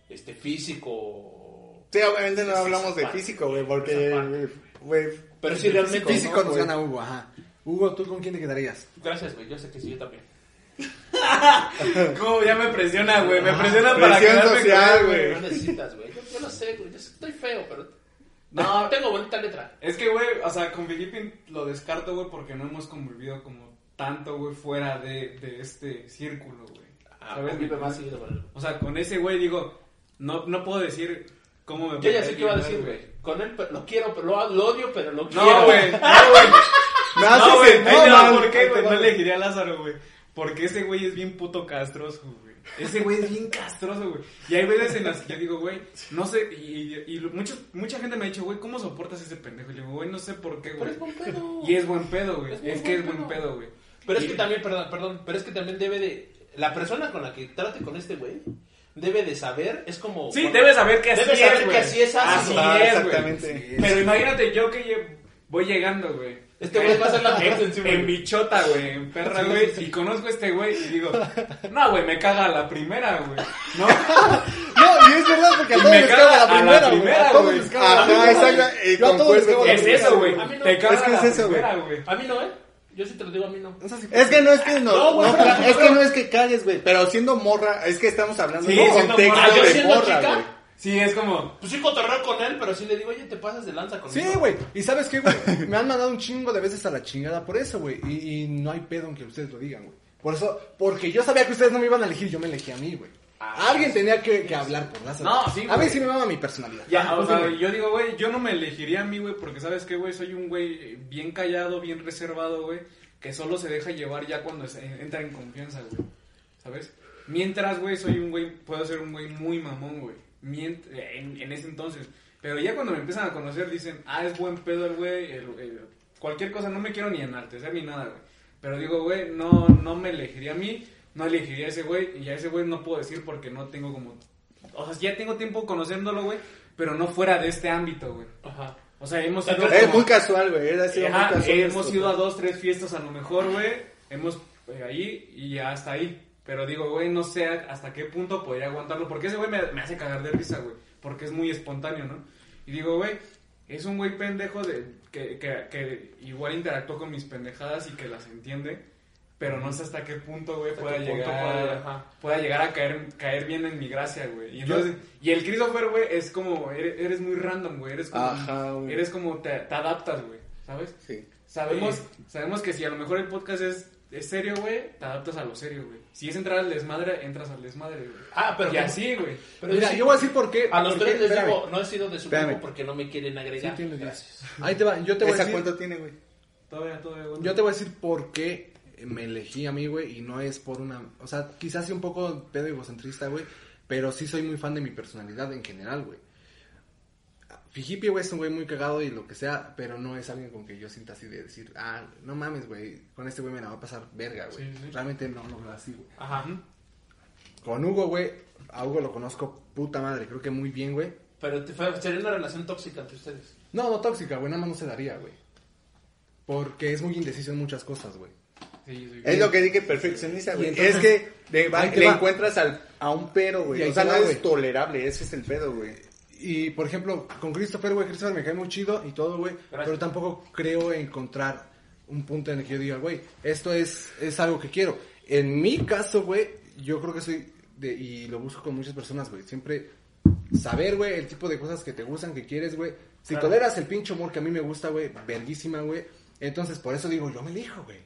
[SPEAKER 4] este físico.
[SPEAKER 2] Sí, obviamente no hablamos de
[SPEAKER 4] parte.
[SPEAKER 2] físico, güey, porque,
[SPEAKER 4] parte.
[SPEAKER 2] güey,
[SPEAKER 4] Pero sí, realmente-
[SPEAKER 1] Físico nos
[SPEAKER 2] güey.
[SPEAKER 1] gana Hugo, ajá. Hugo, ¿tú con quién te quedarías?
[SPEAKER 4] Gracias, güey. Yo sé que sí, yo también. [laughs]
[SPEAKER 3] ¿Cómo ya me presiona, güey? Me presiona para
[SPEAKER 2] Presión
[SPEAKER 3] quedarme
[SPEAKER 2] social,
[SPEAKER 3] con él,
[SPEAKER 2] güey.
[SPEAKER 4] No necesitas, güey. Yo, yo lo sé, güey. Yo sé- estoy feo, pero.
[SPEAKER 3] No.
[SPEAKER 4] Tengo bonita letra.
[SPEAKER 3] Es que, güey, o sea, con Filipin lo descarto, güey, porque no hemos convivido como tanto, güey, fuera de, de este círculo, güey.
[SPEAKER 4] Ah,
[SPEAKER 3] ¿Sabes?
[SPEAKER 4] convive más seguido con él.
[SPEAKER 3] O sea, con ese güey digo, no, no puedo decir cómo me
[SPEAKER 4] Yo ya sé qué iba a decir, güey. Con él pero- lo quiero, pero lo, lo odio, pero lo quiero. [laughs]
[SPEAKER 3] No, güey, no, güey.
[SPEAKER 2] Me hace
[SPEAKER 3] No, güey, ahí te va. ¿por qué, güey? No elegiría a Lázaro, güey. Porque ese güey es bien puto castroso, güey. Ese güey es bien castroso, güey. Y hay veces en las que yo digo, güey, no sé, y, y, y muchos- mucha gente me ha dicho, güey, ¿cómo soportas ese pendejo? Y le digo, güey, no sé por qué,
[SPEAKER 4] Pero
[SPEAKER 3] güey.
[SPEAKER 4] es buen pedo.
[SPEAKER 3] Y es buen pedo, güey.
[SPEAKER 4] Es
[SPEAKER 3] Es que es
[SPEAKER 4] buen pedo.
[SPEAKER 3] güey.
[SPEAKER 4] Pero es que también, perdón, perdón, pero es que también debe de. La persona con la que trate con este güey debe de saber, es como.
[SPEAKER 3] Sí,
[SPEAKER 4] cuando-
[SPEAKER 3] debes saber que así
[SPEAKER 4] Debe saber
[SPEAKER 3] es,
[SPEAKER 4] que así es.
[SPEAKER 3] Así
[SPEAKER 2] Ajá,
[SPEAKER 3] es, güey.
[SPEAKER 2] exactamente.
[SPEAKER 3] Pero imagínate yo que lle- voy llegando, güey.
[SPEAKER 4] Este güey va a ser la
[SPEAKER 3] en,
[SPEAKER 4] encima,
[SPEAKER 3] en
[SPEAKER 4] güey.
[SPEAKER 3] bichota, güey, en perra, güey.
[SPEAKER 4] sí, sí.
[SPEAKER 3] Y conozco a este güey y digo, no, güey, me caga a la primera, güey. No, [laughs]
[SPEAKER 1] No, y es verdad, porque a todos
[SPEAKER 3] me
[SPEAKER 1] les
[SPEAKER 3] caga
[SPEAKER 1] caga la
[SPEAKER 3] a la
[SPEAKER 1] primera, güey. A caga
[SPEAKER 2] Ajá,
[SPEAKER 1] primera,
[SPEAKER 2] exacto,
[SPEAKER 1] güey.
[SPEAKER 2] y
[SPEAKER 1] Yo a todos les la
[SPEAKER 3] es eso, güey.
[SPEAKER 4] A mí no.
[SPEAKER 3] Te caga
[SPEAKER 2] Es que
[SPEAKER 3] la
[SPEAKER 2] es eso, güey.
[SPEAKER 3] primera, güey.
[SPEAKER 4] A mí no, ¿eh? Yo sí te lo digo, a mí no.
[SPEAKER 2] Es que no es que no,
[SPEAKER 4] No, güey,
[SPEAKER 2] no,
[SPEAKER 4] pero-
[SPEAKER 2] ca- es
[SPEAKER 4] pero-
[SPEAKER 2] que no es que cagues, güey, pero siendo morra, es que estamos hablando
[SPEAKER 3] Sí,
[SPEAKER 2] de un contexto
[SPEAKER 3] morra.
[SPEAKER 4] Ah, yo
[SPEAKER 2] de morra, güey.
[SPEAKER 3] Sí, es como,
[SPEAKER 4] Pues sí cotorreo con él, pero sí le digo, oye, te pasas de lanza conmigo.
[SPEAKER 1] Sí, güey. Y sabes qué, güey. [laughs] Me han mandado un chingo de veces a la chingada por eso, güey. Y, y no hay pedo en que ustedes lo digan, güey. Por eso, porque yo sabía que ustedes no me iban a elegir, yo me elegí a mí, güey.
[SPEAKER 4] Ah,
[SPEAKER 1] Alguien tenía que, que hablar por Lázaro.
[SPEAKER 3] No, sí,
[SPEAKER 1] A mí sí me mama mi personalidad.
[SPEAKER 3] Ya, o sea, yo digo, güey, yo no me elegiría a mí, güey, porque sabes qué, güey, soy un güey bien callado, bien reservado, güey, que solo se deja llevar ya cuando se- entra en confianza, güey, ¿sabes? Mientras, güey, soy un güey, puedo ser un güey muy mamón, güey, en, en ese entonces. Pero ya cuando me empiezan a conocer dicen, ah, es buen pedo el güey, el- el- cualquier cosa, no me quiero ni enaltecer ni nada, güey. Pero digo, güey, no, no me elegiría a mí, no elegiría a ese güey, y a ese güey no puedo decir porque no tengo como... O sea, ya tengo tiempo conociéndolo, güey, pero no fuera de este ámbito, güey.
[SPEAKER 4] Ajá.
[SPEAKER 3] O sea, hemos ido...
[SPEAKER 2] Es
[SPEAKER 3] como-
[SPEAKER 2] muy casual, güey,
[SPEAKER 3] hemos
[SPEAKER 2] esto.
[SPEAKER 3] ido a dos, tres fiestas a lo mejor, güey. Hemos eh, ahí y ya hasta ahí. Pero digo, güey, no sé hasta qué punto podría aguantarlo. Porque ese güey me, me hace cagar de risa, güey. Porque es muy espontáneo, ¿no? Y digo, güey, es un güey pendejo de, que, que, que igual interactuó con mis pendejadas y que las entiende. Pero no sé hasta qué punto, güey, pueda llegar, pueda llegar a caer, caer bien en mi gracia, güey. Y, entonces- y el Christopher, güey, es como, eres, eres muy random, güey. Eres como,
[SPEAKER 2] Ajá, güey.
[SPEAKER 3] eres como, te, te adaptas, güey, ¿sabes?
[SPEAKER 2] Sí.
[SPEAKER 3] Sabemos, sabemos que si a lo mejor el podcast es, es serio, güey, te adaptas a lo serio, güey. Si es entrar al desmadre, entras al desmadre, güey.
[SPEAKER 4] Ah, pero
[SPEAKER 3] y así, güey.
[SPEAKER 4] Pero
[SPEAKER 1] Mira,
[SPEAKER 4] sí,
[SPEAKER 1] yo voy a decir por qué.
[SPEAKER 4] A los tres les
[SPEAKER 1] espérame.
[SPEAKER 4] digo, no he sido de su
[SPEAKER 2] Espérame.
[SPEAKER 4] grupo porque no me quieren
[SPEAKER 1] Sí,
[SPEAKER 4] agregar.
[SPEAKER 1] tienes diez.
[SPEAKER 4] Gracias.
[SPEAKER 1] Ahí te va, yo te voy a
[SPEAKER 2] ¿Esa
[SPEAKER 1] decir.
[SPEAKER 2] cuánto tiene, güey?
[SPEAKER 3] Todavía, todavía, güey.
[SPEAKER 1] Yo te voy a decir por qué me elegí a mí, güey, y no es por una... O sea, quizás sí un poco pedo egocentrista, güey, pero sí soy muy fan de mi personalidad en general, güey. Fijipi, güey, es un güey muy cagado y lo que sea, pero no es alguien con que yo sienta así de decir, ah, no mames, güey, con este güey me la va a pasar verga, güey.
[SPEAKER 3] Sí, sí.
[SPEAKER 1] Realmente no lo veo así, güey.
[SPEAKER 4] Ajá.
[SPEAKER 1] Con Hugo, güey, a Hugo lo conozco puta madre, creo que muy bien, güey.
[SPEAKER 4] Pero te- fue- sería una relación tóxica entre ustedes.
[SPEAKER 1] No, no tóxica, güey, nada más no se daría, güey. Porque es muy indeciso en muchas cosas, güey.
[SPEAKER 3] Sí, sí.
[SPEAKER 2] Es lo que dije, perfeccionista, güey.
[SPEAKER 1] entonces-
[SPEAKER 2] es que de- va- le
[SPEAKER 1] va.
[SPEAKER 2] encuentras al, a un pero, güey. O sea, no es tolerable, ese es el pedo, güey.
[SPEAKER 1] Y, por ejemplo, con Christopher, güey, Christopher me cae muy chido y todo, güey. Pero tampoco creo encontrar un punto en el que yo diga, güey, esto es, es algo que quiero. En mi caso, güey, yo creo que soy, de, y lo busco con muchas personas, güey, siempre saber, güey, el tipo de cosas que te gustan, que quieres, güey. Si
[SPEAKER 4] Claro.
[SPEAKER 1] toleras el pinche humor que a mí me gusta, güey, verguísima, güey. Entonces, por eso digo, yo me elijo, güey.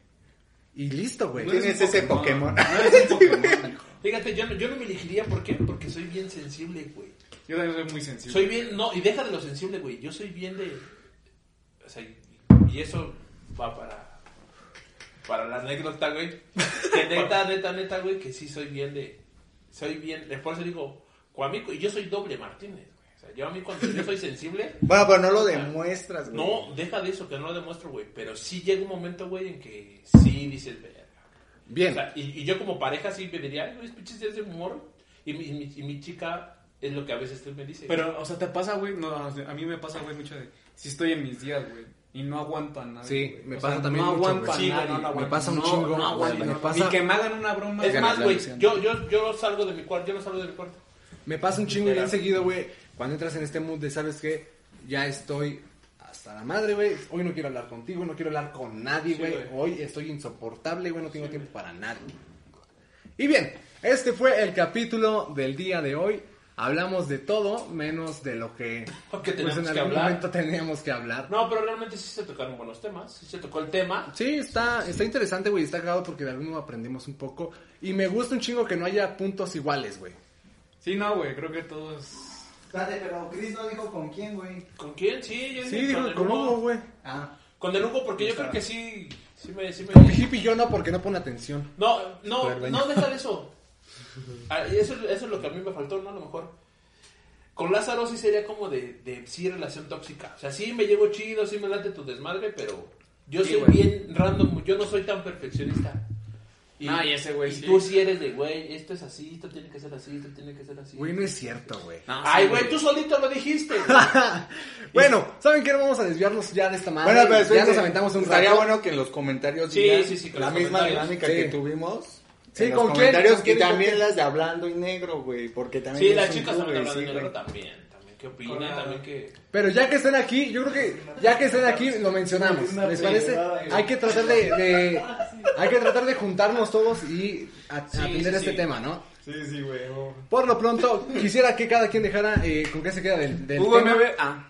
[SPEAKER 1] Y listo, güey.
[SPEAKER 2] No Tienes ese Pokémon.
[SPEAKER 3] No eres un [laughs] Pokémon, hijo.
[SPEAKER 4] Fíjate, yo no, yo no me elegiría, ¿por qué? Porque soy bien sensible, güey.
[SPEAKER 3] Yo también soy muy sensible.
[SPEAKER 4] Soy bien, no, y deja de lo sensible, güey. Yo soy bien de. O sea, y eso va para. Para la anécdota, güey. Que neta, [laughs] neta, neta, güey, que sí soy bien de. Soy bien. Por eso digo, mí, y yo soy doble Martínez, güey. O sea, yo a mí cuando yo soy sensible. [laughs]
[SPEAKER 2] Bueno, pero no lo demuestras, güey.
[SPEAKER 4] No, deja de eso, que no lo demuestro, güey. Pero sí llega un momento, güey, en que sí dices, verga.
[SPEAKER 1] Bien.
[SPEAKER 4] O sea, y, y yo como pareja sí me diría, ay, güey, pinches días de humor. Y mi, y mi, y mi chica es lo que a veces tú me.
[SPEAKER 3] Pero, o sea, te pasa, güey. No, a mí me pasa, güey, mucho de. Si estoy en mis días, güey. Y no aguanto a nadie.
[SPEAKER 1] Sí, me
[SPEAKER 3] O
[SPEAKER 1] pasa
[SPEAKER 3] sea,
[SPEAKER 1] también
[SPEAKER 3] No
[SPEAKER 1] mucho,
[SPEAKER 3] aguanto a
[SPEAKER 4] Sí,
[SPEAKER 3] nadie.
[SPEAKER 4] no, no, no,
[SPEAKER 1] me pasa un
[SPEAKER 3] No,
[SPEAKER 1] chingo.
[SPEAKER 3] no aguanto,
[SPEAKER 1] me pasa-
[SPEAKER 3] Y que me hagan una broma.
[SPEAKER 4] es más, güey, yo, yo, yo salgo de mi cuarto, yo no salgo de mi cuarto.
[SPEAKER 1] Me pasa un chingo y bien seguido, güey. Cuando entras en este mood de, ¿sabes qué? Ya estoy hasta la madre, güey. Hoy no quiero hablar contigo, no quiero hablar con nadie, güey. Hoy estoy insoportable, güey. No tengo tiempo para nadie. Y bien, este fue el capítulo del día de hoy. Hablamos de todo, menos de lo que, [laughs]
[SPEAKER 4] Que
[SPEAKER 1] pues, en
[SPEAKER 4] que
[SPEAKER 1] algún
[SPEAKER 4] hablar.
[SPEAKER 1] momento teníamos que hablar.
[SPEAKER 4] No, pero realmente sí se tocaron buenos temas. Sí se tocó el tema.
[SPEAKER 1] Sí, está, está interesante, güey. Está cagado porque de algún modo aprendimos un poco. Y me gusta un chingo que no haya puntos iguales, güey.
[SPEAKER 3] Sí, no, güey. Creo que todos.
[SPEAKER 6] Espérate, pero Chris no dijo con quién, güey.
[SPEAKER 4] ¿Con quién? Sí, yo
[SPEAKER 1] Sí,
[SPEAKER 4] dije
[SPEAKER 1] dijo
[SPEAKER 4] el
[SPEAKER 1] con Hugo, güey.
[SPEAKER 6] Ah,
[SPEAKER 4] Con el Hugo, porque yo creo que sí. Sí me. Sí me...
[SPEAKER 1] Con hippie yo no, porque no pone atención.
[SPEAKER 4] No, no, no, deja de eso. Ah, Eso, eso es lo que a mí me faltó, ¿no? A lo mejor. Con Lázaro sí sería como de, de sí relación tóxica. O sea, sí me llevo chido, sí me late tu desmadre, pero yo
[SPEAKER 3] Sí,
[SPEAKER 4] soy
[SPEAKER 3] güey.
[SPEAKER 4] bien random, yo no soy tan perfeccionista.
[SPEAKER 3] Ah, y ese güey
[SPEAKER 4] y
[SPEAKER 3] sí.
[SPEAKER 4] tú sí eres de, güey, esto es así, esto tiene que ser así, esto tiene que ser así.
[SPEAKER 1] Güey, no es cierto, güey.
[SPEAKER 3] No,
[SPEAKER 4] Ay,
[SPEAKER 3] sí,
[SPEAKER 4] güey, tú solito lo dijiste. [laughs] [laughs]
[SPEAKER 1] Bueno, ¿saben qué? No vamos a desviarnos ya de esta madre.
[SPEAKER 2] Bueno, pero
[SPEAKER 1] ya nos aventamos un
[SPEAKER 2] Estaría
[SPEAKER 1] rato.
[SPEAKER 2] bueno que en los comentarios
[SPEAKER 4] Sí,
[SPEAKER 2] digan
[SPEAKER 4] sí, sí,
[SPEAKER 2] la
[SPEAKER 4] los
[SPEAKER 2] misma
[SPEAKER 4] comentarios.
[SPEAKER 2] dinámica
[SPEAKER 1] Sí.
[SPEAKER 2] que tuvimos.
[SPEAKER 1] Sí,
[SPEAKER 2] en
[SPEAKER 1] ¿con
[SPEAKER 2] los
[SPEAKER 1] quién?
[SPEAKER 2] comentarios
[SPEAKER 1] ¿Con quién
[SPEAKER 2] y
[SPEAKER 1] y con
[SPEAKER 2] también las de hablando y negro, güey, porque también
[SPEAKER 4] Sí, las chicas
[SPEAKER 2] club,
[SPEAKER 4] hablando
[SPEAKER 2] sí,
[SPEAKER 4] de negro
[SPEAKER 2] güey.
[SPEAKER 4] también. También qué opinan, también que...
[SPEAKER 1] Pero ya que estén aquí, yo creo que ya que estén aquí lo mencionamos. ¿Les parece? Hay que tratar de, de- hay que tratar de juntarnos todos y atender
[SPEAKER 4] sí,
[SPEAKER 1] este
[SPEAKER 4] sí.
[SPEAKER 1] tema, ¿no?
[SPEAKER 3] Sí, sí, güey. oh.
[SPEAKER 1] Por lo pronto, quisiera que cada quien dejara eh, con qué se queda del, del
[SPEAKER 3] Hugo
[SPEAKER 1] tema.
[SPEAKER 3] Ah.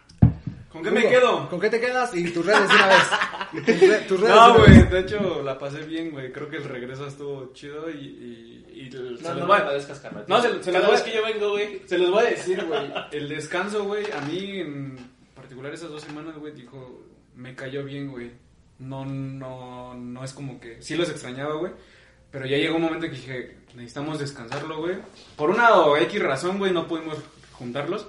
[SPEAKER 3] ¿Con qué me quedo?
[SPEAKER 1] ¿Con qué te quedas? Y tus redes de una vez. [laughs] Y tus, re- tus redes de
[SPEAKER 3] No, güey, de hecho la pasé bien, güey. Creo que el regreso estuvo chido y. y, se
[SPEAKER 4] No,
[SPEAKER 3] los
[SPEAKER 4] no
[SPEAKER 3] voy a-
[SPEAKER 4] carnal.
[SPEAKER 3] No, se- se
[SPEAKER 4] Cada
[SPEAKER 3] los voy
[SPEAKER 4] vez
[SPEAKER 3] a-
[SPEAKER 4] que yo vengo, güey...
[SPEAKER 3] Se los voy a decir, güey. El descanso, güey, a mí en particular esas dos semanas, güey, dijo, me cayó bien, güey. No, no, no es como que, sí los extrañaba, güey. Pero ya llegó un momento que dije, necesitamos descansarlo, güey. Por una o X razón, güey, no pudimos juntarlos.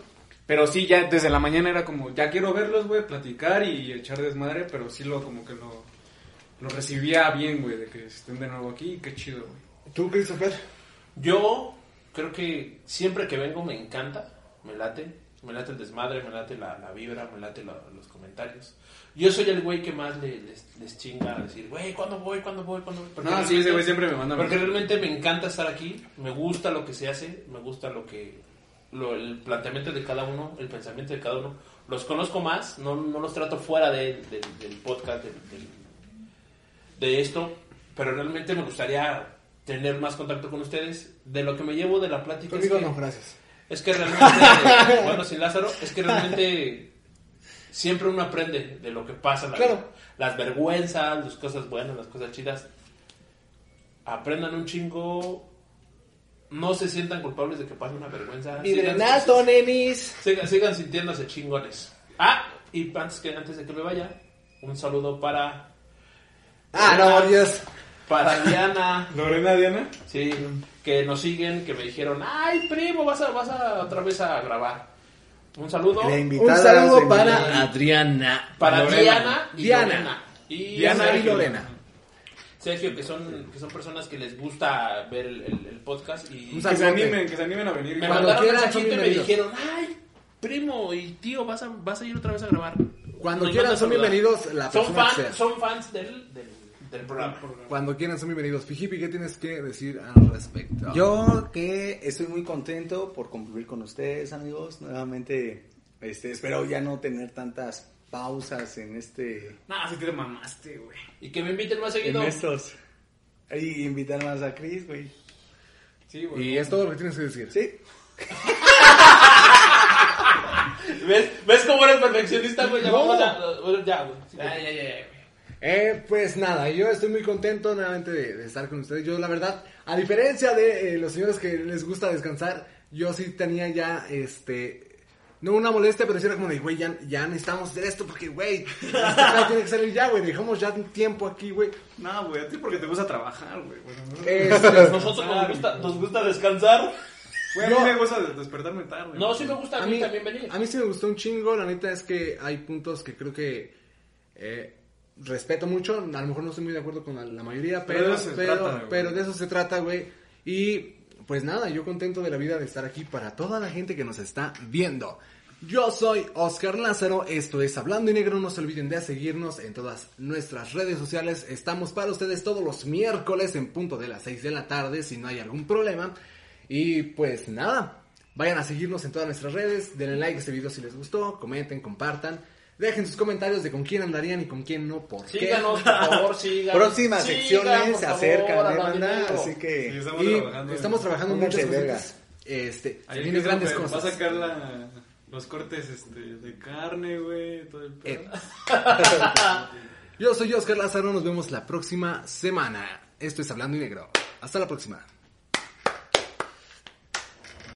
[SPEAKER 3] Pero sí, ya desde la mañana era como, ya quiero verlos, güey, platicar y echar desmadre, pero sí lo, como que lo, lo recibía bien, güey, de que estén de nuevo aquí, qué chido, güey.
[SPEAKER 1] ¿Tú, Christopher?
[SPEAKER 4] Yo creo que siempre que vengo me encanta, me late, me late el desmadre, me late la, la vibra, me late la- los comentarios. Yo soy el güey que más le- les, les chinga a decir, güey, ¿cuándo voy? ¿Cuándo voy? ¿Cuándo voy? Porque
[SPEAKER 3] No, sí,
[SPEAKER 4] realmente-
[SPEAKER 3] ese güey siempre me manda
[SPEAKER 4] Porque realmente me encanta estar aquí, me gusta lo que se hace, me gusta lo que lo- el planteamiento de cada uno, el pensamiento de cada uno. Los conozco más, no, no los trato fuera de- del- del podcast, del- de esto, pero realmente me gustaría tener más contacto con ustedes. De lo que me llevo de la plática es
[SPEAKER 1] Conmigo
[SPEAKER 4] que,
[SPEAKER 1] no, gracias.
[SPEAKER 4] es que realmente, [laughs] bueno, sin Lázaro, es que realmente siempre uno aprende de lo que pasa. la
[SPEAKER 1] Claro.
[SPEAKER 4] Las vergüenzas, las cosas buenas, las cosas chidas. Aprendan un chingo. No se sientan culpables de que pase una vergüenza.
[SPEAKER 1] Vibren
[SPEAKER 4] Sigan-
[SPEAKER 1] nenis.
[SPEAKER 4] Sigan, sigan sintiéndose chingones. Ah, y antes, que, antes de que me vaya, un saludo para...
[SPEAKER 1] Ah, no, Dios.
[SPEAKER 4] Para [laughs] Diana.
[SPEAKER 3] Lorena Diana.
[SPEAKER 4] Sí, que nos siguen, que me dijeron, ay, primo, vas a, vas a otra vez a grabar. Un saludo
[SPEAKER 2] La
[SPEAKER 1] Un saludo para Adriana.
[SPEAKER 4] para
[SPEAKER 3] Lorena.
[SPEAKER 4] Diana y
[SPEAKER 1] Diana.
[SPEAKER 4] Lorena. Y
[SPEAKER 1] Diana y. Lorena.
[SPEAKER 4] Sergio, que son, que son personas que les gusta ver el, el- el podcast y
[SPEAKER 3] Que se animen, que se animen a venir.
[SPEAKER 4] me
[SPEAKER 1] Cuando
[SPEAKER 4] mandaron un
[SPEAKER 1] quieran, son
[SPEAKER 4] mensajito y me
[SPEAKER 1] bienvenidos.
[SPEAKER 4] dijeron, ay, primo y tío, vas a, vas a ir otra vez a grabar.
[SPEAKER 1] Cuando
[SPEAKER 4] Nos
[SPEAKER 1] quieran, son
[SPEAKER 4] saludar.
[SPEAKER 1] bienvenidos la
[SPEAKER 4] Son,
[SPEAKER 1] persona que
[SPEAKER 4] fan-
[SPEAKER 1] sea.
[SPEAKER 4] son fans del, del, del programa.
[SPEAKER 1] Cuando quieran son bienvenidos. Fijipi, ¿qué tienes que decir al respecto?
[SPEAKER 2] Yo que estoy muy contento por convivir con ustedes, amigos. Nuevamente, este, espero ya no tener tantas pausas en este,
[SPEAKER 3] Nah, si te mamaste, güey.
[SPEAKER 4] Y que me inviten más
[SPEAKER 2] en
[SPEAKER 4] seguido.
[SPEAKER 2] estos. Y invitar más a Chris, güey.
[SPEAKER 3] Sí, güey.
[SPEAKER 1] Y es todo lo que tienes que decir.
[SPEAKER 2] Sí. [laughs]
[SPEAKER 4] ¿Ves, ¿Ves cómo eres perfeccionista, güey? Ya
[SPEAKER 1] No.
[SPEAKER 4] vamos a... bueno, Ya, güey. Ya, ya, ya, ya.
[SPEAKER 1] Eh, pues nada, yo estoy muy contento nuevamente de, de estar con ustedes. Yo, la verdad, a diferencia de eh, los señores que les gusta descansar, yo sí tenía ya, este, no una molestia, pero sí era como de, güey, ya, ya necesitamos hacer esto porque, güey, este tiene que salir ya, güey, dejamos ya un tiempo aquí, güey.
[SPEAKER 3] No, güey, a ti porque te gusta trabajar, güey. Bueno, ¿no?
[SPEAKER 1] Este, [laughs]
[SPEAKER 4] Nosotros nos gusta, nos gusta descansar.
[SPEAKER 3] Güey, a mí me gusta des- despertarme tarde.
[SPEAKER 4] No, sí me gusta a mí,
[SPEAKER 1] mí,
[SPEAKER 4] también venir.
[SPEAKER 1] a mí sí me gustó un chingo, la neta es que hay puntos que creo que eh, respeto mucho, a lo mejor no estoy muy de acuerdo con la, la mayoría,
[SPEAKER 3] Pero
[SPEAKER 1] pero,
[SPEAKER 3] de eso se
[SPEAKER 1] pero,
[SPEAKER 3] trata, güey.
[SPEAKER 1] pero de eso se trata, güey. Y pues nada, yo contento de la vida de estar aquí para toda la gente que nos está viendo. Yo soy Oscar Lázaro, esto es Hablando y Negro, no se olviden de seguirnos en todas nuestras redes sociales, estamos para ustedes todos los miércoles en punto de las 6 de la tarde, si no hay algún problema. Y pues nada, vayan a seguirnos en todas nuestras redes, denle like a este video si les gustó, comenten, compartan, dejen sus comentarios de con quién andarían y con quién no, por qué.
[SPEAKER 4] Síganos, por [laughs] favor, síganos.
[SPEAKER 2] Próximas
[SPEAKER 4] Sigan,
[SPEAKER 2] secciones se acercan, ¿eh, banda? Así
[SPEAKER 3] Sí,
[SPEAKER 2] que...
[SPEAKER 3] estamos
[SPEAKER 1] Y
[SPEAKER 3] trabajando.
[SPEAKER 1] estamos trabajando muchas cosas. Este,
[SPEAKER 3] Ahí
[SPEAKER 1] vienen grandes cosas.
[SPEAKER 3] Va a sacar la, los cortes este, de carne, güey, todo el pedo.
[SPEAKER 1] Eh. [laughs] Yo soy Oscar Lázaro, nos vemos la próxima semana. Esto es Hablando y Negro. Hasta la próxima.